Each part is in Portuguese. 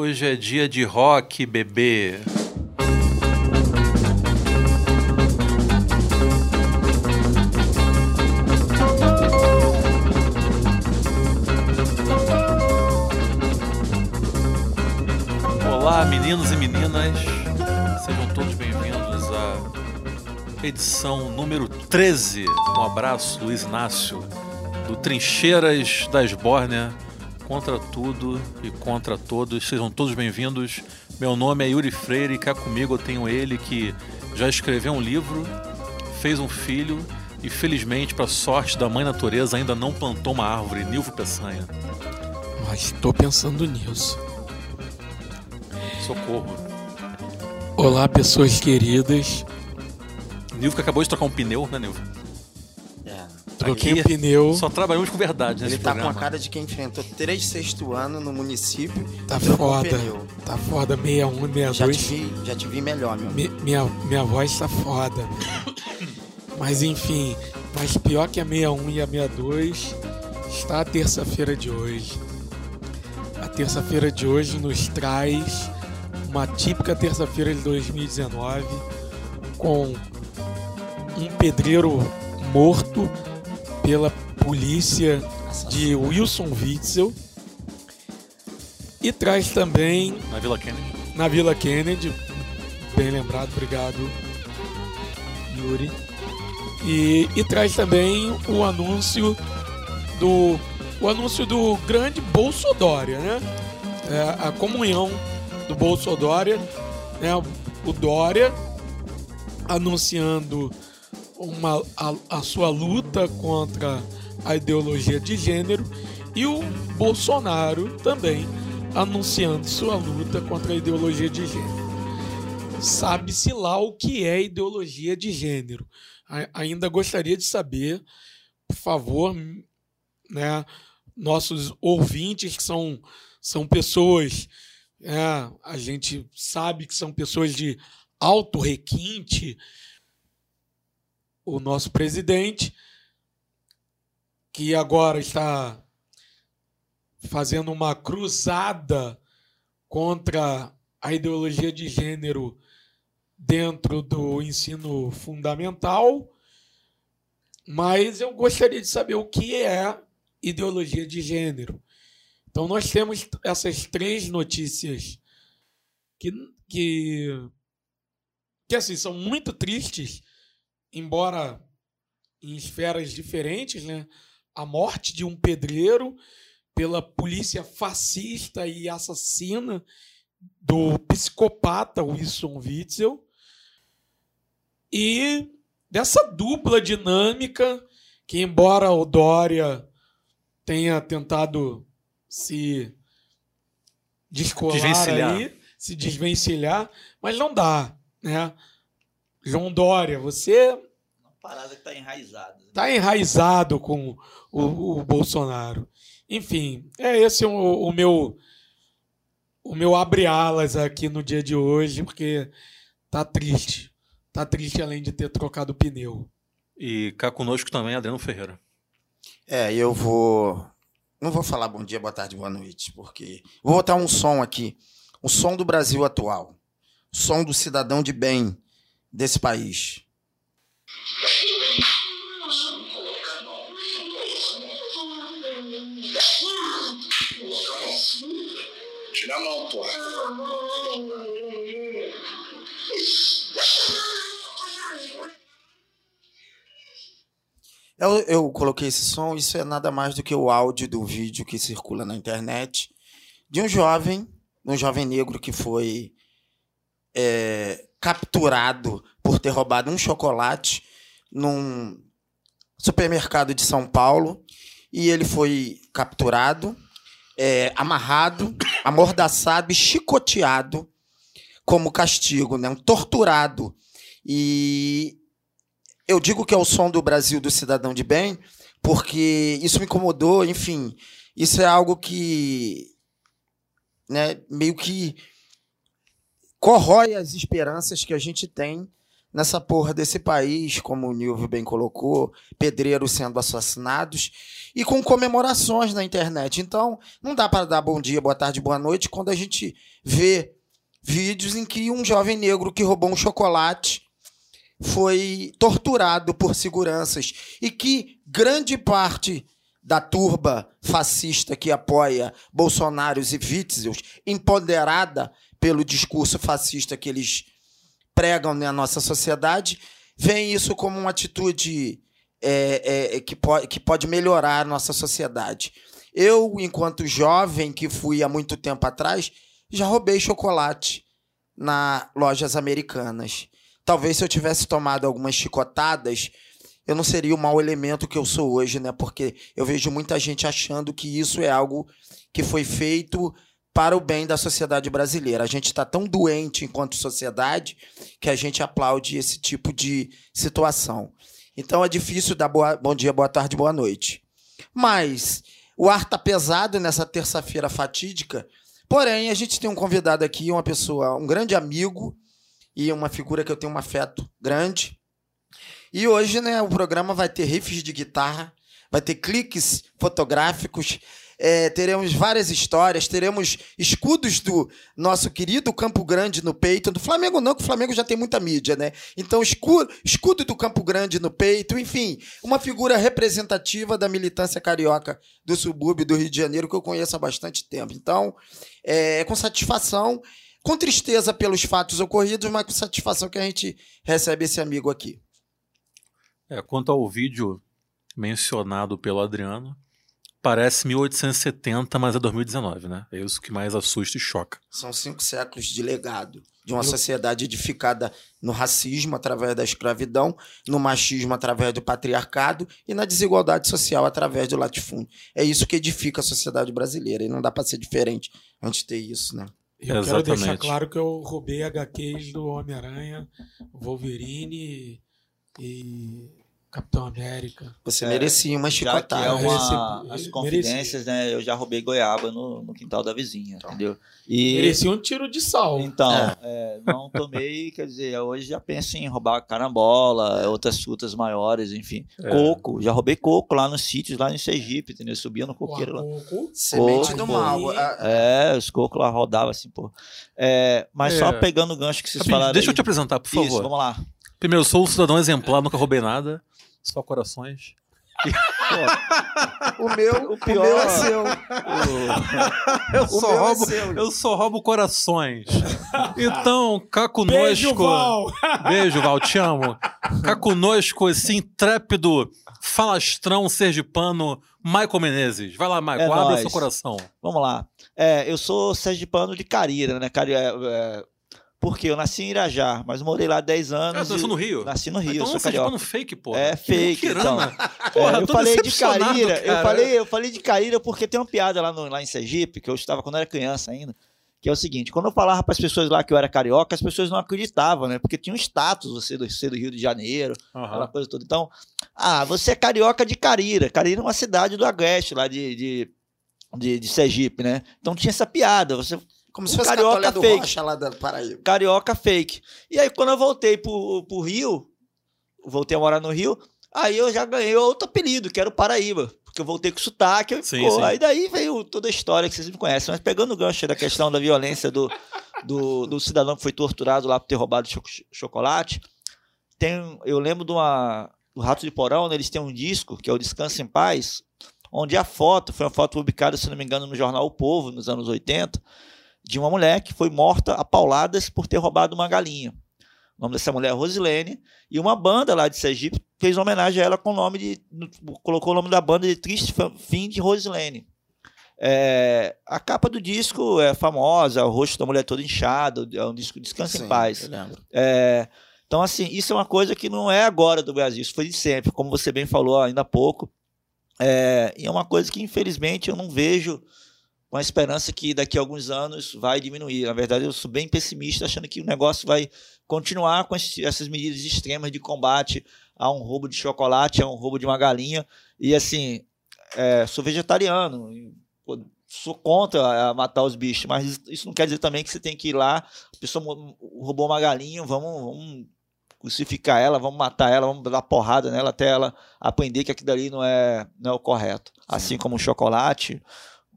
Hoje é dia de rock, bebê. Olá, meninos e meninas. Sejam todos bem-vindos à edição número 13. Um abraço, Luiz Inácio, do Trincheiras da Esbórnia contra tudo e contra todos. Sejam todos bem-vindos. Meu nome é Yuri Freire e cá comigo eu tenho ele que já escreveu um livro, fez um filho e felizmente, para sorte da mãe natureza, ainda não plantou uma árvore, Nilvo Peçanha. Mas estou pensando nisso. Socorro. Olá, pessoas queridas. Nilvo que acabou de trocar um pneu, né, Nilvo? Troquei o pneu. Só trabalhamos com verdade nesse Ele tá com programa. a cara de quem enfrentou três sexto ano no município. Tá e trocou foda. pneu. Tá foda. 61, Já te 62. vi, já te vi melhor, meu amigo. Mi- minha, minha voz tá foda. Mas enfim, mas pior que a 61 e a 62 está a terça-feira de hoje. A terça-feira de hoje nos traz uma típica terça-feira de 2019 com um pedreiro morto pela polícia de Wilson Witzel e traz também Na Vila Kennedy. na Vila Kennedy. Bem lembrado, obrigado, Yuri. E, e traz também o anúncio do o anúncio do grande Bolsodória, né? É, a comunhão do Bolsodória, né? O Dória anunciando uma, a, a sua luta contra a ideologia de gênero e o Bolsonaro também anunciando sua luta contra a ideologia de gênero. Sabe-se lá o que é ideologia de gênero. Ainda gostaria de saber, por favor, né, nossos ouvintes que são, são pessoas, é, a gente sabe que são pessoas de alto requinte, o nosso presidente, que agora está fazendo uma cruzada contra a ideologia de gênero dentro do ensino fundamental, mas eu gostaria de saber o que é ideologia de gênero. Então nós temos essas três notícias que, que, que assim, são muito tristes, embora em esferas diferentes, né? A morte de um pedreiro pela polícia fascista e assassina do psicopata Wilson Witzel e dessa dupla dinâmica que embora o Dória tenha tentado se descolar Desvencilhar. aí, se desvencilhar, mas não dá, né? João Dória, você parada que tá enraizada. tá enraizado com o, o Bolsonaro. Enfim, é esse o, o meu o meu abre alas aqui no dia de hoje, porque tá triste. Tá triste além de ter trocado o pneu. E cá conosco também Adriano Ferreira. É, eu vou. Não vou falar bom dia, boa tarde, boa noite, porque. Vou botar um som aqui. O som do Brasil atual. O som do cidadão de bem desse país. Tira a mão, porra. Eu, eu coloquei esse som, isso é nada mais do que o áudio do vídeo que circula na internet de um jovem, um jovem negro que foi é, capturado por ter roubado um chocolate num supermercado de São Paulo e ele foi capturado, é, amarrado, amordaçado e chicoteado como castigo, né? torturado. E eu digo que é o som do Brasil do cidadão de bem, porque isso me incomodou, enfim, isso é algo que né, meio que corrói as esperanças que a gente tem nessa porra desse país, como o Nilvio bem colocou, pedreiros sendo assassinados e com comemorações na internet. Então, não dá para dar bom dia, boa tarde, boa noite quando a gente vê vídeos em que um jovem negro que roubou um chocolate foi torturado por seguranças e que grande parte da turba fascista que apoia Bolsonaros e Witzels, empoderada pelo discurso fascista que eles pregam na nossa sociedade, vem isso como uma atitude é, é, que, pode, que pode melhorar a nossa sociedade. Eu, enquanto jovem, que fui há muito tempo atrás, já roubei chocolate na lojas americanas. Talvez se eu tivesse tomado algumas chicotadas, eu não seria o mau elemento que eu sou hoje, né? Porque eu vejo muita gente achando que isso é algo que foi feito para o bem da sociedade brasileira. A gente está tão doente enquanto sociedade que a gente aplaude esse tipo de situação. Então é difícil dar boa, bom dia, boa tarde, boa noite. Mas o ar está pesado nessa terça-feira fatídica Porém, a gente tem um convidado aqui, uma pessoa, um grande amigo e uma figura que eu tenho um afeto grande. E hoje, né, o programa vai ter riffs de guitarra, vai ter cliques fotográficos, é, teremos várias histórias, teremos escudos do nosso querido Campo Grande no peito. Do Flamengo não, que o Flamengo já tem muita mídia, né? Então, escudo, escudo do Campo Grande no peito, enfim, uma figura representativa da militância carioca do subúrbio do Rio de Janeiro que eu conheço há bastante tempo. Então, é, é com satisfação, com tristeza pelos fatos ocorridos, mas com satisfação que a gente recebe esse amigo aqui. É, quanto ao vídeo mencionado pelo Adriano, Parece 1870, mas é 2019, né? É isso que mais assusta e choca. São cinco séculos de legado de uma sociedade edificada no racismo através da escravidão, no machismo através do patriarcado e na desigualdade social através do latifúndio. É isso que edifica a sociedade brasileira e não dá para ser diferente antes de ter isso, né? Eu Exatamente. quero deixar claro que eu roubei HQs do Homem-Aranha, Wolverine e Capitão América. Você é, merecia uma chicotada. Já que é uma, as confidências, né? Eu já roubei goiaba no, no quintal da vizinha, então, entendeu? E, merecia um tiro de sal. Então, é. É, não tomei, quer dizer, hoje já penso em roubar carambola, outras frutas maiores, enfim. É. Coco, já roubei coco lá nos sítios, lá em Sergipe, entendeu? Subia no coqueiro lá. Coco? Semente do mal. É, os cocos lá rodavam assim, pô. É, mas só é. pegando o gancho que vocês falaram. Deixa aí. eu te apresentar, por favor. Isso, vamos lá. Primeiro, eu sou um cidadão exemplar, nunca roubei nada. Só corações. o meu, o pior, o meu é seu. O... Eu, só é roubo, é eu só roubo corações. Então, cá conosco. Beijo, Val. Beijo, Val, te amo. Cá conosco esse intrépido falastrão sergipano Michael Menezes. Vai lá, Michael, é abre nóis. seu coração. Vamos lá. É, eu sou sergipano de Carira, né? Carira, é, porque eu nasci em Irajá, mas morei lá 10 anos. Ah, você nasceu no Rio? Nasci no Rio, então, sou carioca. no fake, pô. É fake, então. Porra, é, eu falei de Caíra, eu falei, eu falei de Caíra porque tem uma piada lá, no, lá em Sergipe, que eu estava quando eu era criança ainda, que é o seguinte, quando eu falava para as pessoas lá que eu era carioca, as pessoas não acreditavam, né? Porque tinha um status você do, ser do Rio de Janeiro, uhum. aquela coisa toda. Então, ah, você é carioca de Carira. Carira é uma cidade do Agreste, lá de, de, de, de Sergipe, né? Então tinha essa piada, você como se fosse carioca do fake. Rocha lá da Paraíba. Carioca fake. E aí, quando eu voltei pro, pro Rio, voltei a morar no Rio, aí eu já ganhei outro apelido, que era o Paraíba. Porque eu voltei com sotaque. Sim, pô, sim. Aí daí veio toda a história que vocês me conhecem. Mas pegando o gancho da questão da violência do, do, do cidadão que foi torturado lá por ter roubado cho chocolate, tem, eu lembro de uma, do Rato de Porão, né, eles têm um disco, que é o Descanso em Paz, onde a foto, foi uma foto publicada, se não me engano, no jornal O Povo, nos anos 80, de uma mulher que foi morta a pauladas por ter roubado uma galinha. O nome dessa mulher é Rosilene, e uma banda lá de Sergipe fez homenagem a ela com o nome de. colocou o nome da banda de Triste Fim de Rosilene. É, a capa do disco é famosa, o rosto da mulher todo inchado, é um disco Descansa Sim, em Paz. É, então, assim, isso é uma coisa que não é agora do Brasil, isso foi de sempre, como você bem falou ainda há pouco. É, e é uma coisa que, infelizmente, eu não vejo com a esperança que daqui a alguns anos vai diminuir. Na verdade, eu sou bem pessimista, achando que o negócio vai continuar com essas medidas extremas de combate a um roubo de chocolate, a um roubo de uma galinha. E assim, é, sou vegetariano, sou contra matar os bichos, mas isso não quer dizer também que você tem que ir lá, a pessoa roubou uma galinha, vamos, vamos crucificar ela, vamos matar ela, vamos dar porrada nela até ela aprender que aquilo ali não é, não é o correto. Sim. Assim como o chocolate,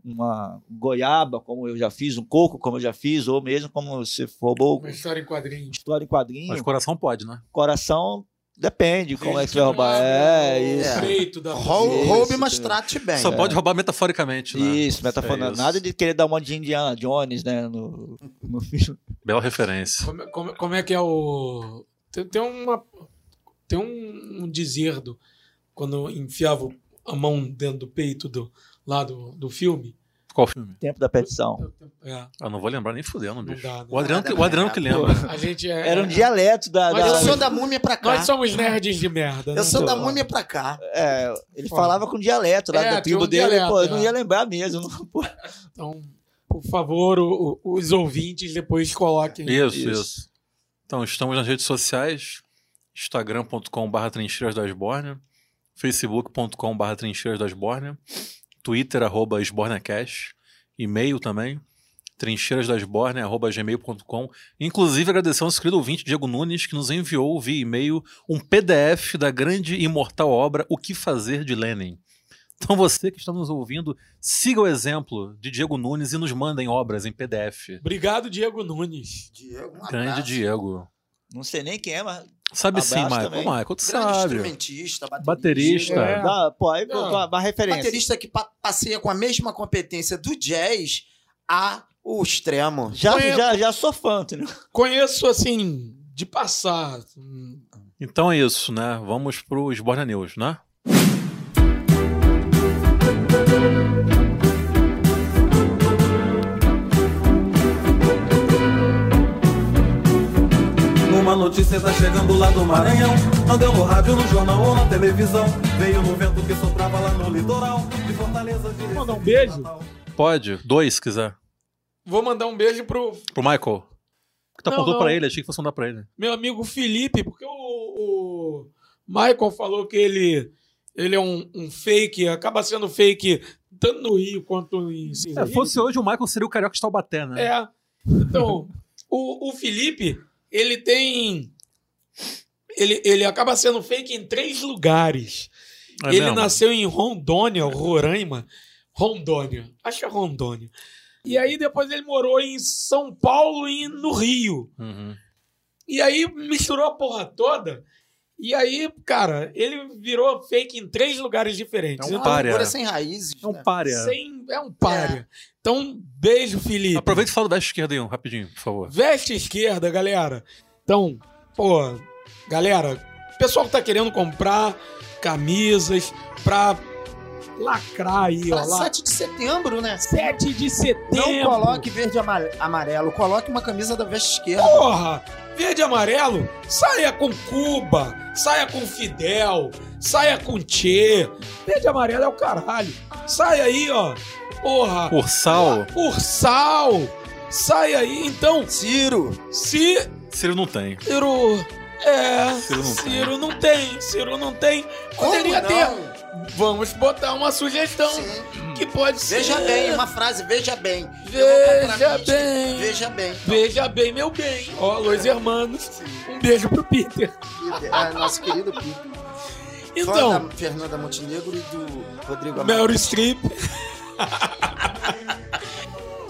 uma goiaba, como eu já fiz, um coco, como eu já fiz, ou mesmo como você roubou. Uma história em quadrinho. História em quadrinho. Mas coração pode, né? Coração Depende como é que você vai roubar. É, isso. da Roube, mas trate bem. Só é. pode roubar metaforicamente, né? Isso, metaforicamente. É Nada de querer dar uma de Indiana Jones, né? No, no filme. Bela referência. Como, como, como, é que é o. Tem, tem uma. Tem um, um dizer do. Quando enfiava a mão dentro do peito do, lá do, do filme. Qual filme? Tempo da Petição. É. Eu não vou lembrar nem fudendo, bicho. Dá, o Adriano, que, o Adriano que lembra. A gente é, Era um dialeto da. Mas da... eu sou da múmia pra cá. Nós somos nerds de merda. Eu né? sou da múmia pra cá. É, ele Pô. falava com dialeto lá é, da tribo um dele. Dialeto, pô, eu não é. ia lembrar mesmo. Pô. Então, por favor, o, o, os ouvintes depois coloquem. Isso, isso, isso. Então, estamos nas redes sociais: instagram.com.br trincheiras das Borne, facebook.com.br trincheiras das Borne, twitter, arroba esbornecast e-mail também, trincheirasdasborne.gmail.com. Inclusive, agradecer ao nosso querido ouvinte Diego Nunes, que nos enviou via e-mail um PDF da grande e imortal obra O que Fazer de Lenin. Então, você que está nos ouvindo, siga o exemplo de Diego Nunes e nos mandem obras em PDF. Obrigado, Diego Nunes. Diego, um Grande Diego. Não sei nem quem é, mas Sabe sim, Michael. Também. Michael, tu Grande sabe. instrumentista, baterista. baterista. É. Dá, pô, aí uma referência. Baterista que passeia com a mesma competência do jazz a o extremo. Já, já, já sou fã, entendeu? Conheço, assim, de passar. Então é isso, né? Vamos pro Sborna News, né? Notícia tá chegando lá do Maranhão. Não deu no rádio, no jornal ou na televisão. Veio no vento que soprava lá no litoral. De Fortaleza de Mandar um beijo? Pode, dois se quiser. Vou mandar um beijo pro. Pro Michael. Que tá apontou pra ele, achei que fosse mandar pra ele. Meu amigo Felipe, porque o, o Michael falou que ele, ele é um, um, fake, acaba sendo fake tanto no Rio quanto em Se é, fosse hoje, o Michael seria o carioca de Taubaté, né? É. Então, o, o Felipe ele tem. Ele, ele acaba sendo fake em três lugares. É ele mesmo? nasceu em Rondônia, Roraima. Rondônia. Acho que é Rondônia. E aí depois ele morou em São Paulo e no Rio. Uhum. E aí misturou a porra toda. E aí, cara, ele virou fake em três lugares diferentes. É um então, párea. sem raízes. É um né? párea. Sem, é um párea. É. Então, beijo, Felipe. Aproveita e fala do veste esquerda aí, um, rapidinho, por favor. Veste esquerda, galera. Então, pô, galera, pessoal que tá querendo comprar camisas pra lacrar aí, pra ó. 7 de setembro, né? 7 de setembro. Não coloque verde e amarelo, coloque uma camisa da veste esquerda. Porra! Verde e amarelo, saia com Cuba, saia com Fidel, saia com Tchê. Verde e amarelo é o caralho. Sai aí, ó. Porra. Ursal. Ursal. Sai aí, então. Ciro. Se... Ciro não tem. Ciro. É. Ciro não Ciro tem. não tem. Ciro não tem. Poderia ter. Vamos botar uma sugestão. Sim. Que pode ser. Veja bem, uma frase, veja bem. Veja bem. Veja bem. Então. Veja bem, meu bem. Ó, Luiz Hermanos. Um beijo pro Peter. Peter. É, nosso querido Peter. Então. Fã da Fernanda Montenegro e do Rodrigo Amaro. Meryl Streep.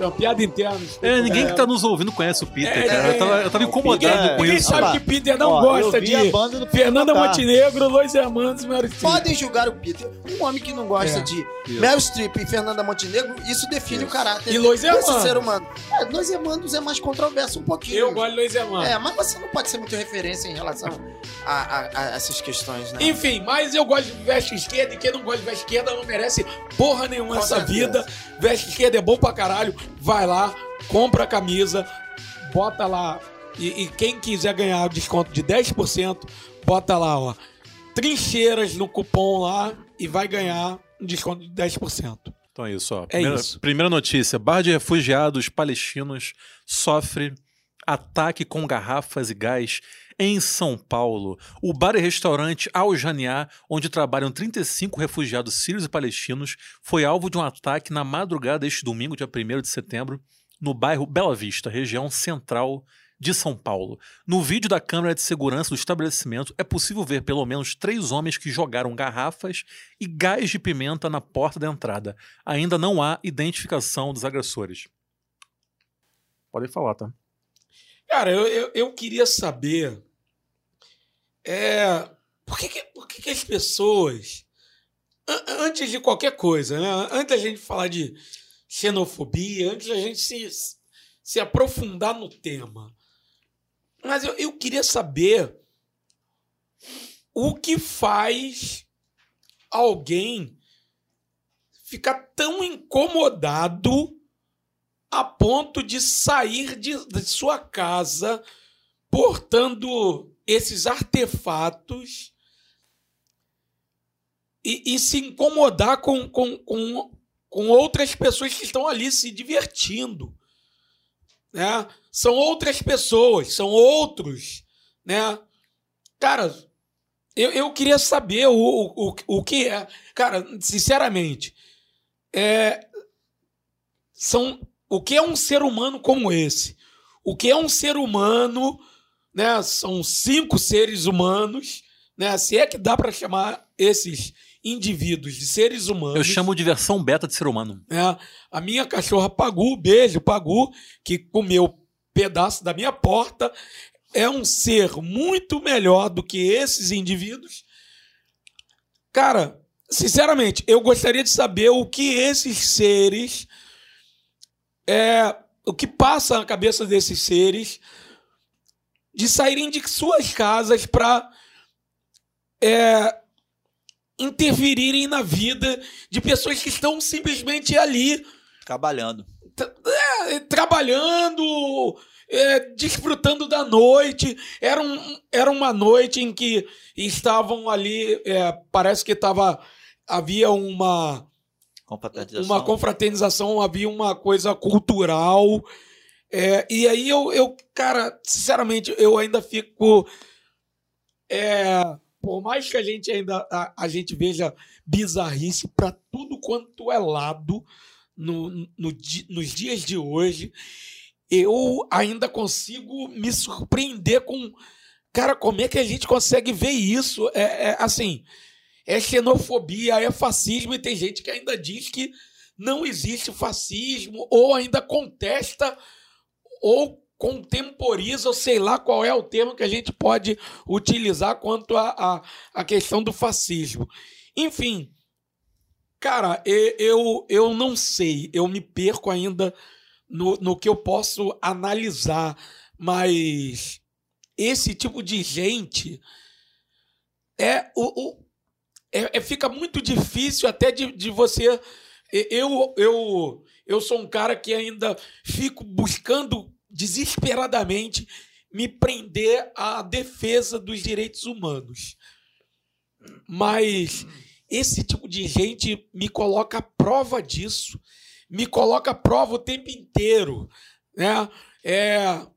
É uma piada interna. É, ninguém que tá nos ouvindo conhece o Peter, é, cara. Eu tava, eu tava incomodado ninguém, com ninguém isso. sabe que Peter não Ó, gosta de Fernanda Montenegro, Luiz Hermanos e Meryl Streep. Podem julgar o Peter. Um homem que não gosta é. de Meryl Streep e Fernanda Montenegro, isso define isso. o caráter e Luiz Hermanos. ser humano. É, Luiz Hermanos é mais controverso um pouquinho. Eu gosto de Luiz Hermanos. É, mas você não pode ser muito referência em relação a, a, a essas questões, né? Enfim, mas eu gosto de veste esquerda e quem não gosta de veste esquerda não merece porra nenhuma nessa vida. Veste esquerda é bom pra caralho. Vai lá, compra a camisa, bota lá. E, e quem quiser ganhar o desconto de 10%, bota lá, ó. Trincheiras no cupom lá e vai ganhar um desconto de 10%. Então é isso, ó. É primeira, isso. primeira notícia: bar de refugiados palestinos sofre ataque com garrafas e gás em São Paulo. O bar e restaurante Al Janiá, onde trabalham 35 refugiados sírios e palestinos, foi alvo de um ataque na madrugada deste domingo, dia 1 de setembro, no bairro Bela Vista, região central de São Paulo. No vídeo da câmera de segurança do estabelecimento é possível ver pelo menos três homens que jogaram garrafas e gás de pimenta na porta da entrada. Ainda não há identificação dos agressores. Podem falar, tá? Cara, eu, eu, eu queria saber. É, por que, que, por que, que as pessoas. Antes de qualquer coisa, né? Antes da gente falar de xenofobia, antes da gente se, se aprofundar no tema. Mas eu, eu queria saber o que faz alguém ficar tão incomodado a ponto de sair de, de sua casa portando esses artefatos e, e, se incomodar com, com, com, com outras pessoas que estão ali se divertindo. Né? São outras pessoas, são outros. Né? Cara, eu, eu queria saber o, o, o que é. Cara, sinceramente, é, são o que é um ser humano como esse? O que é um ser humano, né? São cinco seres humanos, né? Se é que dá para chamar esses indivíduos de seres humanos. Eu chamo de versão beta de ser humano. É, a minha cachorra Pagu, beijo Pagu, que comeu pedaço da minha porta, é um ser muito melhor do que esses indivíduos. Cara, sinceramente, eu gostaria de saber o que esses seres é, o que passa na cabeça desses seres de saírem de suas casas para é, interferirem na vida de pessoas que estão simplesmente ali trabalhando, é, trabalhando, é, desfrutando da noite. Era, um, era uma noite em que estavam ali, é, parece que tava, havia uma confraternização. uma confraternização, havia uma coisa cultural. É, e aí eu, eu, cara, sinceramente, eu ainda fico. É, por mais que a gente ainda a, a gente veja bizarrice para tudo quanto é lado no, no, nos dias de hoje, eu ainda consigo me surpreender com. Cara, como é que a gente consegue ver isso? É, é assim é xenofobia, é fascismo, e tem gente que ainda diz que não existe fascismo, ou ainda contesta, ou contemporiza, ou sei lá qual é o termo que a gente pode utilizar quanto à a, questão do fascismo. Enfim, cara, eu, eu não sei, eu me perco ainda no, no que eu posso analisar, mas esse tipo de gente é o, o é, é, fica muito difícil até de, de você. Eu, eu, eu sou um cara que ainda fico buscando desesperadamente me prender à defesa dos direitos humanos. Mas esse tipo de gente me coloca à prova disso, me coloca à prova o tempo inteiro. Né? É,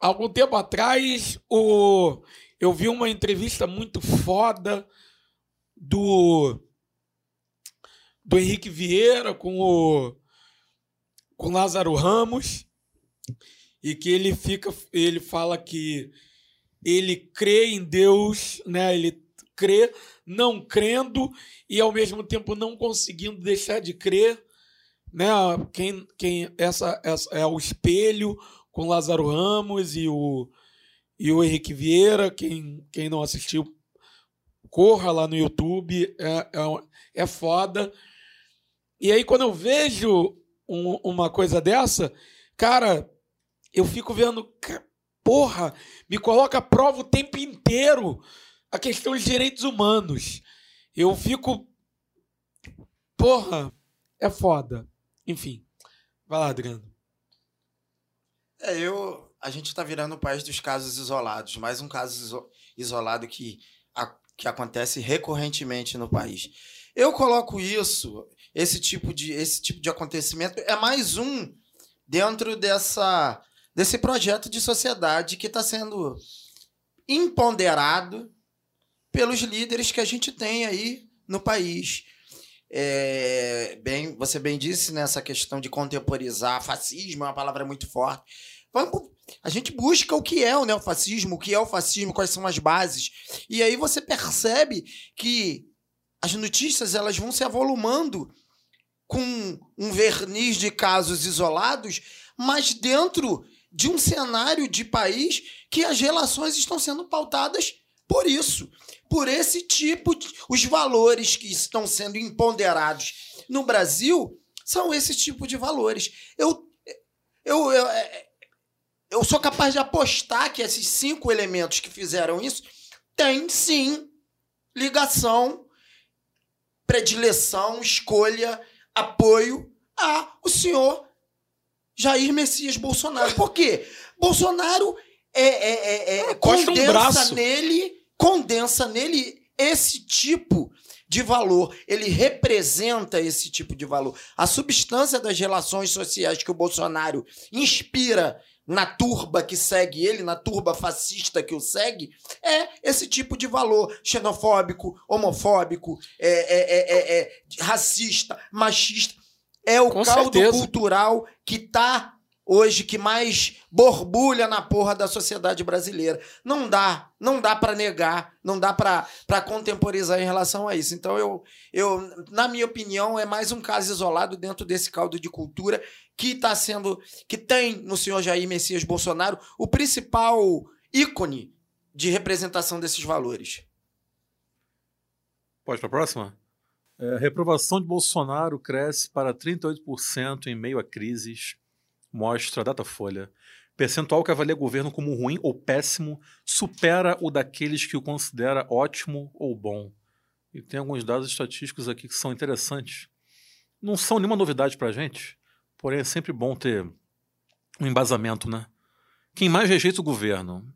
algum tempo atrás, o, eu vi uma entrevista muito foda do do Henrique Vieira com o com Lázaro Ramos e que ele fica ele fala que ele crê em Deus, né? Ele crê não crendo e ao mesmo tempo não conseguindo deixar de crer, né? Quem quem essa, essa é o espelho com Lázaro Ramos e o e o Henrique Vieira, quem quem não assistiu corra lá no YouTube, é, é, é foda. E aí, quando eu vejo um, uma coisa dessa, cara, eu fico vendo, porra, me coloca a prova o tempo inteiro a questão dos direitos humanos. Eu fico, porra, é foda. Enfim, vai lá, Adriano. É, eu, a gente está virando o país dos casos isolados. Mais um caso isolado que que acontece recorrentemente no país. Eu coloco isso, esse tipo de, esse tipo de acontecimento, é mais um dentro dessa, desse projeto de sociedade que está sendo imponderado pelos líderes que a gente tem aí no país. é, bem, você bem disse nessa questão de contemporizar fascismo, é uma palavra muito forte. Vamos, a gente busca o que é o neofascismo, o que é o fascismo, quais são as bases. E aí você percebe que as notícias elas vão se avolumando com um verniz de casos isolados, mas dentro de um cenário de país que as relações estão sendo pautadas por isso, por esse tipo de. Os valores que estão sendo imponderados no Brasil são esse tipo de valores. Eu, eu, eu, é, eu sou capaz de apostar que esses cinco elementos que fizeram isso têm sim ligação, predileção, escolha, apoio a o senhor Jair Messias Bolsonaro. Por quê? Bolsonaro é, é, é, é condensa um nele condensa nele esse tipo de valor. Ele representa esse tipo de valor. A substância das relações sociais que o Bolsonaro inspira na turba que segue ele, na turba fascista que o segue, é esse tipo de valor xenofóbico, homofóbico, é, é, é, é, é racista, machista. É o Com caldo certeza. cultural que está hoje que mais borbulha na porra da sociedade brasileira. Não dá, não dá para negar, não dá para contemporizar em relação a isso. Então eu, eu, na minha opinião, é mais um caso isolado dentro desse caldo de cultura que está sendo, que tem no senhor Jair Messias Bolsonaro o principal ícone de representação desses valores. Pode para a próxima? É, a reprovação de Bolsonaro cresce para 38% em meio a crises mostra a Datafolha. Percentual que avalia governo como ruim ou péssimo supera o daqueles que o considera ótimo ou bom. E tem alguns dados estatísticos aqui que são interessantes. Não são nenhuma novidade para a gente, porém é sempre bom ter um embasamento, né? Quem mais rejeita o governo?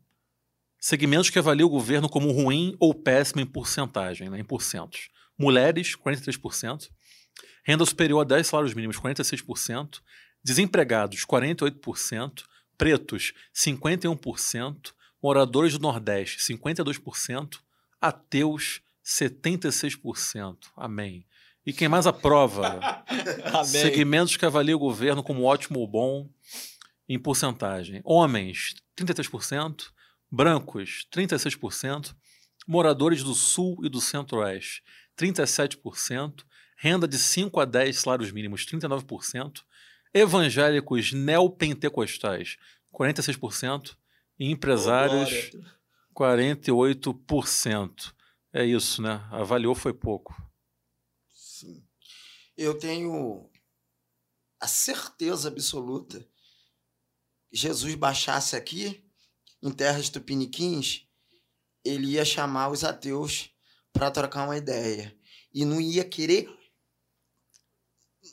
Segmentos que avaliam o governo como ruim ou péssimo em porcentagem, né? em porcentos. Mulheres, 43%. Renda superior a 10 salários mínimos, 46%. Desempregados, 48%, pretos, 51%, moradores do Nordeste, 52%, ateus, 76%. Amém. E quem mais aprova? Segmentos que avaliam o governo como ótimo ou bom em porcentagem. Homens, 33%, brancos, 36%, moradores do Sul e do Centro-Oeste, 37%, renda de 5 a 10 salários mínimos, 39%, evangélicos neopentecostais, 46%, e empresários, 48%. É isso, né? Avaliou foi pouco. Sim. Eu tenho a certeza absoluta que Jesus baixasse aqui, em terras tupiniquins, ele ia chamar os ateus para trocar uma ideia. E não ia querer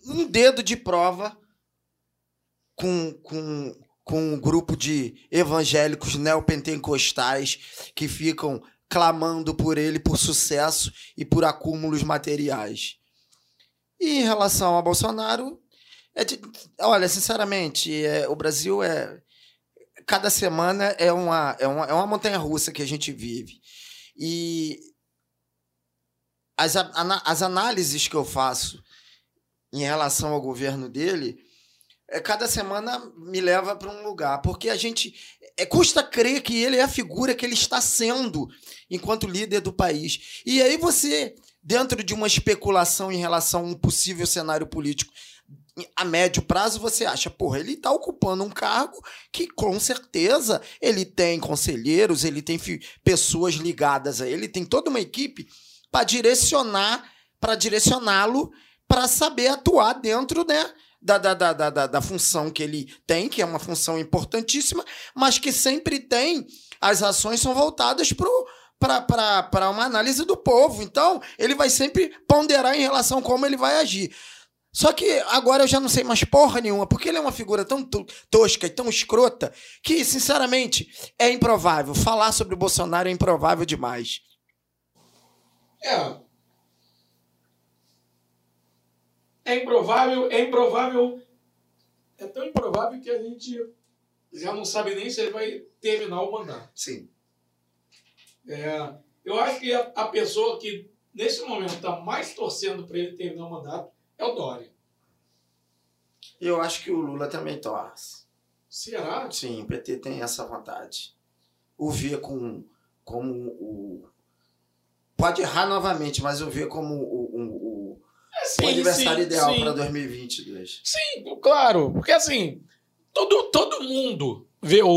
um dedo de prova com, com, com um grupo de evangélicos neopentecostais que ficam clamando por ele por sucesso e por acúmulos materiais. E em relação a Bolsonaro, é de, olha, sinceramente, é, o Brasil é. Cada semana é uma, é uma, é uma montanha russa que a gente vive. E as, as análises que eu faço em relação ao governo dele cada semana me leva para um lugar, porque a gente é, custa crer que ele é a figura que ele está sendo enquanto líder do país. E aí você, dentro de uma especulação em relação a um possível cenário político a médio prazo, você acha, porra, ele está ocupando um cargo que com certeza ele tem conselheiros, ele tem pessoas ligadas a ele, tem toda uma equipe para direcionar, para direcioná-lo para saber atuar dentro, né? Da, da, da, da, da função que ele tem, que é uma função importantíssima, mas que sempre tem, as ações são voltadas para uma análise do povo. Então, ele vai sempre ponderar em relação a como ele vai agir. Só que agora eu já não sei mais porra nenhuma, porque ele é uma figura tão tosca e tão escrota que, sinceramente, é improvável. Falar sobre o Bolsonaro é improvável demais. É, É improvável, é improvável. É tão improvável que a gente já não sabe nem se ele vai terminar o mandato. Sim. É, eu acho que a, a pessoa que nesse momento, está mais torcendo para ele terminar o mandato é o Dória. Eu acho que o Lula também torce. Será? Sim, o PT tem essa vontade. O vê com, como o. Pode errar novamente, mas o vê como o, o, o, É, o sim, adversário sim, ideal sim. para 2022. Sim, claro. Porque assim, todo, todo mundo vê o,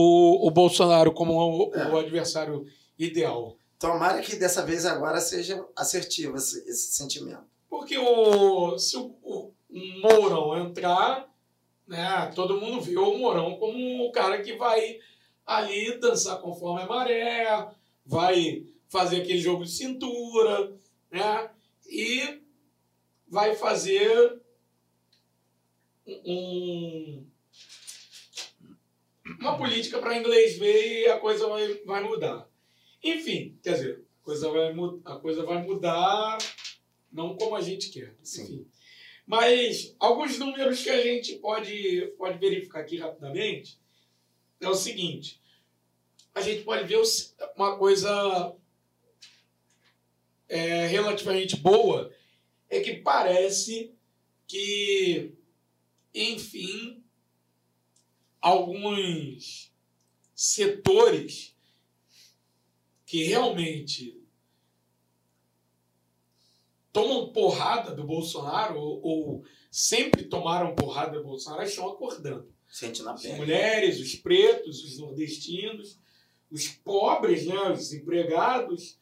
o Bolsonaro como o, o É. adversário ideal. Tomara que dessa vez agora seja assertivo esse, esse sentimento. Porque o, se o, o Mourão entrar, né, todo mundo vê o Mourão como o cara que vai ali dançar conforme a maré, vai fazer aquele jogo de cintura, né? E vai fazer um, uma política para inglês ver e a coisa vai, vai mudar. Enfim, quer dizer, a coisa vai, a coisa vai mudar não como a gente quer. Sim. Enfim. Mas alguns números que a gente pode, pode verificar aqui rapidamente é o seguinte. A gente pode ver uma coisa é, relativamente boa, é que parece que, enfim, alguns setores que realmente tomam porrada do Bolsonaro ou, ou sempre tomaram porrada do Bolsonaro estão acordando. Sente na As pele. mulheres, os pretos, os nordestinos, os pobres, né, os desempregados.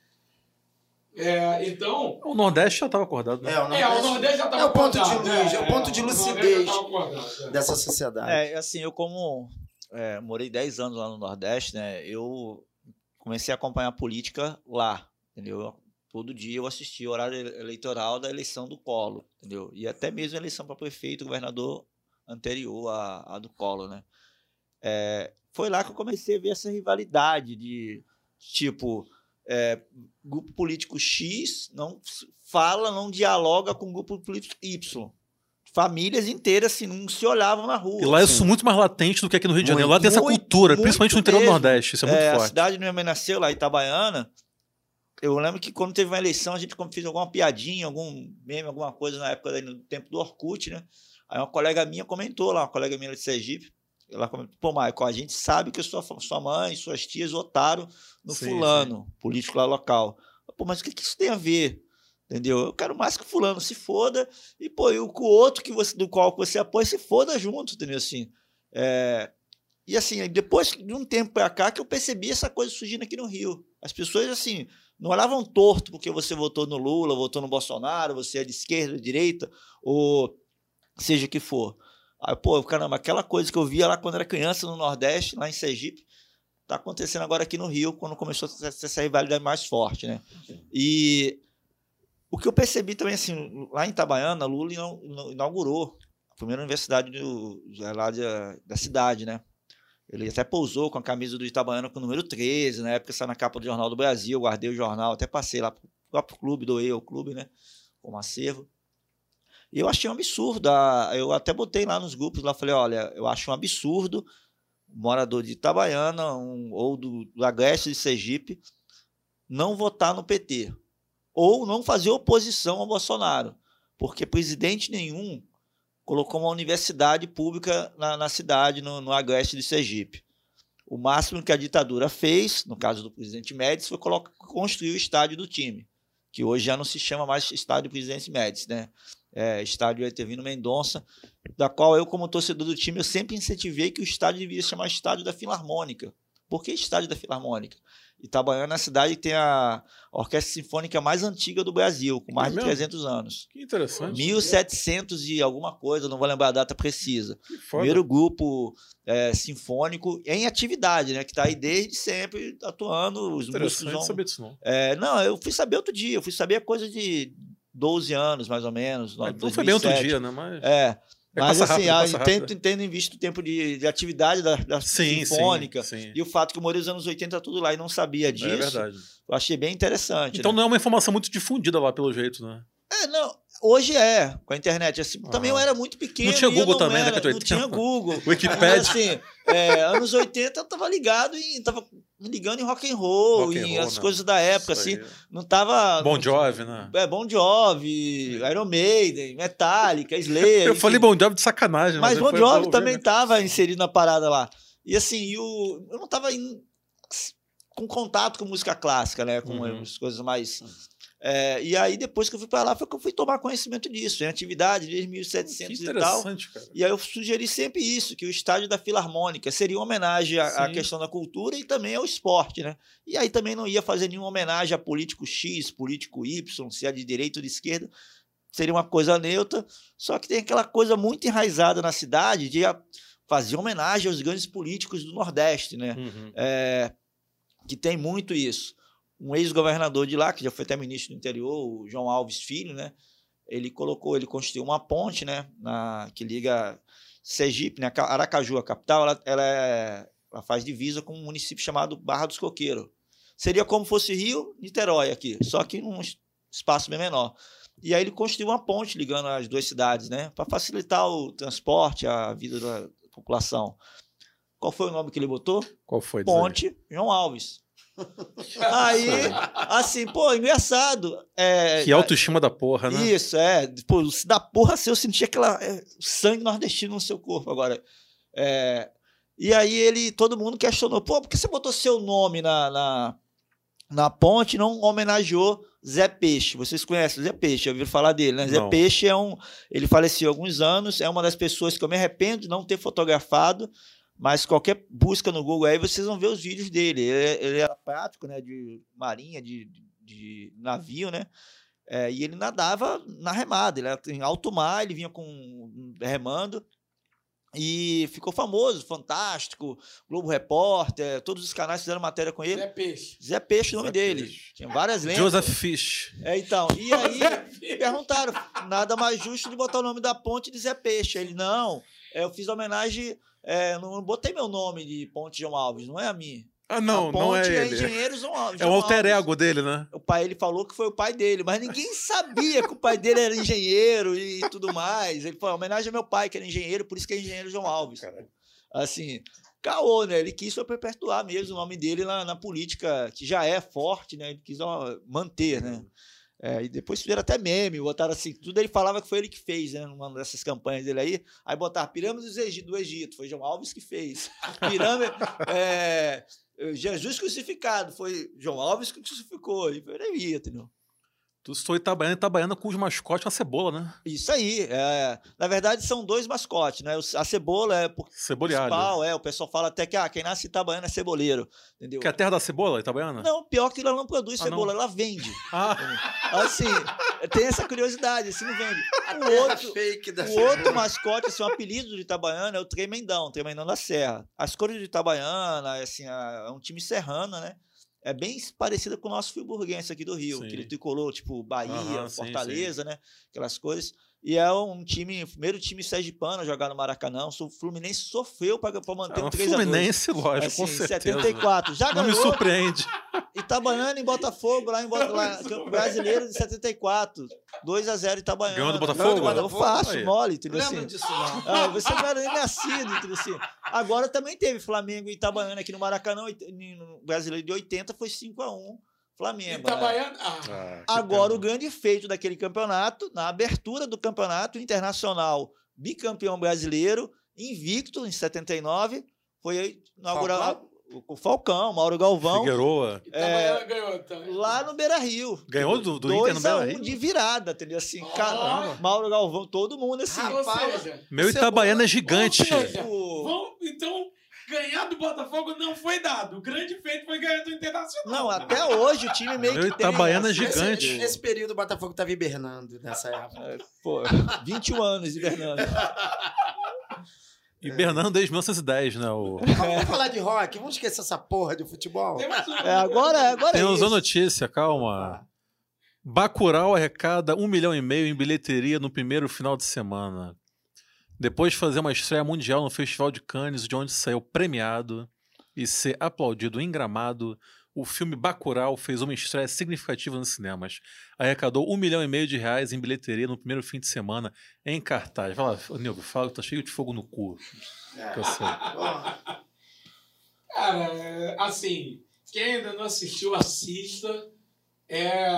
É, então, O Nordeste já estava acordado, né? É, o é, o Nordeste já estava é o ponto de acordado, luz, né? é o ponto de Nordeste lucidez acordado, é. dessa sociedade. É, assim, eu como é, morei 10 anos lá no Nordeste, né? Eu comecei a acompanhar a política lá, entendeu? Todo dia eu assistia o horário ele- eleitoral da eleição do Collor, entendeu? E até mesmo a eleição para prefeito, governador anterior à, à do Collor, né? É, foi lá que eu comecei a ver essa rivalidade de, tipo, é, grupo político X não fala, não dialoga com grupo político Y. Famílias inteiras, assim, não se olhavam na rua. E lá é Sim. isso muito mais latente do que aqui no Rio de Janeiro. Lá tem essa Muito, cultura, muito principalmente no interior do. Nordeste. Isso é muito É, a forte. cidade onde minha mãe nasceu, lá Itabaiana, eu lembro que quando teve uma eleição, a gente fez alguma piadinha, algum meme, alguma coisa na época, daí, no tempo do Orkut, né? Aí uma colega minha comentou lá, uma colega minha de Sergipe, ela comentou, pô, Michael, a gente sabe que sua, sua mãe, suas tias votaram no Sim, fulano, político lá local. Pô, mas o que, que isso tem a ver? Entendeu? Eu quero mais que o fulano se foda e, pô, e o o outro que você, do qual você apoia se foda junto, entendeu? Assim, é, e assim, depois de um tempo pra cá que eu percebi essa coisa surgindo aqui no Rio. As pessoas, assim, não olhavam torto porque você votou no Lula, votou no Bolsonaro, você é de esquerda, de direita, ou seja o que for. Aí, pô, caramba, aquela coisa que eu via lá quando era criança no Nordeste, lá em Sergipe, tá acontecendo agora aqui no Rio, quando começou essa, rivalidade mais forte, né? E o que eu percebi também, assim, lá em Itabaiana, Lula inau- inau- inaugurou a primeira universidade do, lá da, da cidade, né? Ele até pousou com a camisa do Itabaiana com o número 13, na época saiu na capa do Jornal do Brasil, guardei o jornal, até passei lá pro próprio clube, doei ao clube, né? Como acervo. Eu achei um absurdo. Eu até botei lá nos grupos, lá falei, olha, eu acho um absurdo morador de Itabaiana um, ou do, Agreste de Sergipe não votar no PT. Ou não fazer oposição ao Bolsonaro. Porque presidente nenhum colocou uma universidade pública na, na cidade, no, no Agreste de Sergipe. O máximo que a ditadura fez, no caso do presidente Médici, foi construir o estádio do time, que hoje já não se chama mais estádio presidente Médici, né? É, estádio Etervino Mendonça, da qual eu, como torcedor do time, eu sempre incentivei que o estádio deveria se chamar estádio da Filarmônica. Por que estádio da Filarmônica? Itabaiana é a cidade que tem a orquestra sinfônica mais antiga do Brasil, com mais É de mesmo? 300 anos. Que interessante. 1700 e alguma coisa, não vou lembrar a data precisa. Primeiro grupo é, sinfônico em atividade, né? Que está aí desde sempre atuando. Os músicos vão... saber disso, não. É, não, eu fui saber outro dia. Eu fui saber a coisa de 12 anos, mais ou menos. Mas Não foi bem outro 2007. dia, né? Mas... É. É, Mas assim, rápido, a- rápido. tendo, tendo em vista o tempo de, de atividade da, da Sim, sinfônica sim, sim. e o fato que eu morei nos anos 80 tudo lá e não sabia disso, É verdade. eu achei bem interessante. Então né? não é uma informação muito difundida lá, pelo jeito, né? É, não, hoje é, com a internet. Assim, Também eu Ah. era muito pequeno. Não tinha Google também, né, era- que tu- Não tinha Google. Wikipedia. Mas, assim, é, anos 80 eu tava ligado e tava ligando em rock and roll, Rock and em roll, as coisas da época, Isso assim. aí. Não tava. Bon Jovi, né? É, Bon Jovi, Iron Maiden, Metallica, Slayer. Eu enfim. falei Bon Jovi de sacanagem. Mas ele Bon Jovi também tava inserido na parada lá. E assim, e o, eu não tava em- com contato com música clássica, né? Com Uhum. as coisas mais. É, e aí, depois que eu fui pra lá, foi que eu fui tomar conhecimento disso, em atividade desde Que 1700 e tal. cara. E aí eu sugeri sempre isso, que o estádio da Filarmônica seria uma homenagem à, à questão da cultura e também ao esporte, né? E aí também não ia fazer nenhuma homenagem a político X, político Y, se é de direita ou de esquerda. Seria uma coisa neutra, só que tem aquela coisa muito enraizada na cidade de fazer homenagem aos grandes políticos do Nordeste, né? Uhum. É, que tem muito isso. Um ex-governador de lá, que já foi até ministro do interior, o João Alves Filho, né? Ele colocou, ele construiu uma ponte, né? Na, que liga Sergipe, né? Ca- Aracaju, a capital, ela, ela, é- ela faz divisa com um município chamado Barra dos Coqueiros. Seria como fosse Rio, Niterói aqui, só que num es- espaço bem menor. E aí ele construiu uma ponte ligando as duas cidades, né? Para facilitar o transporte, a vida da população. Qual foi o nome que ele botou? Qual foi? Ponte João Alves. Aí, assim, pô, engraçado. É, Que autoestima da porra, né? Isso, é. Pô, se da porra assim, eu senti aquela é, sangue nordestino no seu corpo agora. É, e aí ele, todo mundo questionou, pô, por que você botou seu nome na, na, na ponte e não homenageou Zé Peixe? Vocês conhecem o Zé Peixe, ouviram falar dele, né? Zé Não. Peixe é um. Ele faleceu há alguns anos, é uma das pessoas que eu me arrependo de não ter fotografado. Mas qualquer busca no Google aí, vocês vão ver os vídeos dele. Ele, é- ele era prático, né? De marinha, de, de navio, né? É, e ele nadava na remada, ele era em alto mar, ele vinha com remando e ficou famoso, fantástico, Globo Repórter, todos os canais fizeram matéria com ele. Zé Peixe. Zé Peixe, o nome Zé dele. Peixe. Tinha várias lendas. Joseph Fish. É, então. E aí perguntaram, nada mais justo de botar o nome da ponte de Zé Peixe. Ele, não, é, eu fiz homenagem, é, não botei meu nome de Ponte João Alves, não é a minha. Ah, não, a não ponte é ele. Engenheiro João Alves. É o João alter Alves. ego dele, né? O pai, ele falou que foi o pai dele, mas ninguém sabia que o pai dele era engenheiro e tudo mais. Ele falou, homenagem ao meu pai, que era engenheiro, por isso que é engenheiro João Alves. Assim, caô, né? Ele quis foi perpetuar mesmo o nome dele na, na política, que já é forte, né? Ele quis ó, manter, né? É, e depois fizeram até meme, botaram assim, tudo ele falava que foi ele que fez, né? Numa dessas campanhas dele aí. Aí botaram Pirâmides do Egito, do Egito, foi João Alves que fez. Pirâmide. é, Jesus crucificado, foi João Alves que crucificou. E foi ele, entendeu? Tu sou Itabaiana, Itabaiana cujo mascote é uma cebola, né? Isso aí. é, na verdade, são dois mascotes, né? A cebola é por principal, é. O pessoal fala até que ah, quem nasce em Itabaiana é ceboleiro, entendeu? Que é a terra da cebola, Itabaiana? Não, pior que ela não produz Ah, cebola, não? ela vende. Ah, Assim, tem essa curiosidade, assim não vende. O outro, fake da o outro mascote, assim, o apelido de Itabaiana é o Tremendão, Tremendão da Serra. As cores de Itabaiana, assim, é um time serrano, né? É bem parecida com o nosso friburguense aqui do Rio, Sim. aquele tricolor, tipo Bahia, Aham, sim, Fortaleza, né? Aquelas coisas. E é um time, primeiro time sergipano a jogar no Maracanã. O Fluminense sofreu para manter é um 3 a 2 Fluminense, lógico, assim, com certeza. 74. Já Não me ganhou surpreende. Itabaiana em Botafogo, lá em Bota- lá, Campo Brasileiro de 74. 2 a 0 Itabaiana. Ganhou do Botafogo? Ganhou do Botafogo, fácil, Aí. mole, entendeu Lembra assim? disso, não? Ah, você não era nem nascido, entendeu assim? Agora também teve Flamengo e Itabaiana aqui no Maracanã, no Brasileiro de 80 foi 5 a 1 Flamengo. né? Itabaiana. Ah, Ah, que Agora, pena. o grande feito daquele campeonato, na abertura do campeonato internacional, bicampeão brasileiro, invicto em 79, foi inaugurar o Falcão, Mauro Galvão, Figueroa. Itabaiana ganhou também. lá no Beira Rio. Ganhou do, do Inter no 2 a 1 Beira-Rio? de virada, entendeu? Assim, Ah. cara, Mauro Galvão, todo mundo assim. Ou Rapaz, seja, Meu Itabaiana é gigante. Seja, o- vão- então, ganhar do Botafogo não foi dado. O grande feito foi ganhar do Internacional. Não, até hoje o time meio que tem... Itabaiana é assim, gigante. Nesse, nesse período o Botafogo estava hibernando nessa época. é, Pô, 21 anos hibernando. E Bernardo desde 1910, né? O... Mas Vamos falar de rock, vamos esquecer essa porra de futebol. É, agora, agora é Temos isso. uma notícia, calma. Bacurau arrecada um milhão e meio em bilheteria no primeiro final de semana. Depois de fazer uma estreia mundial no Festival de Cannes, de onde saiu premiado e ser aplaudido em Gramado, o filme Bacurau fez uma estreia significativa nos cinemas. Arrecadou um milhão e meio de reais em bilheteria no primeiro fim de semana em cartaz. Ô, Nego, fala que tá cheio de fogo no cu. Que eu sei. Cara, é, assim, Quem ainda não assistiu, assista. É,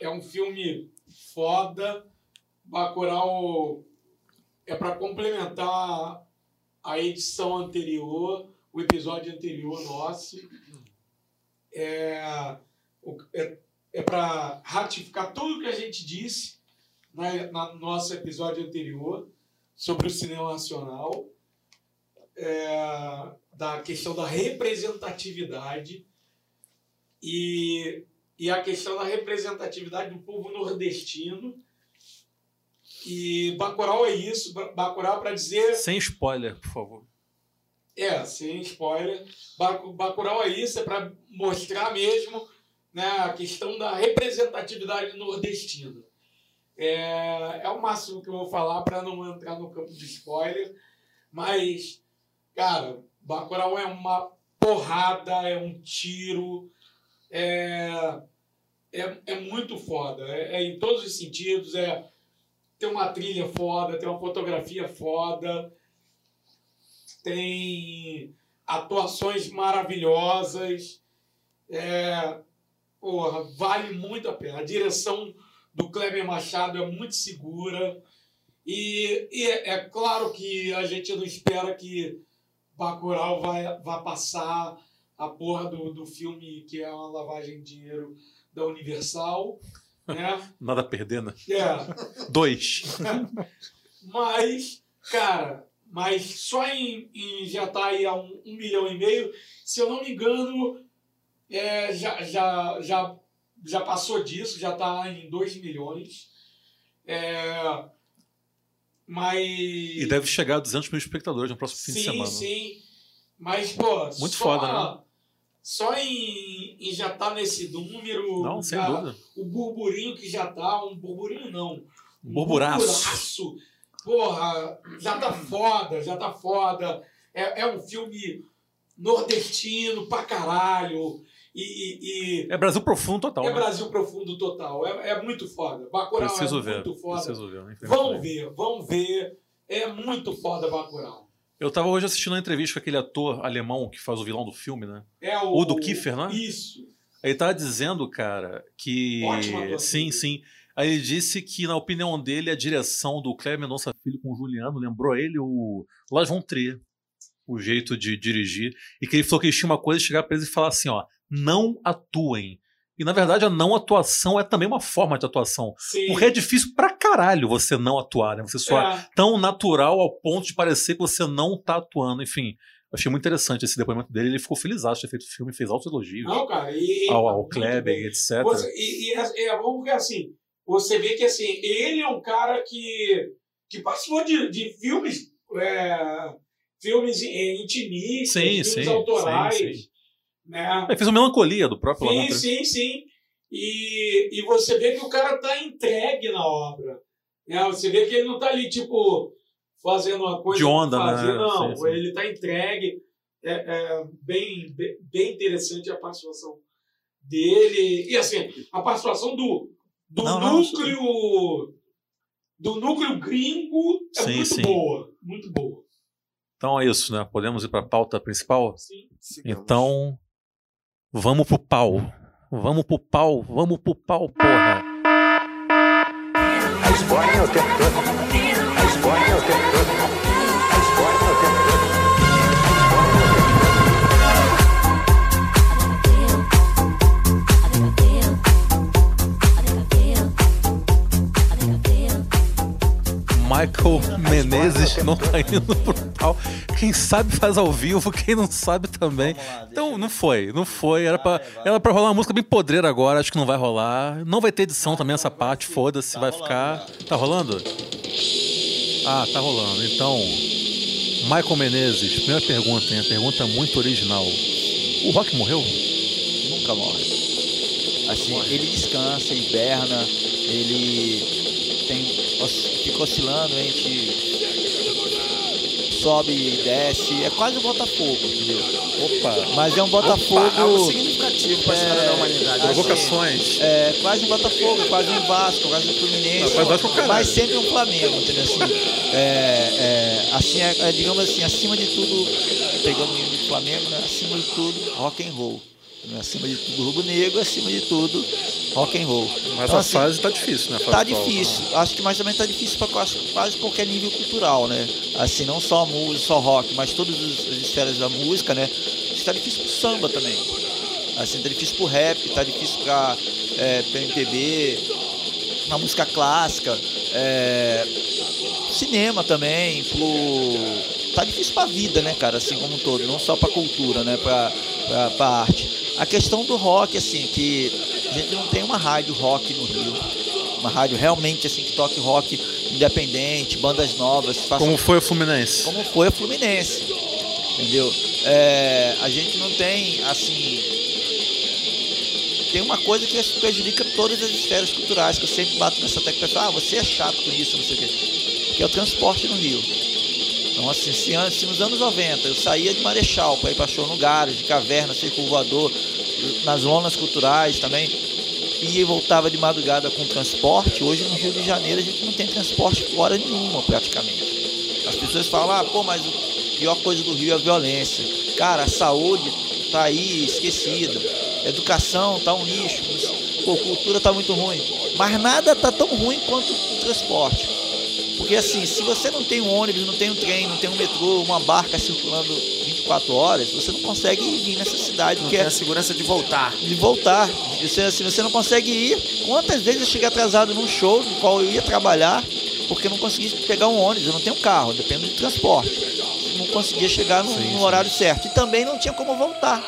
é um filme foda. Bacurau é para complementar a edição anterior, o episódio anterior nosso. É, é, é para ratificar tudo que a gente disse na, na nosso episódio anterior sobre o cinema nacional, é, da questão da representatividade e, e a questão da representatividade do povo nordestino. E Bacurau é isso. Bacurau para dizer. Sem spoiler, por favor. É, sem spoiler. Bacurau é isso, é para mostrar mesmo né, a questão da representatividade nordestina. É, é o máximo que eu vou falar para não entrar no campo de spoiler. Mas, cara, Bacurau é uma porrada, é um tiro, é, é, é muito foda. É, é, em todos os sentidos. É, tem uma trilha foda, tem uma fotografia foda, tem atuações maravilhosas. É, porra, vale muito a pena. A direção do Kleber Machado é muito segura. E, e é, é, claro que a gente não espera que Bacurau vai, vai passar a porra do, do filme que é uma lavagem de dinheiro da Universal. Né? Nada a perder, né? É. Dois. mas, cara, mas só em, em já tá aí a um, um, milhão e meio, se eu não me engano, é, já, já, já, já passou disso, já tá em 2 milhões. É, mas... E deve chegar a 200 mil espectadores no próximo fim sim, de semana. Sim, sim. Mas, pô, muito foda, né? Só em, em já tá nesse número. Não, sem dúvida. O burburinho que já tá, um burburinho não. Um burburaço. burburaço. Porra, já tá foda, já tá foda. É, é um filme nordestino pra caralho. E, e, e, é Brasil profundo total. É né? Brasil profundo total. É, é muito foda. Bacurau Preciso é ver. muito foda. Preciso ver. Vão ver, vão ver. É muito foda Bacurau. Eu tava hoje assistindo uma entrevista com aquele ator alemão que faz o vilão do filme, né? É o, o do Kiefer, né? Isso. Ele tava dizendo, cara, que. Ótima sim, sim. Aí ele disse que, na opinião dele, a direção do Mendonça Filho com o Juliano lembrou ele o Las Von Trier, o jeito de dirigir. E que ele falou que ele tinha uma coisa de chegar pra eles e falar assim: ó, não atuem. E na verdade a não atuação é também uma forma de atuação. Sim. Porque é difícil pra caralho você não atuar, né? Você soar É. tão natural ao ponto de parecer que você não tá atuando. Enfim, achei muito interessante esse depoimento dele. Ele ficou feliz de ter feito o filme, fez altos elogios Não, cara. E, ao, ao Kleber, etc. Você- e e é, é bom porque assim, você vê que assim, ele é um cara que, que participou de, de filmes, é, filmes intimistas, Sim, filmes sim, autorais. sim, sim. Né? Ele fez uma melancolia do próprio Sim, Lavon sim, sim. E, e você vê que o cara tá entregue na obra. Né? Você vê que ele não tá ali, tipo, fazendo uma coisa. De onda, fazer, né? Não, Sim, sim. ele tá entregue. É, é bem, bem, interessante a participação dele. E assim, a participação do, do Não, não, núcleo. Do núcleo gringo é Sim, muito sim. boa. Muito boa. Então é isso, né? Podemos ir pra pauta principal? Sim. Sigamos. Então, vamos pro pau. Vamos pro pau, vamos pro pau, porra. A Esbórnia é o tempo todo. A Esbórnia é o tempo todo. A Esbórnia é o tempo todo. Michael Menezes não tá indo pro Quem sabe faz ao vivo, quem não sabe também. Lá, Então, não foi, não foi. Era pra, era pra rolar uma música bem podreira agora, acho que não vai rolar. Não vai ter edição também essa parte, foda-se, Tá vai rolando ficar. já. Tá rolando? Ah, tá rolando. Então, Michael Menezes, primeira pergunta, hein? A pergunta é muito original. O Rock morreu? Nunca morre. Assim, ele descansa, hiberna, ele tem, os- fica oscilando entre sobe e desce. É quase um Botafogo, entendeu? Opa! Mas é um Opa, Botafogo. algo significativo para a história É, da humanidade. assim, Provocações. É quase um Botafogo, quase um Vasco, quase um Fluminense. Não, quase Vasco é o mas sempre um Flamengo, entendeu? Assim, é, é, assim é, é, digamos assim, acima de tudo, pegando o Flamengo, né? acima de tudo, rock and roll. Acima de tudo rubro-negro, acima de tudo rock and roll. Mas então, a assim, fase tá difícil, né? Tá difícil. Né? Acho que mais também tá difícil para quase, quase qualquer nível cultural, né? Assim, não só música, só rock, mas todas as esferas da música, né? Está difícil pro samba também. Assim, tá difícil pro rap, tá difícil pra, é, pra MPB, na música clássica, é, cinema também, pro. Tá difícil pra vida, né, cara, assim como um todo, não só pra cultura, né? Pra, pra, pra arte. A questão do rock, assim, que a gente não tem uma rádio rock no Rio. Uma rádio realmente assim que toque rock independente, bandas novas. Façam... Como foi a Fluminense. Como foi a Fluminense. Entendeu? É, a gente não tem, assim. Tem uma coisa que prejudica todas as esferas culturais, que eu sempre bato nessa tecla. Ah, você é chato com isso, não sei o quê. Que é o transporte no Rio. Então, assim, se, se nos anos 90 eu saía de Marechal para ir para show no Garo, de Caverna, Circo Voador, nas zonas culturais também, e voltava de madrugada com transporte. Hoje no Rio de Janeiro a gente não tem transporte hora nenhuma praticamente. As pessoas falam, ah, pô, mas a pior coisa do Rio é a violência. Cara, a saúde tá aí esquecida. Educação tá um lixo. Pô, cultura tá muito ruim. Mas nada tá tão ruim quanto o transporte. Porque assim, se você não tem um ônibus, não tem um trem, não tem um metrô, uma barca circulando 24 horas, você não consegue vir nessa cidade. Não tem é, a segurança de voltar. De voltar. Você, assim, você não consegue ir. Quantas vezes eu cheguei atrasado num show no qual eu ia trabalhar porque não consegui pegar um ônibus, eu não tenho carro, dependo de transporte. Não conseguia chegar no, sim, no horário certo. E também não tinha como voltar.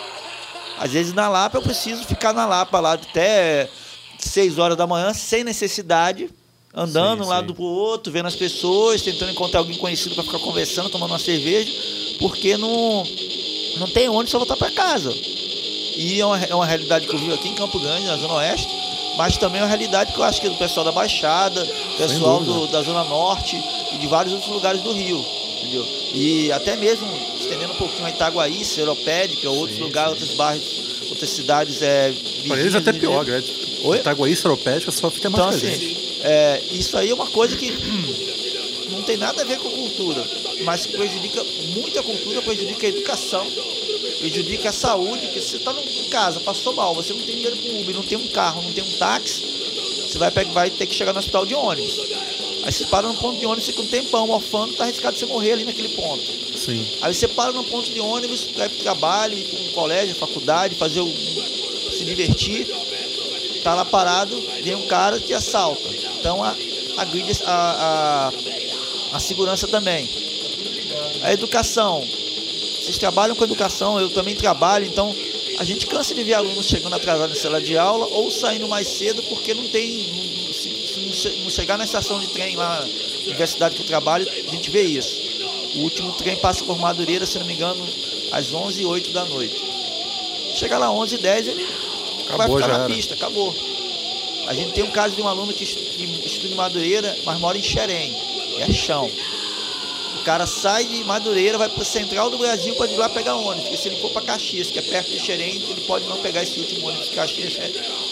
Às vezes na Lapa eu preciso ficar na Lapa lá até 6 horas da manhã, sem necessidade, andando sim, um lado pro outro, vendo as pessoas, tentando encontrar alguém conhecido para ficar conversando, tomando uma cerveja porque não, não tem onde só voltar para casa. E é uma, é uma realidade que eu vivo aqui em Campo Grande, na Zona Oeste, mas também é uma realidade que eu acho que é do pessoal da Baixada, pessoal do, da Zona Norte e de vários outros lugares do Rio. Entendeu? E até mesmo estendendo um pouquinho a Itaguaí, Seropédica, outros sim, lugares, sim. outros bairros, outras cidades. É, Para eles até pior, né? Oi? Itaguaí, Seropédica sofre até mais então, assim, é, Isso aí é uma coisa que não tem nada a ver com cultura mas prejudica muito a cultura, prejudica a educação, prejudica a saúde, porque você está em casa, passou mal, você não tem dinheiro para Uber, não tem um carro, não tem um táxi, você vai, vai ter que chegar no hospital de ônibus. Aí você para no ponto de ônibus, fica um tempão morfando, tá arriscado você morrer ali naquele ponto. Sim. Aí você para no ponto de ônibus, vai pro trabalho, ir um colégio, faculdade, fazer o, se divertir, tá lá parado, vem um cara que assalta. Então a, a, a, a, a segurança também a educação. Vocês trabalham com educação, eu também trabalho, então a gente cansa de ver alunos chegando atrasados na sala de aula ou saindo mais cedo porque não tem. Se, não chegar na estação de trem lá na universidade que eu trabalho, a gente vê isso. O último trem passa por Madureira, se não me engano, às 11h08 da noite. Chega lá 11h10, ele acabou, vai ficar na era. pista, acabou. A gente tem um caso de um aluno que estuda em Madureira, mas mora em Xerém, é chão cara sai de Madureira, vai para o central do Brasil para ir lá pegar ônibus. Porque se ele for para Caxias, que é perto de Xerém, ele pode não pegar esse último ônibus de Caxias,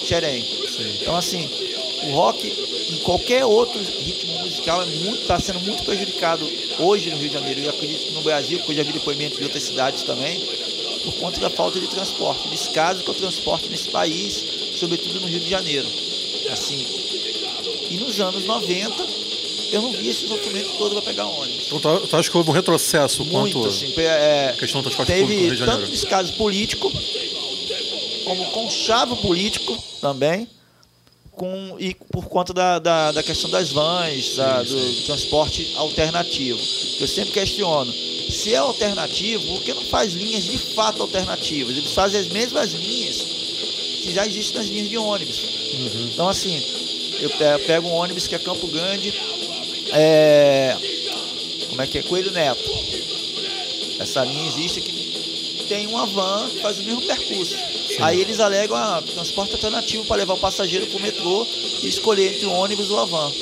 Xerém. Então, assim, o rock, em qualquer outro ritmo musical, está é tá sendo muito prejudicado hoje no Rio de Janeiro. E acredito que no Brasil, porque eu já vi depoimentos de outras cidades também, por conta da falta de transporte. Descaso é o transporte nesse país, sobretudo no Rio de Janeiro. Assim, e nos anos 90, eu não vi esse sofrimento todo para pegar ônibus. Então, tu, tu acha que houve um retrocesso Muito, quanto assim, é, questão do transporte teve público no Rio de Janeiro? tanto descaso político, como conchavo político também, com, e por conta da, da, da questão das vans, da, do transporte alternativo. Eu sempre questiono, se é alternativo, por que não faz linhas de fato alternativas? Eles fazem as mesmas linhas que já existem nas linhas de ônibus. Uhum. Então, assim, eu pego um ônibus que é Campo Grande, é, como é que é? Coelho Neto. Essa linha existe que tem uma van que faz o mesmo percurso. Sim. Aí eles alegam ah, transporte alternativo para levar o passageiro para o metrô e escolher entre o ônibus ou a van.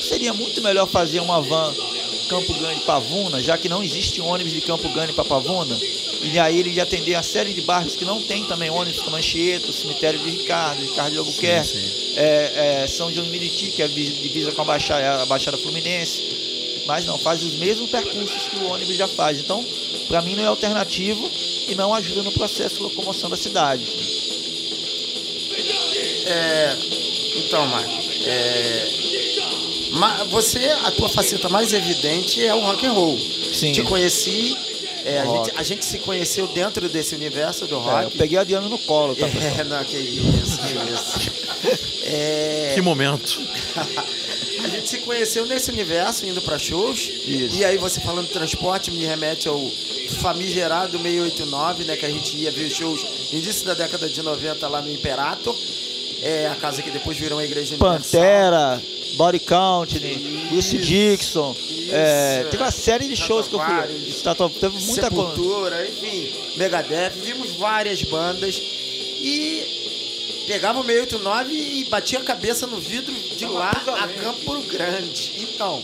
Seria muito melhor fazer uma van Campo Grande Pavuna, já que não existe ônibus de Campo Grande para Pavuna. E aí ele ia atender a série de bairros que não tem também ônibus, como Anchieta, cemitério de Ricardo, Ricardo de Albuquerque, é, é, São João de Meriti, que é divisa com a Baixada, a Baixada Fluminense. Mas não, faz os mesmos percursos que o ônibus já faz. Então, para mim não é alternativo e não ajuda no processo de locomoção da cidade. É, então, Marco, é, ma- você, a tua faceta mais evidente é o rock and roll. Sim. Te conheci, é, a, gente, a gente se conheceu dentro desse universo do É, eu rock. peguei a Diana no colo, tá? É, não, que isso, que isso. É, Que momento. a gente se conheceu nesse universo, indo pra shows. Isso. E aí você falando de transporte me remete ao famigerado 689, né? Que a gente ia ver shows início da década de 90 lá no Imperator. É a casa que depois virou uma igreja universal. Pantera, Body Count, Bruce Isso. Dixon. É, Isso. teve uma série de shows que eu fui. Strato- Teve muita coisa. Sepultura, enfim, Megadeth, vimos várias bandas e pegava o 689 e batia a cabeça no vidro de lá a Campo Grande. Então,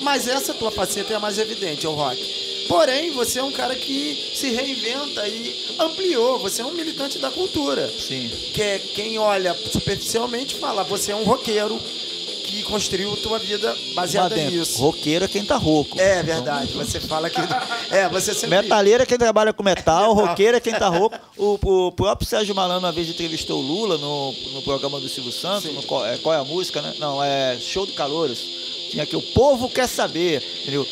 mas essa tua faceta é a mais evidente, é o rock. Porém, você é um cara que se reinventa e ampliou, você é um militante da cultura. Sim. Que é quem olha superficialmente fala, você é um roqueiro que construiu tua vida baseada nisso. Roqueiro é quem tá rouco. É verdade, você fala que. É, você sempre. Metaleiro é quem trabalha com metal, roqueiro é quem tá rouco. O, o próprio Sérgio Malandro uma vez entrevistou o Lula no, no programa do Silvio Santos, Sim. no qual, é, qual é a música, né? Não, é Show do Calouros. Tinha aqui, o povo quer saber, entendeu?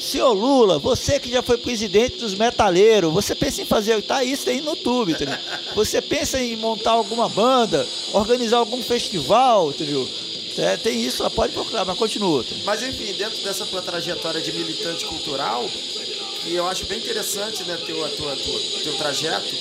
Senhor Lula, você que já foi presidente dos metaleiros, você pensa em fazer, tá isso aí no YouTube, entendeu? Você pensa em montar alguma banda, organizar algum festival, entendeu? É, tem isso, ela pode procurar, mas continua. Mas enfim, dentro dessa tua trajetória de militante cultural, que eu acho bem interessante, né, teu, a tua, tua- teu trajeto,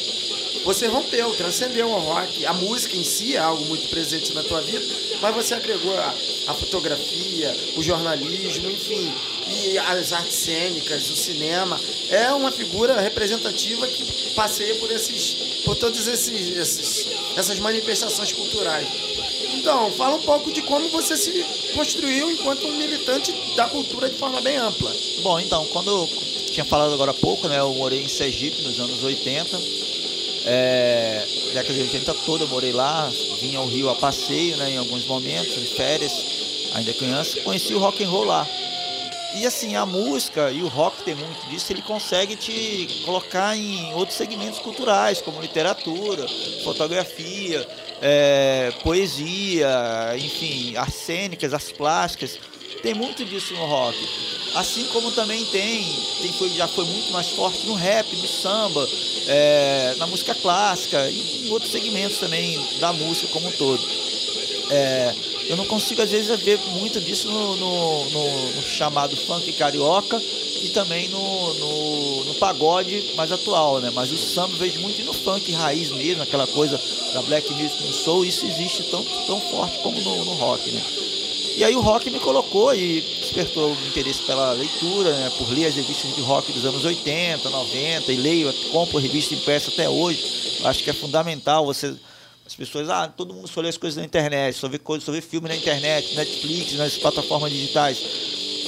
você rompeu, transcendeu o rock. A música em si é algo muito presente na tua vida, mas você agregou a, a fotografia, o jornalismo, enfim, e as artes cênicas, o cinema. É uma figura representativa que passeia por esses, por todas esses, esses- essas manifestações culturais. Então, fala um pouco de como você se construiu enquanto um militante da cultura de forma bem ampla. Bom, então, quando eu tinha falado agora há pouco, né? Eu morei em Sergipe nos anos 80. É, década de 80 toda eu morei lá, vinha ao Rio a passeio, né, em alguns momentos, em férias, ainda criança, conheci o rock and roll lá. E assim, a música e o rock tem muito disso, ele consegue te colocar em outros segmentos culturais, como literatura, fotografia, é, poesia, enfim, artes cênicas, artes plásticas. Tem muito disso no rock. Assim como também tem, tem foi, já foi muito mais forte no rap, no samba, é, na música clássica e em outros segmentos também da música como um todo. É, eu não consigo às vezes ver muito disso no, no- no- no chamado funk carioca e também no, pagode mais atual, né? Mas o samba vejo muito no funk raiz mesmo, aquela coisa da black music no soul, isso existe tão, tão forte como no, rock, né? E aí o rock me colocou e despertou o interesse pela leitura, né? por ler as revistas de rock dos anos 80, 90, e leio, compro revista impressa até hoje. Acho que é fundamental você. As pessoas, ah, todo mundo só lê as coisas na internet, só vê coisas, só vê filme na internet, Netflix, nas plataformas digitais.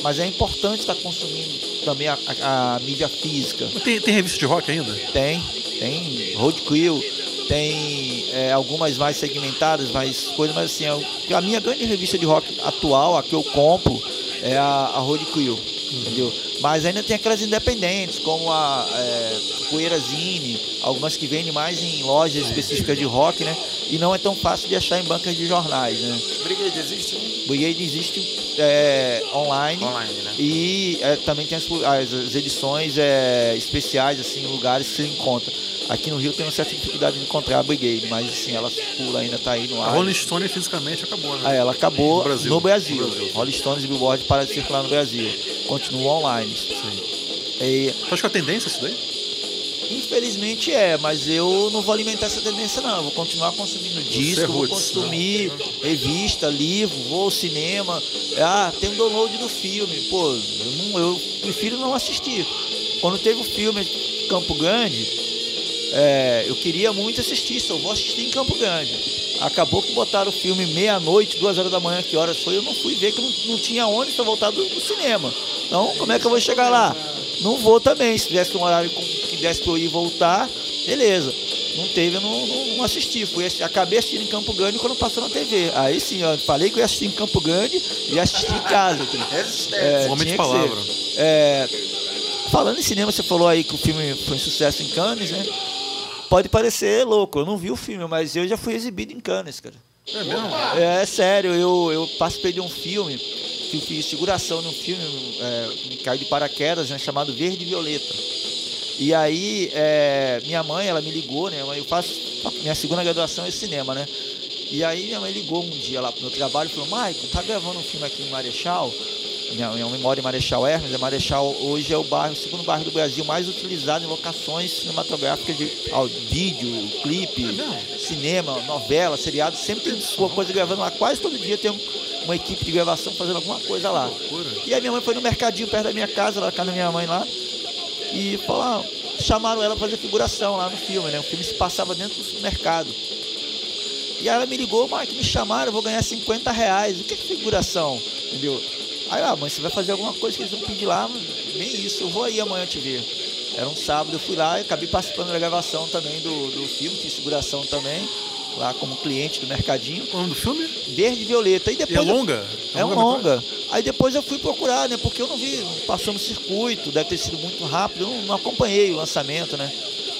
Mas é importante estar consumindo também a, a- a mídia física. Mas Tem, tem revista de rock ainda? Tem, tem Road Crew, tem é, algumas mais segmentadas, mais coisas, mas assim, a, a minha grande revista de rock atual, a que eu compro, é a, a Road Crew, entendeu? Mas ainda tem aquelas independentes, como a é, Poeirazine, algumas que vendem mais em lojas específicas de rock, né? E não é tão fácil de achar em bancas de jornais, né? Brigade existe Brigade existe é, online, online, né? e é, também tem as, as- as edições é, especiais, assim, em lugares que você encontra. Aqui no Rio tem uma certa dificuldade de encontrar a Brigade, mas assim, ela circula ainda, tá aí no A ar. Rolling Stone fisicamente acabou, né? Ah, ela acabou No Brasil. no Brasil. No Brasil. Rolling Stones e Billboard para de circular no Brasil. Continua online. Sim. E, Tu acha que é a tendência isso daí? infelizmente é, mas eu não vou alimentar essa tendência não. Eu vou continuar consumindo disco, vou roots, consumir revista, livro, vou ao cinema. Ah, tem um download do filme. Pô, eu, não- eu prefiro não assistir. Quando teve o filme Campo Grande, é, eu queria muito assistir, só vou assistir em Campo Grande. Acabou que botaram o filme meia-noite, duas horas da manhã, que horas foi, eu não fui ver que não, não tinha onde para voltar do, do cinema. Então, como é que eu vou chegar lá? Não vou também. Se tivesse um horário com- que desse para eu ir e voltar, beleza. não teve, eu não, não, não assisti. Fui, acabei assistindo em Campo Grande quando passou na TV. Aí sim, ó, falei que eu ia assistir em Campo Grande e assisti em casa. É, Homem de palavra. É, falando em cinema, você falou aí que o filme foi um sucesso em Cannes, né? Pode parecer louco, eu não vi o filme, mas eu já fui exibido em Cannes, cara. É mesmo? É, sério, eu, eu participei de um filme, que eu fiz seguração num filme, é, um cai de paraquedas, né, chamado Verde e Violeta. E aí, é, minha mãe, ela me ligou, né? Eu faço minha segunda graduação é cinema, né? E aí minha mãe ligou um dia lá pro meu trabalho e falou, Maicon, tá gravando um filme aqui em Marechal? Minha, minha mãe mora em Marechal Hermes, é Marechal hoje é o bairro, o segundo bairro do Brasil mais utilizado em locações cinematográficas de ao, vídeo, clipe, cinema, novela, seriado, sempre tem alguma coisa gravando lá, quase todo dia tem um- uma equipe de gravação fazendo alguma coisa lá. E aí minha mãe foi no mercadinho perto da minha casa, lá na casa da minha mãe lá, e falou, ah, chamaram ela para fazer figuração lá no filme, né? O filme se passava dentro do mercado. E aí ela me ligou, Mike, me chamaram, eu vou ganhar 50 reais. O que é figuração? Entendeu? Aí, ah, mãe, você vai fazer alguma coisa que eles vão pedir lá? Nem isso, eu vou aí amanhã te ver. Era um sábado, eu fui lá e acabei participando da gravação também do, do filme, fiz figuração também, lá como cliente do mercadinho. É o nome do filme? Verde e Violeta. E E é depois eu- longa? é um longa. Aí depois eu fui procurar, né? Porque eu não vi, passou no circuito, deve ter sido muito rápido, eu não, não acompanhei o lançamento, né?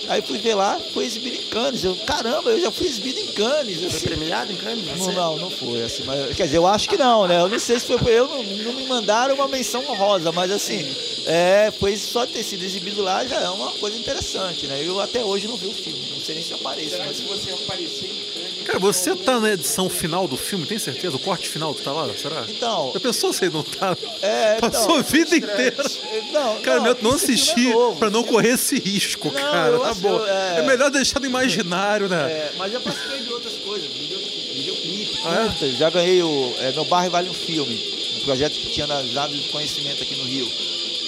Aí fui ver lá, foi exibido em Cannes. Eu, caramba, eu já fui exibido em Cannes. Foi Assim. premiado em Cannes? Não, não, não foi. Assim, mas, quer dizer, eu acho que não, né? Eu não sei se foi. Eu não, não me mandaram uma menção honrosa, mas assim, é, foi só ter sido exibido lá já é uma coisa interessante, né? Eu até hoje não vi o filme, não sei nem se eu apareço. Será que Mas... se você aparecer em Cannes... Cara, você tá na edição final do filme, tem certeza? O corte final, tu tá lá? Será? Então, Já pensou se não tá? é. Passou então, a vida inteira. Não, Cara, não, não assisti é novo. pra não correr esse risco, Não, cara. eu Tá eu- é. É melhor deixar no imaginário, né? É, mas eu participei de outras coisas, video- videoclipe, Ah, é? Já ganhei o é, Meu Bairro Vale um Filme, um projeto que tinha nas Aves do Conhecimento aqui no Rio.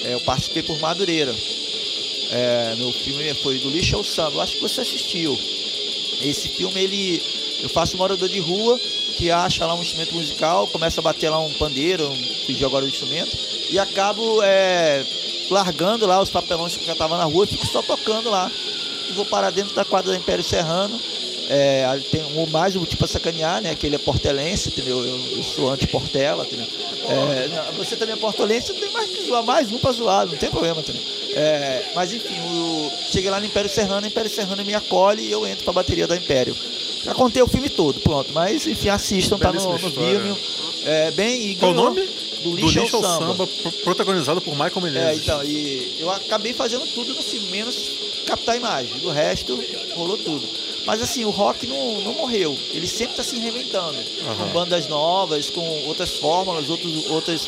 É, eu participei por Madureira. É, meu filme foi do lixo ao samba. Eu acho que você assistiu. Esse filme, ele. Eu faço um morador de rua que acha lá um instrumento musical, começa a bater lá um pandeiro, um, agora do instrumento, e acabo é, largando lá os papelões que já tava na rua fico só tocando lá. E vou parar dentro da quadra do Império Serrano. É, tem um mais um tipo a sacanear, né? Que ele é portelense, entendeu? Eu, eu sou anti-portela, entendeu? É, você também é portelense, não tem mais que zoar, mais um pra zoar, não tem problema, entendeu? É, mas enfim, o, cheguei lá no Império Serrano, o Império Serrano me acolhe e eu entro pra bateria da Império. Já contei o filme todo, pronto. Mas enfim, assistam, tá no, no. Vimeo. É, bem, Qual o nome? Do Lixo, ao Samba. pro- protagonizado por Michael É, Menezes. então, e eu acabei fazendo tudo no filme, menos captar a imagem. Do resto, rolou tudo. Mas assim, o rock não, não morreu. Ele sempre está se reinventando. Aham. Com bandas novas, com outras fórmulas, outros, outras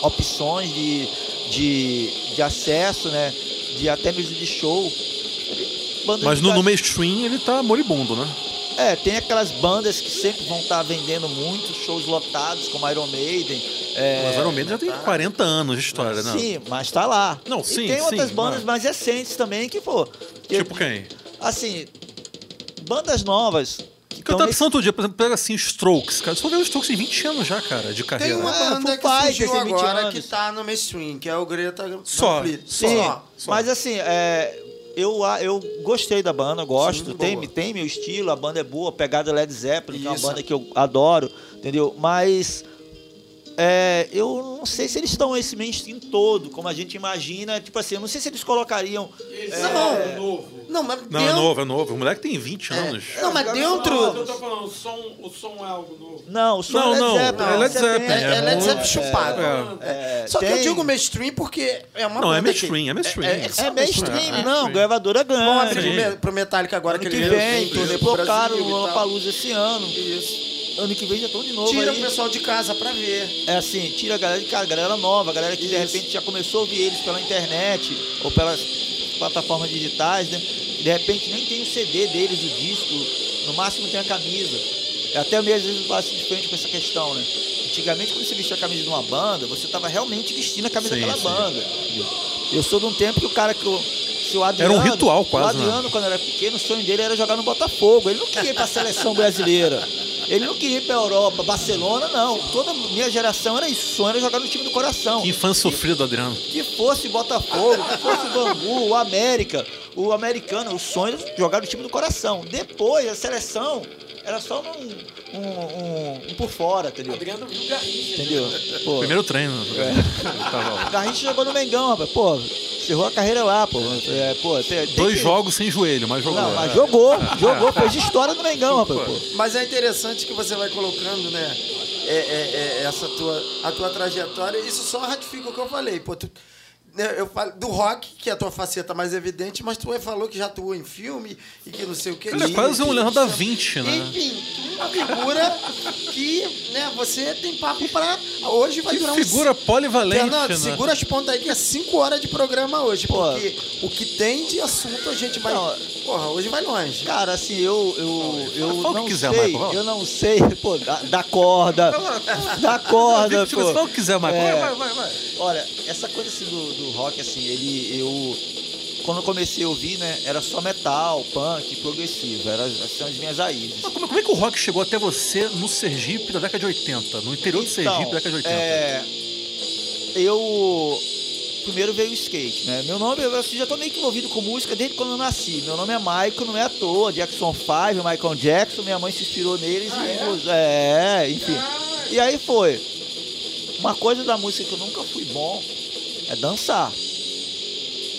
opções de, de, de acesso, né? De até mesmo de show. Mas no, no mainstream ele tá moribundo, né? É, tem aquelas bandas que sempre vão estar vendendo muito, shows lotados, como Iron Maiden. É, Mas Iron Maiden já tem 40 anos de história, né? Sim, mas tá lá. Não, e sim, tem outras sim, bandas mas- mais recentes também que, pô. que- Tipo quem? Assim, bandas novas. Que eu tava nesse- pensando outro dia, por exemplo, pega assim, Strokes, cara. Só vê os Strokes em 20 anos já, cara, de Tem carreira. uma Ah, banda Foo que surgiu tem 20 agora anos. que tá no mainstream, que é o Greta Só. Sim, Só. mas assim, é, eu, eu gostei da banda, gosto, Sim, tem, boa. tem meu estilo, a banda é boa, pegada Led Zeppelin, que é uma Isso. banda que eu adoro, entendeu? Mas é, eu não sei se eles estão esse mainstream todo, como a gente imagina, tipo assim, eu não sei se eles colocariam... Esse Não. é novo. Não, mas Não, dentro... é novo, é novo. O moleque tem 20 anos. Não, mas Não, dentro... eu tô falando, o som, o som é algo novo. Não, o som Não, é Led não, Zeppelin. é Led 70, Zeppelin, É, é Led muito- Zeppelin chupado. É. Só que eu digo mainstream porque é uma Não, é mainstream, é mainstream. É, É mainstream, É, não, gravadora Vão abrir grande. pro, Me- pro Metallica agora Ano que que ele vem, tocaram e tal. Lollapalooza esse ano. Isso. Ano que vem já estão de novo Tira aí. o pessoal de casa pra ver. É assim, tira a galera de casa, galera nova, galera que de Isso. repente já começou a ouvir eles pela internet ou pelas plataformas digitais, né? E de repente nem tem o CD deles, o disco, no máximo tem a camisa. Até mesmo às vezes eu faço de frente com essa questão, né? Antigamente, quando você vestia a camisa de uma banda, você estava realmente vestindo a camisa Sim, daquela sim. banda. Eu sou de um tempo que o cara que. o- O Adriano, Era um ritual quase, O né? Adriano, quando era pequeno, o sonho dele era jogar no Botafogo. Ele não queria ir pra seleção brasileira. Ele não queria ir pra Europa, Barcelona, não. Toda a minha geração era isso. O sonho era jogar no time do coração. Que infância sofrida do Adriano. Que fosse Botafogo, que fosse Bangu, o América. o americano, o sonho era jogar no time do coração. Depois, a seleção era só um, um, um, um por fora, entendeu? Adriano viu Garrincha. Entendeu? Pô, Primeiro treino. É. Tava- Garrincha jogou no Mengão, rapaz. Pô, encerrou a carreira lá, pô. É, pô tem, tem Dois que- jogos sem joelho, mas jogou. Não, mas jogou, jogou, fez história no Mengão, rapaz. Pô. Mas é interessante que você vai colocando, né? é, é, é, essa tua, a tua trajetória. Isso só ratifica o que eu falei. Pô, tu, né, eu falo do rock, que é a tua faceta mais evidente, mas tu falou que já atuou em filme e que não sei o que. Cara, é quase um Leonardo da Vinci, né? Enfim, uma figura que, né, você tem papo pra. Hoje vai Que durar figura uns. polivalente, Fernando, né? segura as pontas aí que é 5 horas de programa hoje. Pô. Porque o que tem de assunto a gente vai. Não. Porra, hoje vai longe. Cara, assim, eu, eu, eu Fala o que não quiser, sei, Michael, eu não sei, pô, da, da corda, da corda, pô. se não quiser, Marco, É. vai, vai, vai. Olha, essa coisa assim do, do rock, assim, ele, eu, quando eu comecei a ouvir, né, era só metal, punk, progressivo, eram são as minhas raízes. Mas como, como é que o rock chegou até você no Sergipe da década de 80? No interior do Sergipe da década de 80? é, eu primeiro veio o skate, né? Meu nome, eu assim, já tô meio que envolvido com música desde quando eu nasci. Meu nome é Michael, não é à toa. Jackson 5, Michael Jackson, minha mãe se inspirou neles e é? enfim. E aí foi. Uma coisa da música que eu nunca fui bom é dançar.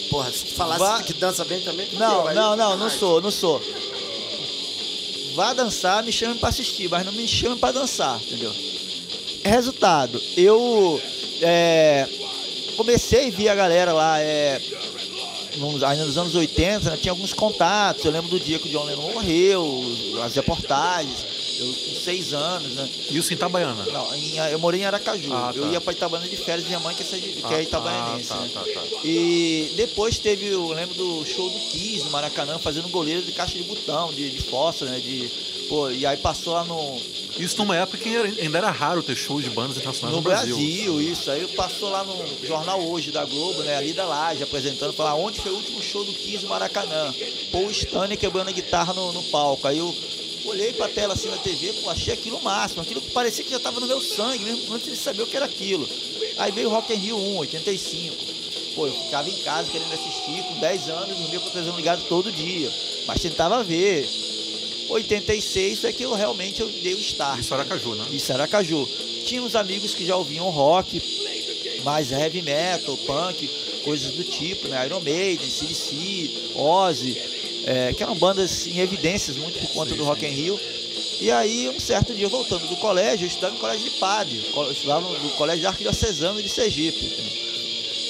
Porra, se tu falasse Vá- que dança bem também. tu Não, deu, não, não, sacanagem. não sou, não sou. Vá dançar, me chame pra assistir, mas não me chame pra dançar, entendeu? Resultado, eu é, comecei a ver a galera lá, é, nos, ainda nos anos 80, né, tinha alguns contatos. Eu lembro do dia que o John Lennon morreu, as reportagens, eu com seis anos, né? Isso em Itabaiana. Não, em- eu morei em Aracaju. Ah, tá. Eu ia pra Itabaiana de férias, minha mãe que é, que é itabaianense. Ah, né? tá, tá, tá. E depois teve, eu lembro do show do Kiss no Maracanã, fazendo goleiro de caixa de botão, de, de fósforo, né? De, pô, e aí passou lá no, Isso numa época que ainda era raro ter shows de bandas internacionais no no, Brasil. Brasil, isso. Aí passou lá no Jornal Hoje da Globo, né? Ali da Laje, apresentando, falar onde foi o último show do Kiss no Maracanã. Paul Stanley quebrando a guitarra no, no palco. Aí eu olhei pra tela assim na TV, pô, achei aquilo máximo. Aquilo que parecia que já tava no meu sangue, mesmo antes de saber o que era aquilo. Aí veio o Rock in Rio 1, 85. Pô, eu ficava em casa querendo assistir, com 10 anos, dormia com a televisão ligada todo dia. Mas tentava ver. 86 é que eu realmente eu dei o start. Isso era Aracaju, né? Isso, Aracaju. Tinha uns amigos que já ouviam rock, mais heavy metal, punk, coisas do tipo, né? Iron Maiden, CDC, Ozzy, é, que eram bandas em evidências muito por conta do Rock in Rio. E aí, um certo dia, voltando do colégio, eu estudava no colégio de padre, eu estudava no colégio arquidiocesano de Sergipe.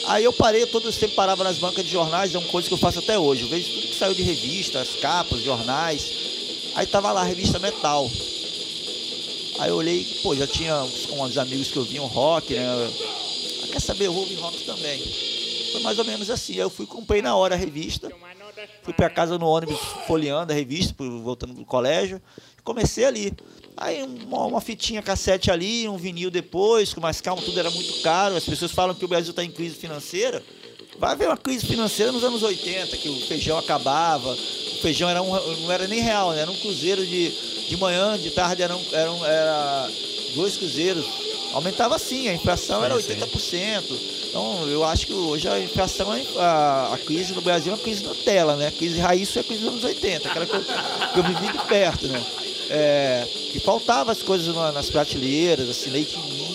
Aí eu parei, todo sempre parava nas bancas de jornais, é uma coisa que eu faço até hoje. Eu vejo tudo que saiu de revista, as capas, jornais. Aí tava lá a revista Metal. Aí eu olhei, pô, já tinha uns, uns amigos que ouviam rock, né? Quer saber, eu vou ouvir rock também. Foi mais ou menos assim. Eu fui, comprei na hora a revista. Fui pra casa no ônibus folheando a revista, voltando do colégio. Comecei ali. Aí uma, uma fitinha cassete ali, um vinil depois, com mais calma, tudo era muito caro. As pessoas falam que o Brasil está em crise financeira. Vai haver uma crise financeira nos anos 80, que o feijão acabava. O feijão era um, não era nem real, né? Era um cruzeiro de, de manhã, de tarde eram, eram era dois cruzeiros. Aumentava assim, a inflação era Sim, sim. 80%. Então, eu acho que hoje a inflação, a, a crise no Brasil é uma crise Nutella, né? A crise raiz é a crise dos anos 80, aquela que eu, que eu vivi de perto, né? É, e faltava as coisas na- nas prateleiras, assim, leite ninho,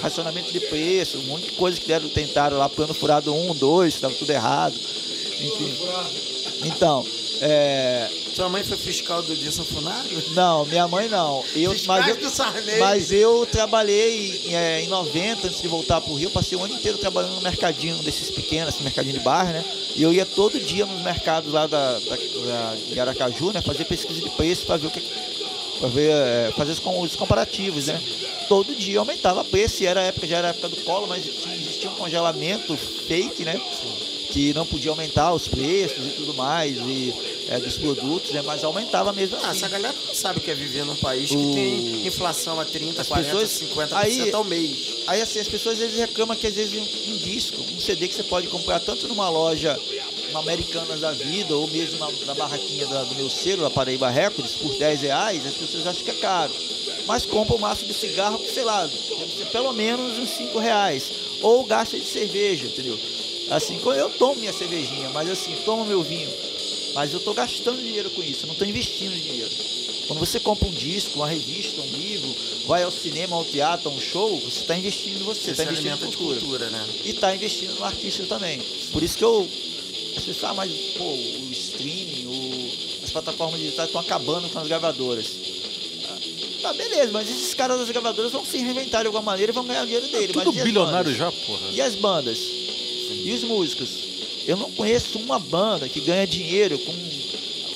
racionamento de preço, um monte de coisa que deram, tentaram lá, plano furado 1, 2, estava tudo errado. Enfim. Então, é, Sua mãe foi fiscal do Dilson Funaro? não, minha mãe não. Eu, mas, eu, mas eu trabalhei em, é, em 90, antes de voltar pro Rio, passei o ano inteiro trabalhando no mercadinho desses pequenos, esse mercadinho de bairro, né? E eu ia todo dia nos mercados lá da, da, da- de Aracaju, né? Fazer pesquisa de preço para ver o que. Ver, é, fazer os, com- os comparativos, né? Todo dia aumentava preço, e era época, já era época do colo, mas existia um congelamento fake, né? Que não podia aumentar os preços e tudo mais, e, é, dos produtos, né? Mas aumentava mesmo Ah, assim. essa galera não sabe o que é viver num país que O- tem inflação a 30, As 40, pessoas- 50% aí- ao mês. Aí assim, as pessoas às vezes reclamam que às vezes um, um disco, um CD que você pode comprar tanto numa loja uma Americanas da vida ou mesmo na, na barraquinha da- do meu selo, a Paraíba Records, por 10 reais, as pessoas acham que é caro. Mas compra um maço de cigarro, sei lá, deve ser pelo menos uns 5 reais. Ou gasta de cerveja, entendeu? Assim, eu tomo minha cervejinha, mas assim, tomo meu vinho. Mas eu tô gastando dinheiro com isso, eu não tô investindo dinheiro. Quando você compra um disco, uma revista, um livro, vai ao cinema, ao teatro, a um show, você está investindo em você, Você está investindo em cultura. cultura, né? E está investindo no artista também. Por isso que eu. As pessoas, ah, mas pô, o streaming, o- as plataformas digitais estão acabando com as gravadoras. Ah, Tá, beleza, mas esses caras das gravadoras vão se reinventar de alguma maneira e vão ganhar o dinheiro dele. mas Tudo e bilionário bandas? já, porra. E as bandas? E os músicos? Eu não conheço uma banda que ganha dinheiro com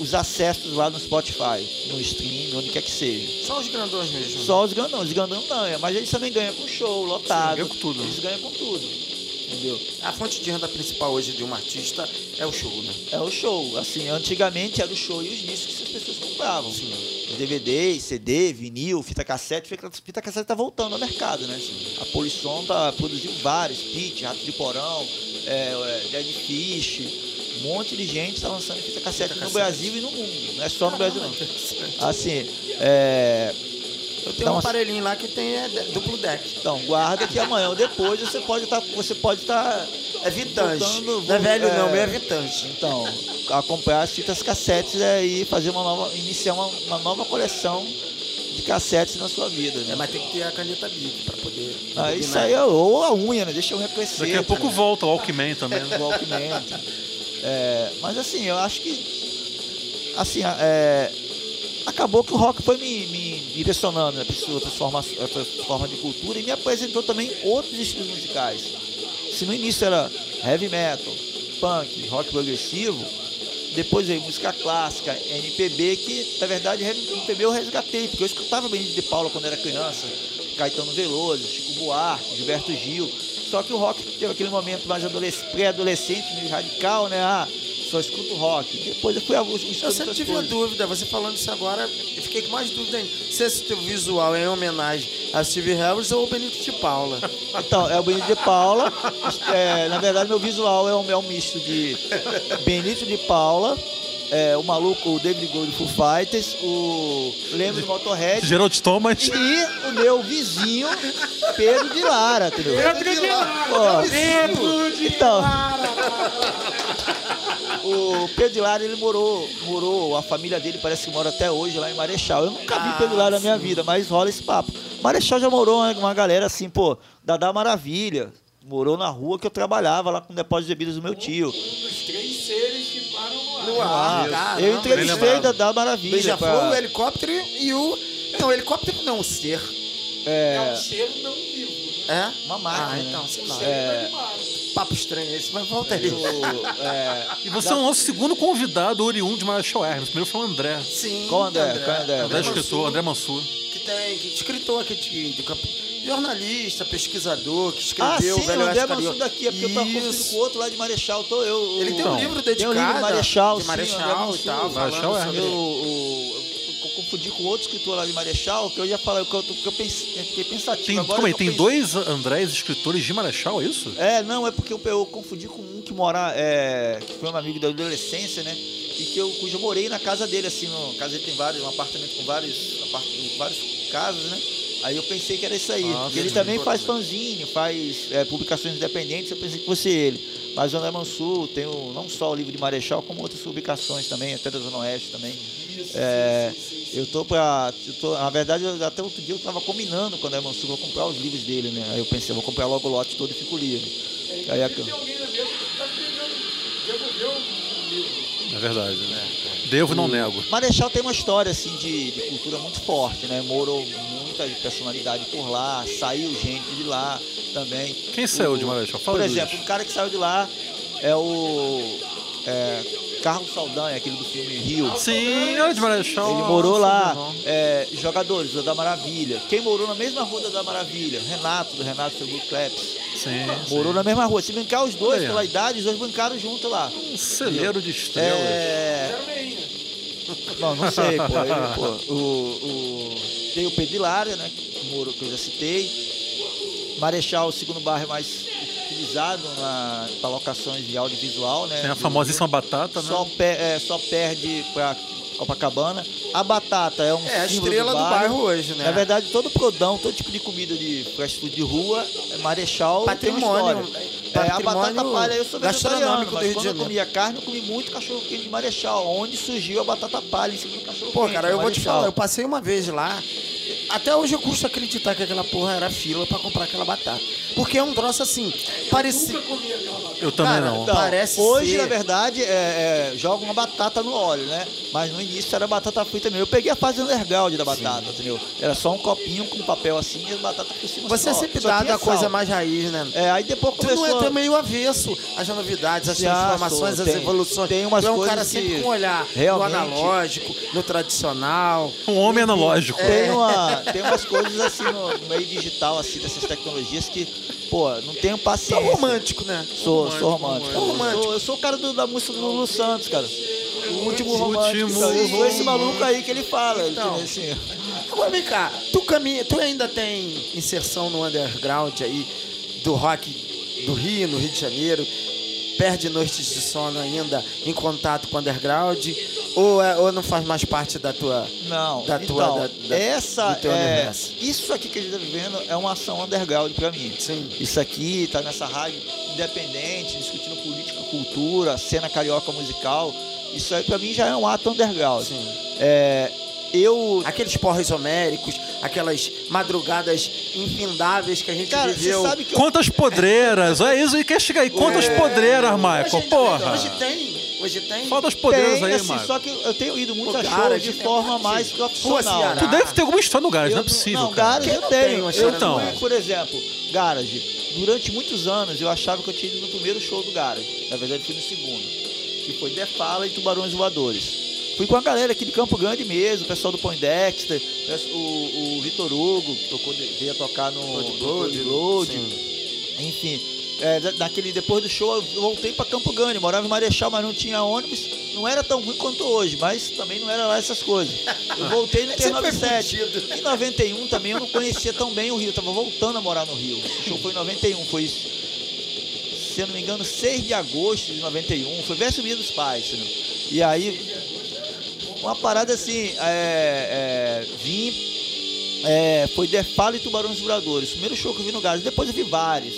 os acessos lá no Spotify, no stream, onde quer que seja. Só os grandões mesmo. Só os grandão, os grandão ganham, mas eles também ganham com show, lotado. ganha com tudo. Eles ganham com tudo. Entendeu? A fonte de renda principal hoje de um artista é o show, né? É o show. Assim, antigamente era o show e os discos que as pessoas compravam. Os DVD, CD, vinil, fita cassete. Fita fita cassete tá voltando ao mercado, né? A Polisson tá produziu vários, Pit, Rato de Porão, é, é, Dead Fish. Um monte de gente tá lançando fita cassete no Brasil e no mundo. Não é só no Brasil, não. Assim, é. Eu tenho Dá um uma- aparelhinho lá que tem é, duplo deck. Então, guarda que amanhã ou depois você pode estar. você pode estar. É vintage. Voltando, não é velho não, é- meu é vintage. Então, a comprar as fitas cassetes é, e fazer uma nova. iniciar uma, uma nova coleção de cassetes na sua vida. Né? É, mas tem que ter a caneta Bic pra poder. Ah, isso aí é ou a unha, né? Deixa eu reconhecer. Daqui a pouco volta o Walkman também. né? o Walkman. É, mas assim, eu acho que. Assim, é, acabou que o rock foi me, me direcionando né, para outras formas, outras formas de cultura e me apresentou também outros estilos musicais. Se no início era heavy metal, punk, rock progressivo, depois veio música clássica, MPB, que na verdade MPB eu resgatei, porque eu escutava Benito de Paula quando era criança, Caetano Veloso, Chico Buarque, Gilberto Gil. Só que o rock teve aquele momento mais adolesc- pré-adolescente, meio radical, né? Ah, só escuto rock. Depois eu fui a Eu sempre tive a dúvida, você falando isso agora, eu fiquei com mais dúvida ainda. Se esse teu visual é em homenagem a Steve Harris ou o Benito de Paula. Então, é o Benito de Paula. É, na verdade, meu visual é um, é um misto de Benito de Paula, é, o maluco, o David Gold do Foo Fighters, o Lembro do Motorhead Gerald Thomas. e o meu vizinho, Pedro de Lara, entendeu? Pedro de Lara. Pedro de Então. Lara. O Pedro de Lara, ele morou, morou, a família dele parece que mora até hoje lá em Marechal. Eu nunca vi Pedro de Lara na minha vida, mas rola esse papo. Marechal já morou uma, uma galera assim, pô, Dadá Maravilha. Morou na rua que eu trabalhava lá com o depósito de bebidas do meu tio. Os três seres que no ar. Ah, caramba. eu entrevistei lembrado. Dadá Maravilha. Beija-flor, pra- o helicóptero e o. Não, o helicóptero não, o ser. É É, um ser não vivo. Né? É? uma máquina. Ah, né? então, sei Um lá. ser É. inanimado. Papo estranho esse, mas volta aí. O- é, E você é o nosso segundo convidado oriundo de Marechal Hermes. O primeiro foi o André. Sim. Qual André? Qual André? André escritor, André Mansur. Que tem, que escritor aqui de, de campo. Jornalista, pesquisador, que Ah, escreveu sim, o Velho Oeste Mansur Carioca. daqui, é porque eu tava confundindo Isso. com o outro lá de Marechal. Tô, eu, Ele tem Então, um livro tem um dedicado livro de Marechal, de sim, Marechal André e Mansur. tal, Marechal falando é sobre... Eu, o- eu confundi com outro escritor lá de Marechal, que eu já falei, que eu, que eu pensei, eu fiquei pensativo. Tem, agora é? que eu Tem pensei- dois Andrés escritores de Marechal, é isso? É, não, é porque eu, eu confundi com um que mora, é, que foi um amigo da adolescência, né? E que eu, cujo eu morei na casa dele, assim, no casa dele tem vários, um apartamento com vários, apart- vários casas, né? Aí eu pensei que era isso aí. Ah, ele sim. também faz fanzine, faz é, publicações independentes, eu pensei que fosse ele. Mas o André Mansur tem o, não só o livro de Marechal, como outras publicações também, até da Zona Oeste também. É, eu tô pra. Eu tô, na verdade, eu- até outro dia eu tava combinando com o André Mansur vou comprar os livros dele, né? Aí eu pensei, eu vou comprar logo o lote todo e fico livre. Aí a- Tem alguém na mesa que tá o livro. É verdade, né? Devo e não nego. Marechal tem uma história assim de, de cultura muito forte, né? Morou muita personalidade por lá, saiu gente de lá também. Quem saiu O- de Marechal? Fala Por exemplo, o cara que saiu de lá é o é, Carlos Saldanha, aquele do filme Rio. Sim, era de Marechal. Ele morou lá, é, jogadores da Maravilha. Quem morou na mesma rua da Maravilha? Renato, do Renato Seguro Kleps. Sim, Morou na mesma rua. Se brincar os dois pela idade, os dois brincaram junto lá. Um celeiro de estrelas. É, não, não sei, pô. Ele, pô, o, o, tem o Pedro né? Que morou, que eu já citei. Marechal, o segundo bairro mais utilizado para locações de audiovisual, né? Tem a famosíssima batata, né? Só, pe- é, só perde para Copacabana. A batata é um É a estrela do bairro hoje, né? Na verdade, todo prodão, todo tipo de comida de fast food de rua, é Marechal tem uma patrimônio. história. É, a batata palha eu sou vegetariano, mas quando eu comia carne, eu comi muito cachorro quente de Marechal, onde surgiu a batata palha em cima do cachorro Pô, quente. cara, eu vou te falar, eu passei uma vez lá. Até hoje eu custo acreditar que aquela porra era fila pra comprar aquela batata. Porque é um troço assim, parecia. Eu também Cara, não. Parece hoje, ser. na verdade, é, é, joga uma batata no óleo, né? Mas no início era batata frita mesmo. Eu peguei a fase underground da batata, entendeu? Era só um copinho com papel assim e a batata por cima. Você é sempre dado a coisa mais raiz, né? É, aí depois Tu começou... não é também o avesso às novidades, Já transformações, tem- evoluções. tem umas tu é um cara sempre com um olhar realmente- no analógico, no tradicional. Um homem analógico. Tem, uma, tem umas coisas assim no, no meio digital, assim, dessas tecnologias que, pô, não tenho paciência. um romântico, né? Sou, sou romântico. romântico. Eu sou, eu sou o cara do- da música do Lulu Santos, cara. O último romântico. último Então, eu sou esse maluco aí que ele fala. Então. entendeu? Assim, Agora vem cá, tu, caminha, tu ainda tem inserção no underground aí do rock do Rio, no Rio de Janeiro? Perde noites de sono ainda em contato com o underground? Ou, é- ou não faz mais parte da tua. não, Da então, tua- da- da- essa é, isso aqui que a gente tá vivendo é uma ação underground pra mim. Sim. Isso aqui tá nessa rádio independente, discutindo política, cultura, cena carioca musical. Isso aí pra mim já é um ato underground. Sim. É, eu Aqueles porros homéricos, aquelas madrugadas infindáveis que a gente Cara, você viveu. sabe que eu Quantas podreiras? É isso e quer chegar aí. Quantas podreiras, Michael? Hoje, Porra. hoje tem. Hoje tem. Fala das podreiras tenho, aí, assim, Michael. só que eu tenho ido muito Pô, a shows garagem, de né? forma mais profissional. Ceará. Tu deve ter alguma história no garagem, não é Eu- possível, não, cara. garage eu não tenho. tem uma eu no fui, garage? por exemplo, garage. Durante muitos anos eu achava que eu tinha ido no primeiro show do garage. Na verdade, fui no segundo. Que foi Defala e Tubarões Voadores. Fui com a galera aqui de Campo Grande mesmo, o pessoal do Point Dexter, o, o Vitor Hugo, que tocou, veio tocar no Blood sim. Enfim, é, da- daquele, depois do show eu voltei para Campo Grande, morava em Marechal, mas não tinha ônibus. Não era tão ruim quanto hoje, mas também não era lá essas coisas. Eu voltei no Você foi T97. fudido. Em 91 também eu não conhecia tão bem o Rio, eu tava voltando a morar no Rio. O show foi em 91, foi isso. Se eu não me engano, 6 de agosto de 91, foi verso Dia dos Pais, entendeu? E aí, uma parada assim, é, é, vim, é, foi Defala e Tubarões Voadores, o primeiro show que eu vi no Gás, depois eu vi vários.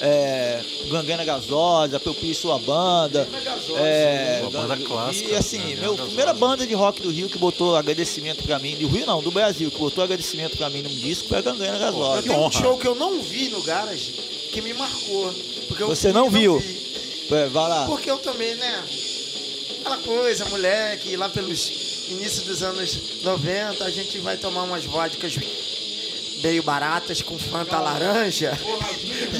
É, Ganguena Gasosa, Pelpi e Sua Banda. É, Uma banda clássica, E assim, Ganguena meu, primeira banda de rock do Rio que botou agradecimento pra mim, do Rio não, do Brasil, que botou agradecimento pra mim num disco foi a Ganguena Eu Gasosa. tenho um show que eu não vi no garage que me marcou. Você não viu? vi. É, vai lá. Porque eu também, né? Aquela coisa, moleque, lá pelos inícios dos anos 90, a gente vai tomar umas vodkas meio baratas com Fanta laranja.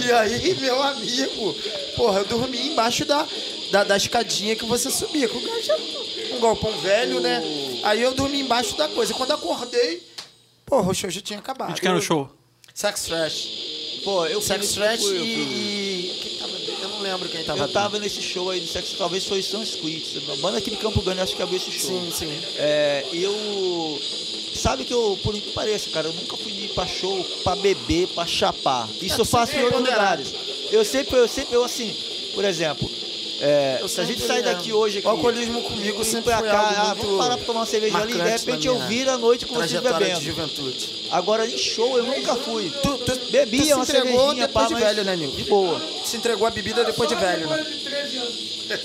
E aí, meu amigo, porra, eu dormi embaixo da, da, da escadinha que você subia. Com o um galpão velho, né? Aí eu dormi embaixo da coisa. Quando acordei, porra, o show já tinha acabado. A gente quer no show. Sex Trash. Pô, eu Sex Trash e, e- Quem tava Eu não lembro quem tava Eu tava nesse show aí do Sexo, talvez foi São Squid. Uma banda aqui de Campo Grande, acho que abriu esse show. Sim, sim. É, eu. Sabe que eu, por que pareça, cara, eu nunca fui ir pra show pra beber, pra chapar. Isso eu faço em outros ponderado. lugares. Eu sempre, eu sempre, eu assim, por exemplo, é, se a gente sair daqui hoje aqui. O alcoolismo comigo sempre pra foi cá, algo ah, muito vamos parar pra tomar uma cerveja ali, de repente eu viro a noite com vocês bebendo. de juventude. Agora em show eu nunca fui. Tu, tu, Bebia tu uma cervejinha, depois pá, de velho, né, Nil? De boa. Se entregou a bebida depois de velho, né?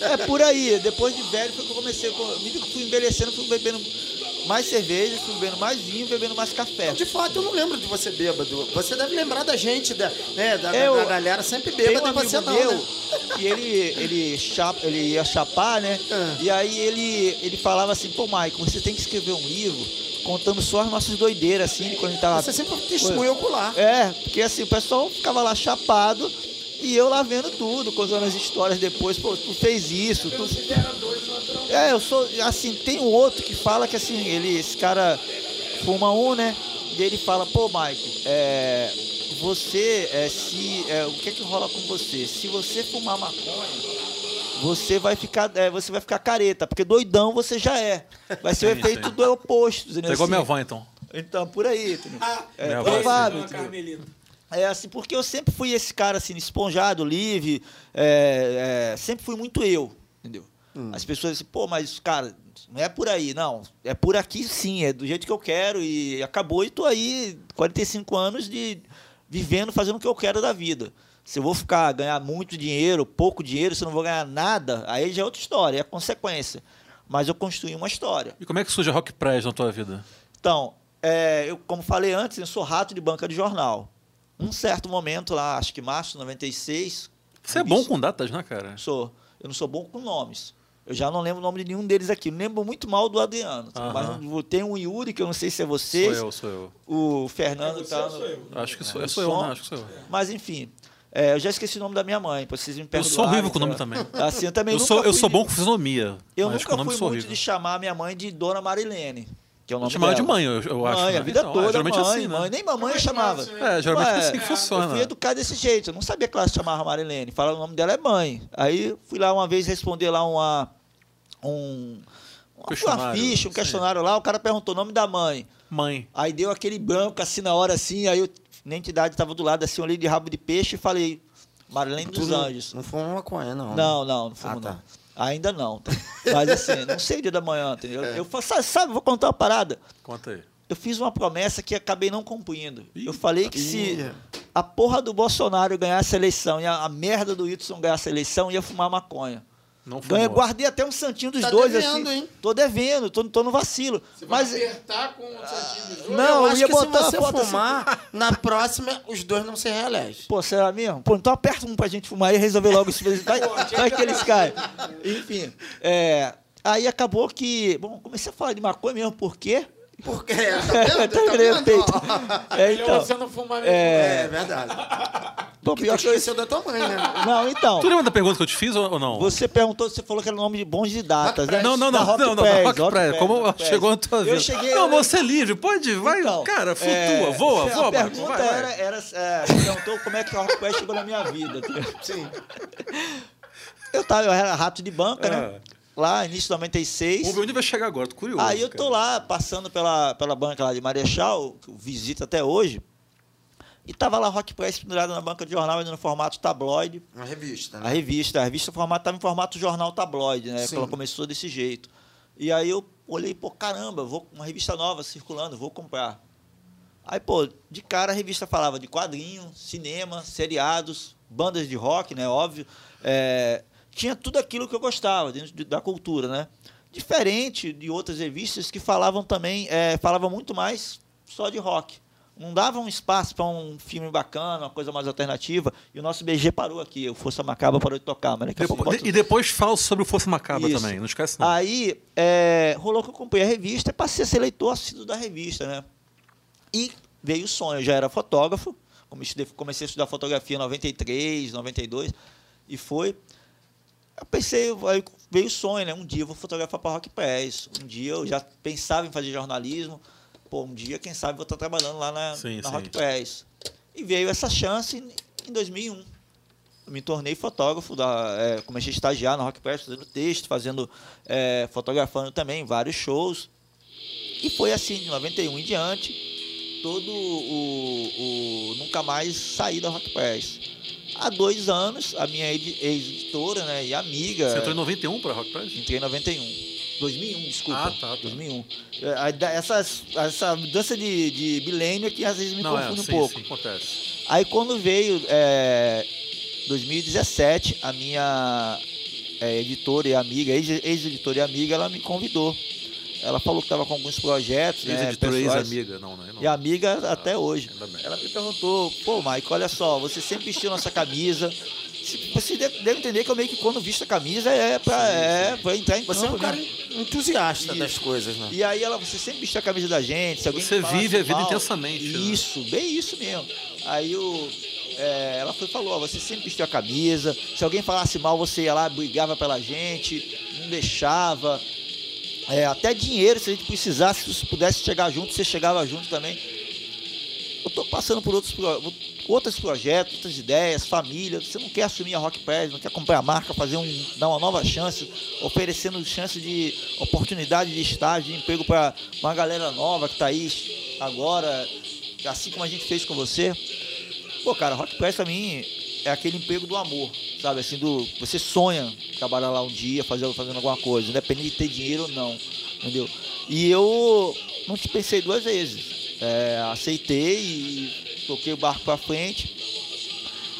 É por aí, depois de velho foi que eu comecei, eu fui envelhecendo, fui bebendo mais cerveja, bebendo mais vinho, bebendo mais café. De fato, eu não lembro de você bêbado. Você deve lembrar da gente, da, né, da, Eu- da galera sempre um bêbada e amigo você não, meu né? que ele, ele, chapa, ele ia chapar, né? Ah. E aí ele, ele falava assim, pô, Maicon, você tem que escrever um livro contando só as nossas doideiras, assim, quando a gente tava. Você sempre foi testemunho ocular. É, porque assim, o pessoal ficava lá chapado e eu lá vendo tudo, contando as histórias depois, pô, tu fez isso, tu. É, eu sou. Assim, tem um outro que fala que assim, ele, esse cara fuma um, né? E ele fala, pô, Maico, é. Você, é, se. É, o que é que rola com você? Se você fumar maconha, você vai ficar, é, você vai ficar careta, porque doidão você já é. Vai ser o Sim, efeito sim. do oposto, igual Assim, minha avó, então. Então, por aí, entendeu? É provável. É assim, porque eu sempre fui esse cara assim, esponjado, livre, é, é, sempre fui muito eu, entendeu? As pessoas dizem, pô, mas, cara, não é por aí, não. É por aqui sim, é do jeito que eu quero e acabou e tô aí, 45 anos de vivendo, fazendo o que eu quero da vida. Se eu vou ficar ganhar muito dinheiro, pouco dinheiro, se eu não vou ganhar nada, aí já é outra história, é consequência. Mas eu construí uma história. E como é que surge a Rock Press na tua vida? Então, é, eu, como falei antes, eu sou rato de banca de jornal. Um certo momento lá, acho que março de 96. Você é bom com datas, né, cara? Sou. Eu não sou bom com nomes. Eu já não lembro o nome de nenhum deles aqui. Eu lembro muito mal do Adriano. Aham. Mas tem um Yuri, que eu não sei se é você. Sou eu, sou eu. O Fernando tá. ou sou eu? Acho que sou, É, é, sou eu, né? Acho que sou eu. Mas enfim. é, eu já esqueci o nome da minha mãe, pra vocês me Eu perdoarem. sou horrível com o nome tá? também. Assim, eu também Eu nunca sou, eu fui sou bom com fisionomia. Eu nunca o fui muito horrível. de chamar minha mãe de Dona Marilene, que é o Eu nome chamava de dela. mãe, eu, eu acho. Mãe, né? a vida Então, é, toda, geralmente mãe, é assim, né? mãe. Nem mamãe é que chamava. É, geralmente é Ué, assim que Eu funciona. fui educado desse jeito. Eu não sabia que ela se chamava Marilene. Fala, o nome dela é mãe. Aí fui lá uma vez responder lá uma. Um. Uma, ficha, um sim. questionário lá, o cara perguntou o nome da mãe. Mãe. Aí deu aquele branco assim na hora assim, aí eu, na entidade estava do lado assim, eu olhei de rabo de peixe e falei, Marilene dos Anjos. Não foi uma maconha, não. né? Não, não, não fumo Ah, tá. não. Ainda não. Mas assim, não sei dia da manhã, entendeu? É. Eu falo, sabe, sabe, vou contar uma parada. Conta aí. Eu fiz uma promessa que acabei não cumprindo. Eu falei que se Ih. a porra do Bolsonaro ganhasse a eleição e a, a merda do Whitson ganhasse a eleição, ia fumar maconha. Não Ganhei, fumou. guardei até um santinho dos Tá dois, devendo, assim. hein? Tô devendo, tô, tô no vacilo. Você vai Mas apertar com o santinho dos dois? Não, eu eu acho ia que botar se você foto assim. fumar, na próxima, os dois não se reelegem. Pô, será mesmo? Pô, então aperta um pra gente fumar e resolver logo isso. Vai, vai que eles caem. Enfim, é, aí acabou que... Bom, comecei a falar de maconha mesmo, por quê? Porque, tá vendo? Tá Tá vendo? peito. É, Melhor então. você não fumar mesmo. É, verdade. Pô, Que pior que eu... esqueceu da tua mãe, né? Não, então. Tu lembra da pergunta que eu te fiz ou não? Você perguntou, você falou que era o nome de bons de datas, né? Não, não, não, Rock não, não, Rock Como Rock chegou na tua vida? Eu cheguei... Não, você é livre, pode, vai, Então, cara, flutua, é, voa, A voa, Marcos, pergunta vai, vai. era, era é, você perguntou como é que o Rock Press chegou na minha vida. Sim. Eu, tava, eu era rato de banca, né? Lá, início de 96. Vamos ver onde vai chegar agora, tô curioso. Aí eu tô cara. lá, passando pela, pela banca lá de Marechal, que eu visito até hoje, e tava lá Rock Press pendurado na banca de jornal, ainda no formato tabloide. Uma revista, A né? revista, a revista formato, tava em formato jornal tabloide, né? Sim. Ela começou desse jeito. E aí eu olhei, pô, caramba, vou uma revista nova circulando, vou comprar. Aí, pô, de cara a revista falava de quadrinho, cinema, seriados, bandas de rock, né? Óbvio. É, tinha tudo aquilo que eu gostava dentro de- da cultura, né? Diferente de outras revistas que falavam também, é, falavam muito mais só de rock. Não davam espaço para um filme bacana, uma coisa mais alternativa. E o nosso BG parou aqui, o Força Macabra parou de tocar, mas daqui. Depois- e depois fala sobre o Força Macabra Isso. também, não esquece não. Aí é, rolou que eu comprei a revista e passei a ser leitor assíduo da revista, né? E veio o sonho, eu já era fotógrafo, comecei a estudar fotografia em 93, 92, e foi. Eu pensei, aí veio o sonho, né? Um dia eu vou fotografar para Rock Press. Um dia eu já pensava em fazer jornalismo. Pô, um dia, quem sabe, vou estar trabalhando lá na, Sim, na sim. Rock Press. E veio essa chance em, em 2001. Eu me tornei fotógrafo, da, é, comecei a estagiar na Rock Press, fazendo texto, fazendo, é, fotografando também vários shows. E foi assim, de 91 em diante, todo o, o nunca mais saí da Rock Press. Há dois anos, a minha edi- ex-editora né, e amiga. Você entrou em 91 pra Rock Press? Entrei em 91. 2001, desculpa. Ah, tá, tá. 2001. É, a- Essas, essa mudança de, de milênio é que às vezes me Não, é, confunde sim, um pouco. sim, acontece. Aí quando veio é, 2017, a minha é, editora e amiga, ex- ex-editora e amiga, ela me convidou. Ela falou que estava com alguns projetos, né, Ex-editora, ex-amiga, não, não, não. E amiga até hoje. Ela me perguntou, pô, Mike, olha só, você sempre vestiu nossa camisa. Você deve, entender que eu meio que quando visto a camisa é pra, é pra entrar em Você é um campo cara mesmo. entusiasta Isso. das coisas, né? E aí ela, você sempre vestiu a camisa da gente. Se Você vive a vida mal- intensamente, né? Isso, bem isso mesmo. Aí o, é, ela foi, falou, ó, você sempre vestiu a camisa. Se alguém falasse mal, você ia lá, brigava pela gente, não deixava. É, até dinheiro, se a gente precisasse, se pudesse chegar junto, você chegava junto também. Eu tô passando por outros, outros projetos, outras ideias, família. Você não quer assumir a Rock Press, não quer comprar a marca, fazer um, dar uma nova chance, oferecendo chance de oportunidade de estágio, de emprego para uma galera nova que está aí agora, assim como a gente fez com você. Pô, cara, Rock Press pra mim é aquele emprego do amor, sabe? Assim, do você sonha trabalhar lá um dia, fazer, fazendo alguma coisa, independente de ter dinheiro ou não, entendeu? E eu não te pensei duas vezes. É, aceitei e toquei o barco pra frente.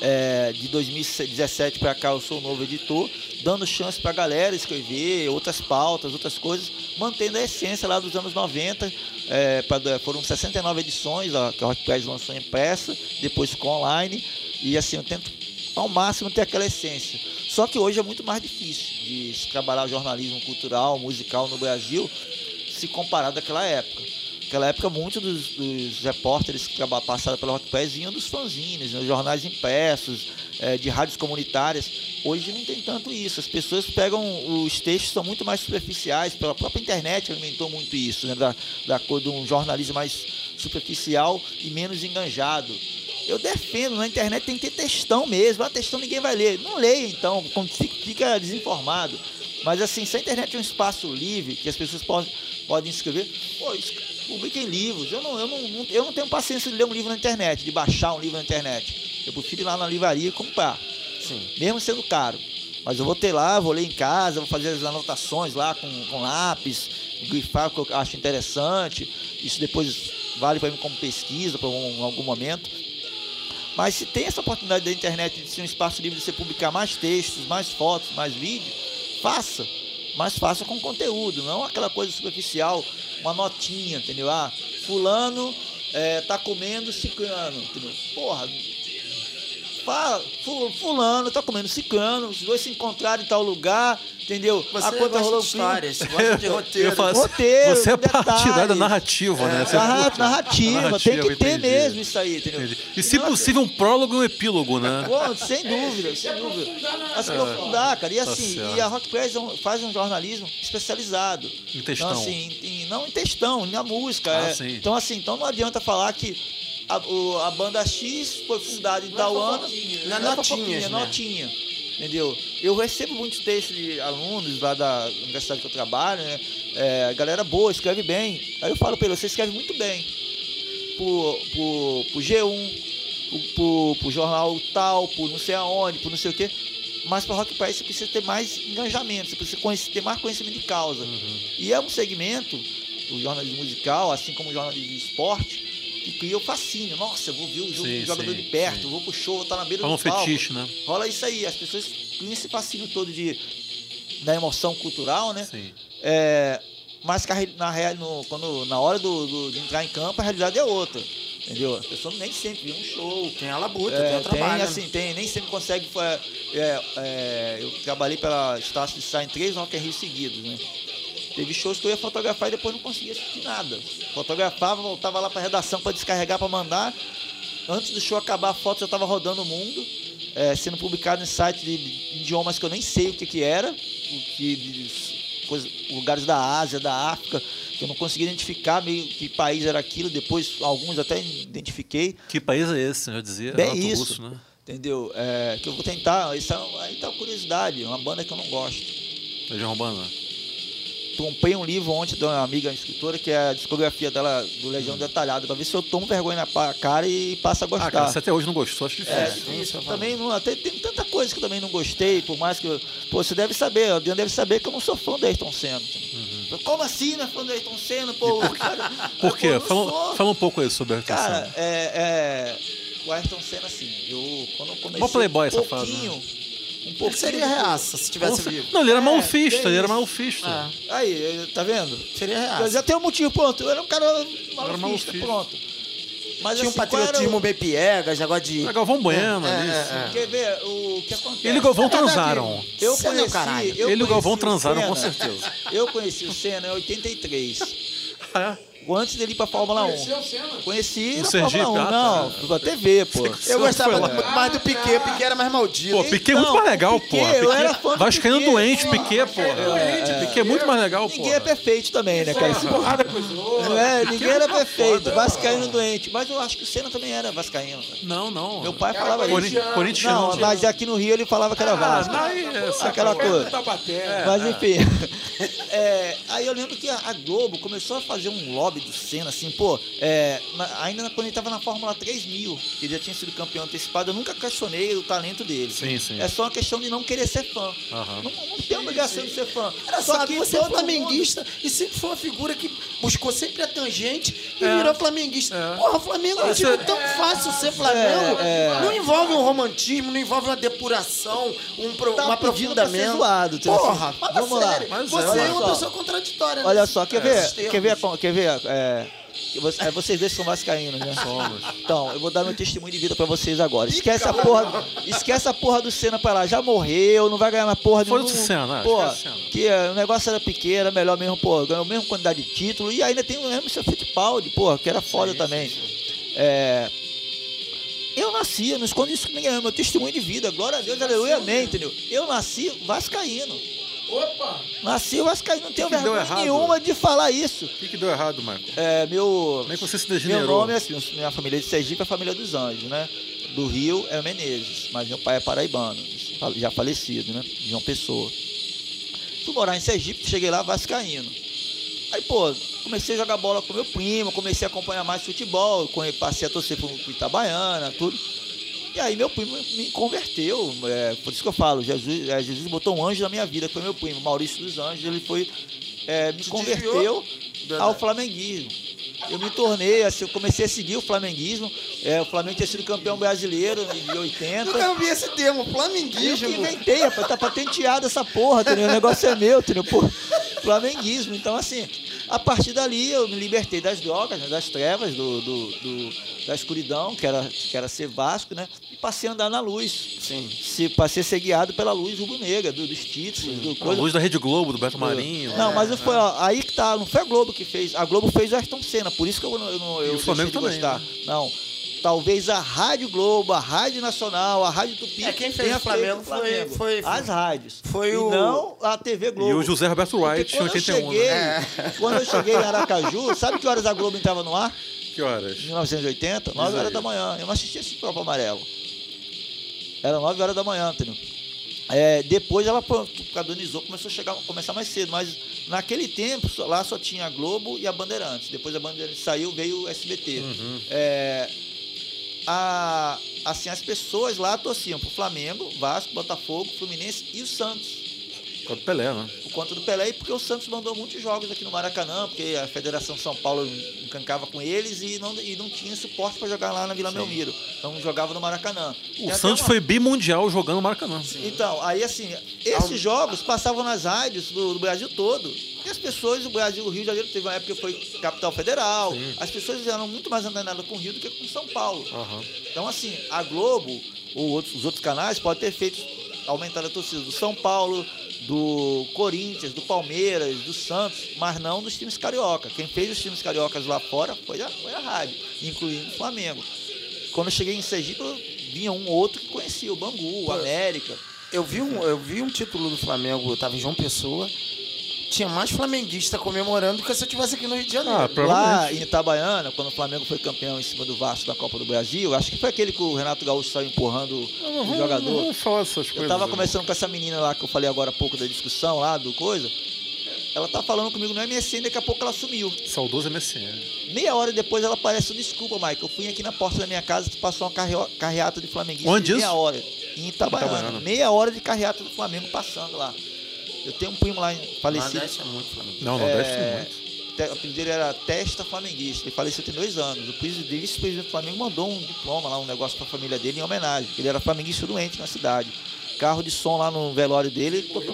É, de 2017 para cá eu sou o novo editor, dando chance para a galera escrever outras pautas, outras coisas, mantendo a essência lá dos anos 90. É, pra, foram 69 edições ó, que a Rock Press lançou impressa, depois ficou online. E assim, eu tento ao máximo ter aquela essência. Só que hoje é muito mais difícil de se trabalhar jornalismo cultural, musical no Brasil, se comparado àquela época. Naquela época, muitos dos, dos repórteres que passaram pela Rock Press vinham dos fanzines, né, jornais impressos, é, de rádios comunitárias. Hoje não tem tanto isso. As pessoas pegam, os textos são muito mais superficiais, pela própria internet alimentou muito isso, né, da, da de um jornalismo mais superficial e menos enganjado. Eu defendo, na internet tem que ter textão mesmo. Ah, textão ninguém vai ler. Não leia então, fica desinformado. Mas assim, se a internet é um espaço livre, que as pessoas podem, podem escrever, pô, publiquem livros. Eu não, eu, não, eu não tenho paciência de ler um livro na internet, de baixar um livro na internet. Eu prefiro ir lá na livraria e comprar. Sim. Mesmo sendo caro. Mas eu vou ter lá, vou ler em casa, vou fazer as anotações lá com, com lápis, grifar o que eu acho interessante. Isso depois vale para mim como pesquisa, para um, algum momento. Mas se tem essa oportunidade da internet de ser um espaço livre de você publicar mais textos, mais fotos, mais vídeos, faça. Mas faça com conteúdo, não aquela coisa superficial uma notinha, entendeu? Ah, fulano é, tá comendo ciclano, entendeu? Porra, fala, fulano tá comendo ciclano, os dois se encontraram em tal lugar, entendeu? Você a conta rolou histórias, gosta de roteiro. Falo, roteiro você é partidário narrativo, né? Você narrativa, narrativa, tem que ter entendi. mesmo isso aí, entendeu? Entendi. E se Nossa. possível um prólogo e um epílogo, né? Pô, sem dúvida, sem dúvida. Mas se aprofundar, cara. E tá assim, tá e a Rock Press é faz um jornalismo especializado. Em textão. Então, assim, em, não em textão, na música. Ah, é. Então, assim, então não adianta falar que a, o, a banda X foi fundada em tal ano. Na é notinha, né? notinha. Entendeu? Eu recebo muitos textos de alunos lá da universidade que eu trabalho, né? É, galera boa, escreve bem. Aí eu falo para ele, você escreve muito bem. Por, por, por G1, por, por, por jornal tal, por não sei aonde, por não sei o quê. Mas para Rock Price você precisa ter mais engajamento, você precisa conhecer, ter mais conhecimento de causa. Uhum. E é um segmento, o jornalismo musical, assim como o jornalismo de esporte, que cria o fascínio. Nossa, eu vou ver o jogo sim, jogador sim, de perto, sim. vou pro show, vou estar tá na beira Fala do um palco. fetiche, né? Rola isso aí, as pessoas criam esse fascínio todo de, da emoção cultural, né? Sim. É, mas na, no, quando, na hora do, do, de entrar em campo, a realidade é outra. Entendeu? A pessoa nem sempre vê um show. Tem a labuta, é, tem o trabalho. Tem, assim, tem, nem sempre consegue. É, é, eu trabalhei pela Estácio de Sá em três Rock in Rio seguidos, né? Teve shows que eu ia fotografar e depois não conseguia assistir nada. Fotografava, voltava lá para redação para descarregar, para mandar. Antes do show acabar, a foto já estava rodando o mundo, é, sendo publicado em sites de, de, idiomas que eu nem sei o que, que era, que, de, coisa, lugares da Ásia, da África, que eu não conseguia identificar meio que país era aquilo. Depois, alguns até identifiquei. Que país é esse? Eu dizia. Bem isso. Russo, né? Entendeu? É, que eu vou tentar. Isso é, aí tá uma curiosidade, uma banda que eu não gosto. Legião Urbana comprei um livro ontem de uma amiga escritora, que é a discografia dela do Legião hum. Detalhada, pra ver se eu tomo vergonha na cara e passo a gostar. Ah, cara, você até hoje não gostou, acho difícil. É, difícil. Também não, até, tem tanta coisa que eu também não gostei, por mais que. Eu, pô, você deve saber, o Adriano deve saber que eu não sou fã do Ayrton Senna. Uhum. Como assim não é fã do Ayrton Senna? Pô, por, cara, por quê? Pô, fala, fala, um pouco aí sobre o Ayrton cara, Senna. Cara, é, é, o Ayrton Senna, assim, eu quando eu comecei. Mó playboy essa fase. Né? Um pouco seria reaça se tivesse vivo. Não, ele era é, malufista, ele era malufista. Ah. Aí, tá vendo? Seria reaça. Já tem um motivo, pronto. Eu era um cara malufista, era malufista. pronto. Mas, Tinha assim, um patriotismo o... bem piegas, negócio de. É Galvão Bueno é, ali. É, é. Quer ver o que acontece? Ele e o Galvão transaram. Eu é conheci. Eu ele e o Galvão transaram, com certeza. Eu conheci o Senna em 83. é? Antes dele ir pra Fórmula 1. Conheceu o Senna? Conheci na Sergipe, Fórmula 1. Ah, não, tá. pra TV, pô. Eu gostava muito mais do Piquet, o Piquet era mais maldito. Pô, Piquet é muito mais legal, pô. Eu era fã do Vascaíno doente, Piquet, pô. Piquet é muito mais legal, pô. Ninguém é perfeito também, né, cara? porrada com é, ninguém era perfeito. Vascaíno doente. Mas eu acho que o Senna também era vascaíno. Não, não. Meu pai falava isso. Corintiano. Não, mas aqui no Rio ele falava que era ah, Vasco. Aquela coisa. Mas enfim. Aí eu lembro que a Globo começou a fazer um lobby do Senna, assim, pô, é, ainda quando ele estava na Fórmula 3000, ele já tinha sido campeão antecipado, eu nunca questionei o talento dele. Sim, sim. É só uma questão de não querer ser fã. Uhum. Não, não tem obrigação de ser fã. Era só que você é flamenguista mundo... e sempre foi uma figura que buscou sempre a tangente e É. virou flamenguista. É. Porra, Flamengo é time tão fácil ser Flamengo. Não envolve um romantismo, não envolve uma depuração, um, pro, Tá um pedindo pra ser aprofundamento. zoado? Porra, Vamos lá. sério. Mas é, Você é, uma pessoa contraditória. Olha só, quer ver? Quer ver? Quer ver? É, que você- é, vocês dois são vascaínos, né? Somos. Então, eu vou dar meu testemunho de vida pra vocês agora. Esquece a porra, esquece a porra do Senna pra lá. Já morreu, não vai ganhar mais porra Foda-se nenhuma. o Senna, Pô, que é, o negócio era pequeno, era melhor mesmo, pô, ganhou a mesma quantidade de título e ainda tem o mesmo seu Fittipaldi, pô, que era foda também. É, eu nasci, eu não escondo isso com ninguém, é meu testemunho de vida. Glória a Deus, aleluia, amém, entendeu? Eu nasci vascaíno. Opa! Nasci vascaíno, não tenho vergonha nenhuma de falar isso. O que, que deu errado, Michael? É, meu, Nem que você se meu degenerou. nome é assim, minha família é de Sergipe é a família dos anjos, né? Do Rio é o Menezes, mas meu pai é paraibano, já falecido, né? João Pessoa. Fui morar em Sergipe, cheguei lá vascaíno. Aí, pô, comecei a jogar bola com meu primo, comecei a acompanhar mais futebol, passei a torcer pro Itabaiana, tudo. E aí meu primo me converteu, é, por isso que eu falo, Jesus, é, Jesus botou um anjo na minha vida, que foi meu primo, Maurício dos Anjos, ele foi, é, me Te converteu desviou? ao flamenguismo. Eu me tornei, assim, eu comecei a seguir o flamenguismo, é, o Flamengo tinha sido campeão brasileiro de 80. Nunca ouvi esse termo, Eu que flamenguismo. inventei, rapaz, tá patenteado essa porra, entendeu? O negócio é meu, entendeu? Pô, flamenguismo. Então, assim, a partir dali eu me libertei das drogas, né, das trevas, do, do- do- da escuridão, que era, que era ser Vasco, né? E passei a andar na luz. Sim. Se, passei a ser guiado pela luz rubro-negra, do, dos títulos, do A coisa. luz da Rede Globo, do Beto Marinho. Não, né? mas não foi, ó, aí que tá, não foi a Globo que fez. A Globo fez o Ayrton Senna, por isso que eu não, eu não eu o Flamengo de também, gostar. Não. Talvez a Rádio Globo, a Rádio Nacional, a Rádio Tupi. É, quem fez tenha o Flamengo feito foi- foi- As rádios. foi e o- não a TV Globo. E o José Roberto em quando eu 81, cheguei, né? Quando eu cheguei em Aracaju, sabe que horas a Globo entrava no ar? Que horas? 1980, 9 Diz horas da manhã. Eu não assistia esse Copa Amarelo. Era 9 horas da manhã, entendeu? É, depois ela pô, padronizou, começou a chegar, começar mais cedo, mas naquele tempo lá só tinha a Globo e a Bandeirantes. Depois a Bandeirantes saiu, veio o SBT. Uhum. É, a- assim, as pessoas lá torciam pro Flamengo, Vasco, Botafogo, Fluminense e o Santos Por causa do Pelé, né? por conta do Pelé e porque o Santos mandou muitos jogos aqui no Maracanã, porque a Federação São Paulo encancava com eles e não, e não tinha suporte para jogar lá na Vila Belmiro. Então jogava no Maracanã. O Santos uma- foi bimundial jogando no Maracanã. Então, aí assim, esses jogos passavam nas rádios do, do Brasil todo. E as pessoas, o Brasil, o Rio de Janeiro teve uma época que foi capital federal. As pessoas eram muito mais antenadas com o Rio do que com São Paulo. Aham. Então, assim, a Globo, ou outros, os outros canais, podem ter feito aumentar a torcida do São Paulo, do Corinthians, do Palmeiras, do Santos, mas não dos times carioca. Quem fez os times cariocas lá fora foi a, foi a rádio, incluindo o Flamengo. Quando eu cheguei em Sergipe, vinha um ou outro que conhecia o Bangu, o América. Eu vi, um, eu vi um título do Flamengo, eu tava em João Pessoa. Tinha mais flamenguista comemorando do que se eu estivesse aqui no Rio de Janeiro. Ah, Lá em Itabaiana, quando o Flamengo foi campeão em cima do Vasco da Copa do Brasil, acho que foi aquele que o Renato Gaúcho saiu empurrando Não, não o jogador. não vamos falar dessas coisas. Eu tava né? conversando com essa menina lá que eu falei agora há pouco da discussão lá, do coisa. Ela tá falando comigo no MSN, daqui a pouco ela sumiu. Saudoso MSN. Meia hora depois ela aparece, desculpa, Mike, eu fui aqui na porta da minha casa que passou uma carreata de flamenguista. Onde de Meia isso? hora. Em Itabaiana. Itabaiana. Meia hora de carreata do Flamengo passando lá. Eu tenho um primo lá em- falecido. Nordeste é muito flamenguista. Não, Nordeste É, muito. te- O apelido dele era Testa Flamenguista. Ele faleceu tem dois anos. O presidente- o vice-presidente do Flamengo mandou um diploma lá, um negócio pra família dele em homenagem. Ele era flamenguista doente na cidade. Carro de som lá no velório dele. Ele tocou...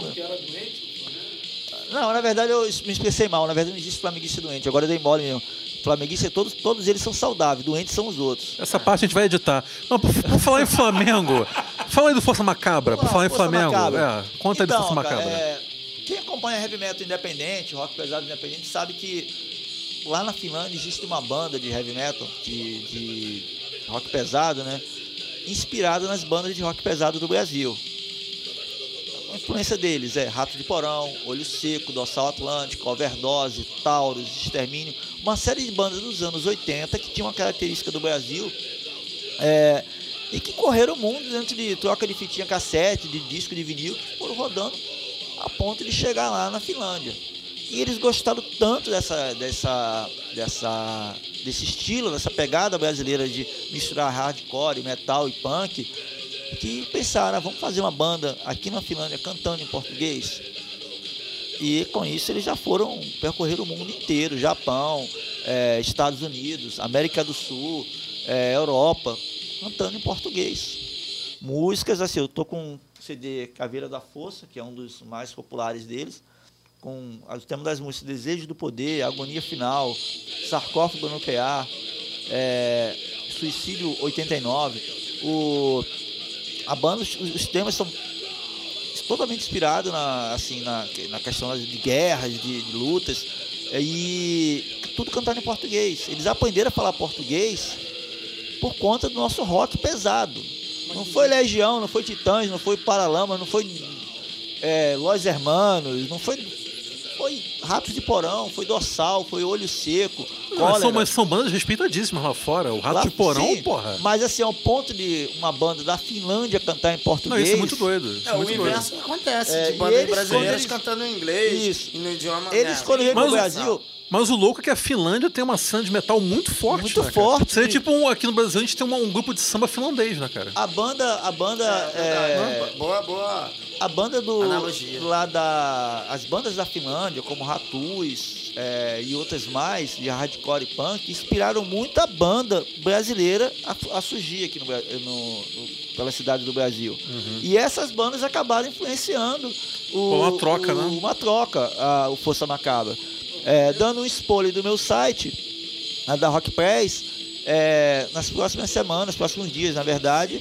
Não, na verdade eu me expressei mal. Na verdade não existe flamenguista doente. Agora eu dei mole mesmo. Flamenguista, todos, todos eles são saudáveis. Doentes são os outros. Essa parte a gente vai editar. Não, por, por falar em Flamengo, fala aí do Força Macabra. Por falar em Flamengo, é, conta aí do Então, Força cara, Macabra. é, quem acompanha heavy metal independente, rock pesado independente, sabe que lá na Finlândia existe uma banda de heavy metal, de, de rock pesado, né? Inspirada nas bandas de rock pesado do Brasil. A influência deles é Rato de Porão, Olho Seco, Dorsal Atlântico, Overdose, Taurus, Extermínio, uma série de bandas dos anos 80 que tinham uma característica do Brasil é, e que correram o mundo dentro de troca de fitinha cassete, de disco de vinil, foram rodando a ponto de chegar lá na Finlândia. E eles gostaram tanto dessa, dessa, dessa, desse estilo, dessa pegada brasileira de misturar hardcore, metal e punk, que pensaram, ah, vamos fazer uma banda aqui na Finlândia cantando em português. E com isso eles já foram percorrer o mundo inteiro, Japão, é, Estados Unidos, América do Sul, é, Europa, cantando em português. Músicas assim, eu tô com um CD Caveira da Força, que é um dos mais populares deles, com os temas das músicas Desejo do Poder, Agonia Final, Sarcófago Nuclear, é, Suicídio 89. O, a banda, os, os temas são totalmente inspirados na, assim, na, na questão de guerras, de, de lutas, e tudo cantado em português. Eles aprenderam a falar português por conta do nosso rock pesado. Não foi Legião, não foi Titãs, não foi Paralama, não foi é, Los Hermanos, não foi. Foi Ratos de Porão, foi Dorsal, foi Olho Seco. Mas são, mas são bandas respeitadíssimas lá fora. O Rato lá, de Porão, sim, porra. Mas assim, ao ponto de uma banda da Finlândia cantar em português. Não, isso é muito doido. É, é muito o inverso doido. acontece. É, de bandas brasileiras eles, cantando em inglês isso. e no idioma. Eles, quando vêm pro Brasil. Mas o louco é que a Finlândia tem uma cena de metal muito forte. Muito né, forte. Seria tipo um, aqui no Brasil a gente tem uma, um grupo de samba finlandês, né, cara? A banda. A banda. É, é... Boa, boa. A banda do. Analogia. Lá da. As bandas da Finlândia, como Ratus é, e outras mais, de hardcore e punk, inspiraram muito a banda brasileira a, a surgir aqui no, no, no, pela cidade do Brasil. Uhum. E essas bandas acabaram influenciando o, uma troca, o, né? Uma troca, a, o Força Macabra. É, dando um spoiler do meu site, a da Rock Press, é, nas próximas semanas, nos próximos dias, na verdade,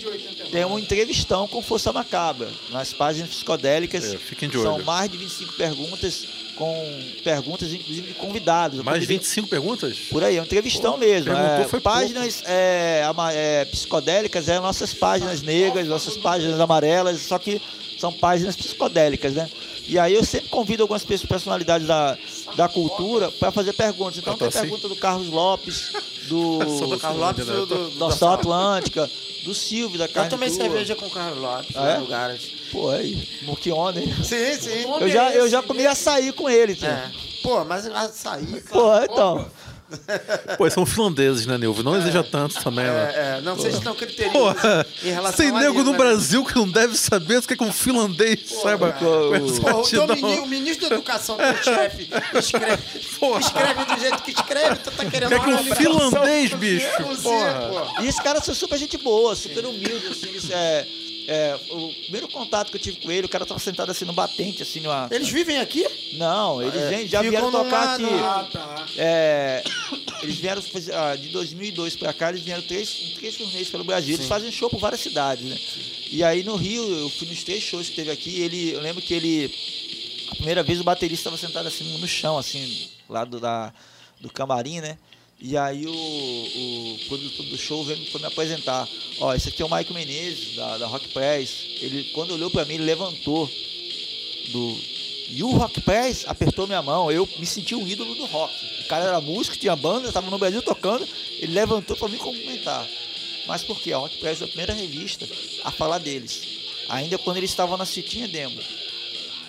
tem uma entrevistão com Força Macabra, nas páginas psicodélicas. É, São mais de 25 perguntas, com perguntas, inclusive, de convidados. Mais de 25 perguntas? Por aí, é uma entrevistão Pô, mesmo. É, foi páginas é, é, psicodélicas, é nossas páginas negras, nossas páginas amarelas, só que são páginas psicodélicas, né? E aí eu sempre convido algumas personalidades da, da cultura para fazer perguntas. Então tem assim? pergunta do Carlos Lopes, do, do Carlos Lopes do, do, do, do Atlântica, do Silvio da Carne Eu tomei cerveja com o Carlos Lopes ah, é? lugares. Pô, aí, Moquione. Sim, sim. Eu já, eu já comi açaí com ele. Então. É. Pô, mas açaí... Pô, então... Pô, são finlandeses, né, Nilvio? Não é, exija tanto também, né? É, é. não seja tão criterioso em relação Tem nego no Brasil que não deve saber o que é que um finlandês Pô, saiba. Pô, o, o ministro da Educação, teu chefe, escreve, escreve do jeito que escreve, tu tá querendo... Que é que um finlandês, bicho? Porra. E esse cara são super gente boa, super humilde, assim, eles é é, o primeiro contato que eu tive com ele, o cara tava sentado assim no batente, assim, numa. Eles vivem aqui? Não, eles é, já vieram tocar aqui. Ah, tá. É, eles vieram ah, de 2002 para cá, eles vieram três, três turnês pelo Brasil. Sim. Eles fazem show por várias cidades, né? E aí no Rio, eu fui nos três shows que teve aqui. Ele, eu lembro que ele. A primeira vez o baterista estava sentado assim no chão, assim, lá do, da, do camarim, né? E aí o, o produtor do show veio, foi me apresentar. Ó, esse aqui é o Maico Menezes, da, da Rock Press. Ele, quando olhou para mim, ele levantou do. E o Rock Press apertou minha mão. Eu me senti um ídolo do rock. O cara era músico, tinha banda, estava no Brasil tocando. Ele levantou para me cumprimentar. Mas por quê? A Rock Press foi a primeira revista a falar deles. Ainda quando eles estavam na Citinha Demo.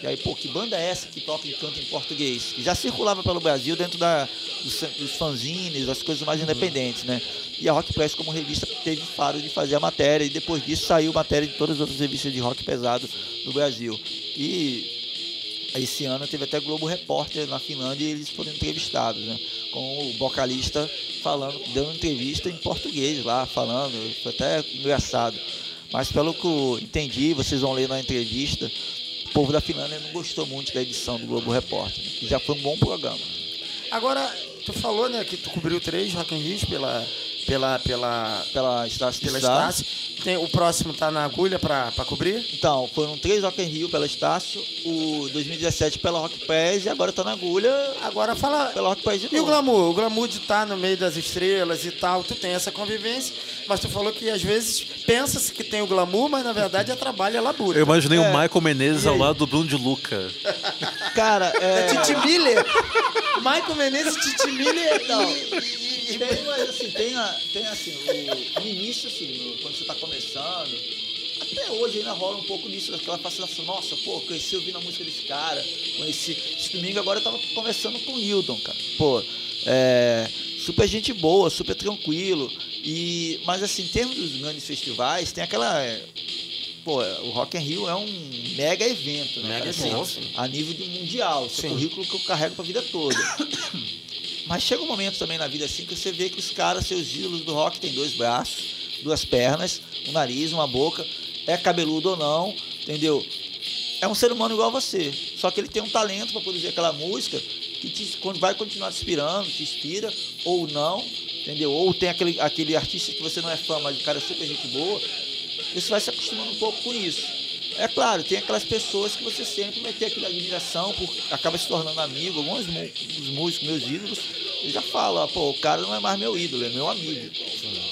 E aí, pô, que banda é essa que toca e canta em português? Que já circulava pelo Brasil dentro da, dos, dos fanzines, das coisas mais independentes, né? E a Rock Press, como revista, teve faro de fazer a matéria. E depois disso saiu matéria de todas as outras revistas de rock pesado do Brasil. E esse ano teve até Globo Repórter na Finlândia e eles foram entrevistados, né? Com o vocalista falando, dando entrevista em português lá, falando. Foi até engraçado. Mas pelo que eu entendi, vocês vão ler na entrevista, povo da Finlândia não gostou muito da edição do Globo Repórter, né? que já foi um bom programa. Agora, tu falou, né, que tu cobriu três Rock in Rio pela pela pela pela Estácio pela Estácio. Tem, o próximo tá na agulha para cobrir? Então, foram três Rock in Rio pela Estácio, o 2017 pela Rock Press e agora tá na agulha. Agora fala pela Rock de E o glamour, o glamour de estar tá no meio das estrelas e tal, tu tem essa convivência, mas tu falou que às vezes pensa-se que tem o glamour, mas na verdade é trabalho, é labura. Eu imaginei é. o Michael Menezes ao lado do Bruno de Luca. Cara, é... é Titi Miller. Michael Menezes, Titi Miller não. e, tem, mas assim, tem, a, tem assim, o, no início, assim, quando você está começando, até hoje ainda rola um pouco disso, daquela fascinação, nossa, pô, conheci ouvindo a música desse cara, conheci. Esse domingo agora eu tava conversando com o Hildon, cara. Pô, é, super gente boa, super tranquilo. E, mas assim, em termos dos grandes festivais, tem aquela. É, pô, o Rock in Rio é um mega evento, né? Mega cara? evento, sim. a nível de mundial. Esse é currículo que eu carrego pra vida toda. Mas chega um momento também na vida assim que você vê que os caras, seus ídolos do rock, têm dois braços, duas pernas, um nariz, uma boca, é cabeludo ou não, entendeu? É um ser humano igual a você. Só que ele tem um talento para produzir aquela música que te, vai continuar te inspirando, te inspira, ou não, entendeu? Ou tem aquele, aquele artista que você não é fã, mas o cara é super gente boa. Você vai se acostumando um pouco com isso. É claro, tem aquelas pessoas que você sempre vai ter aquela admiração, por, acaba se tornando amigo. Alguns dos músicos, meus ídolos, eu já falo, ah, pô, o cara não é mais meu ídolo, é meu amigo.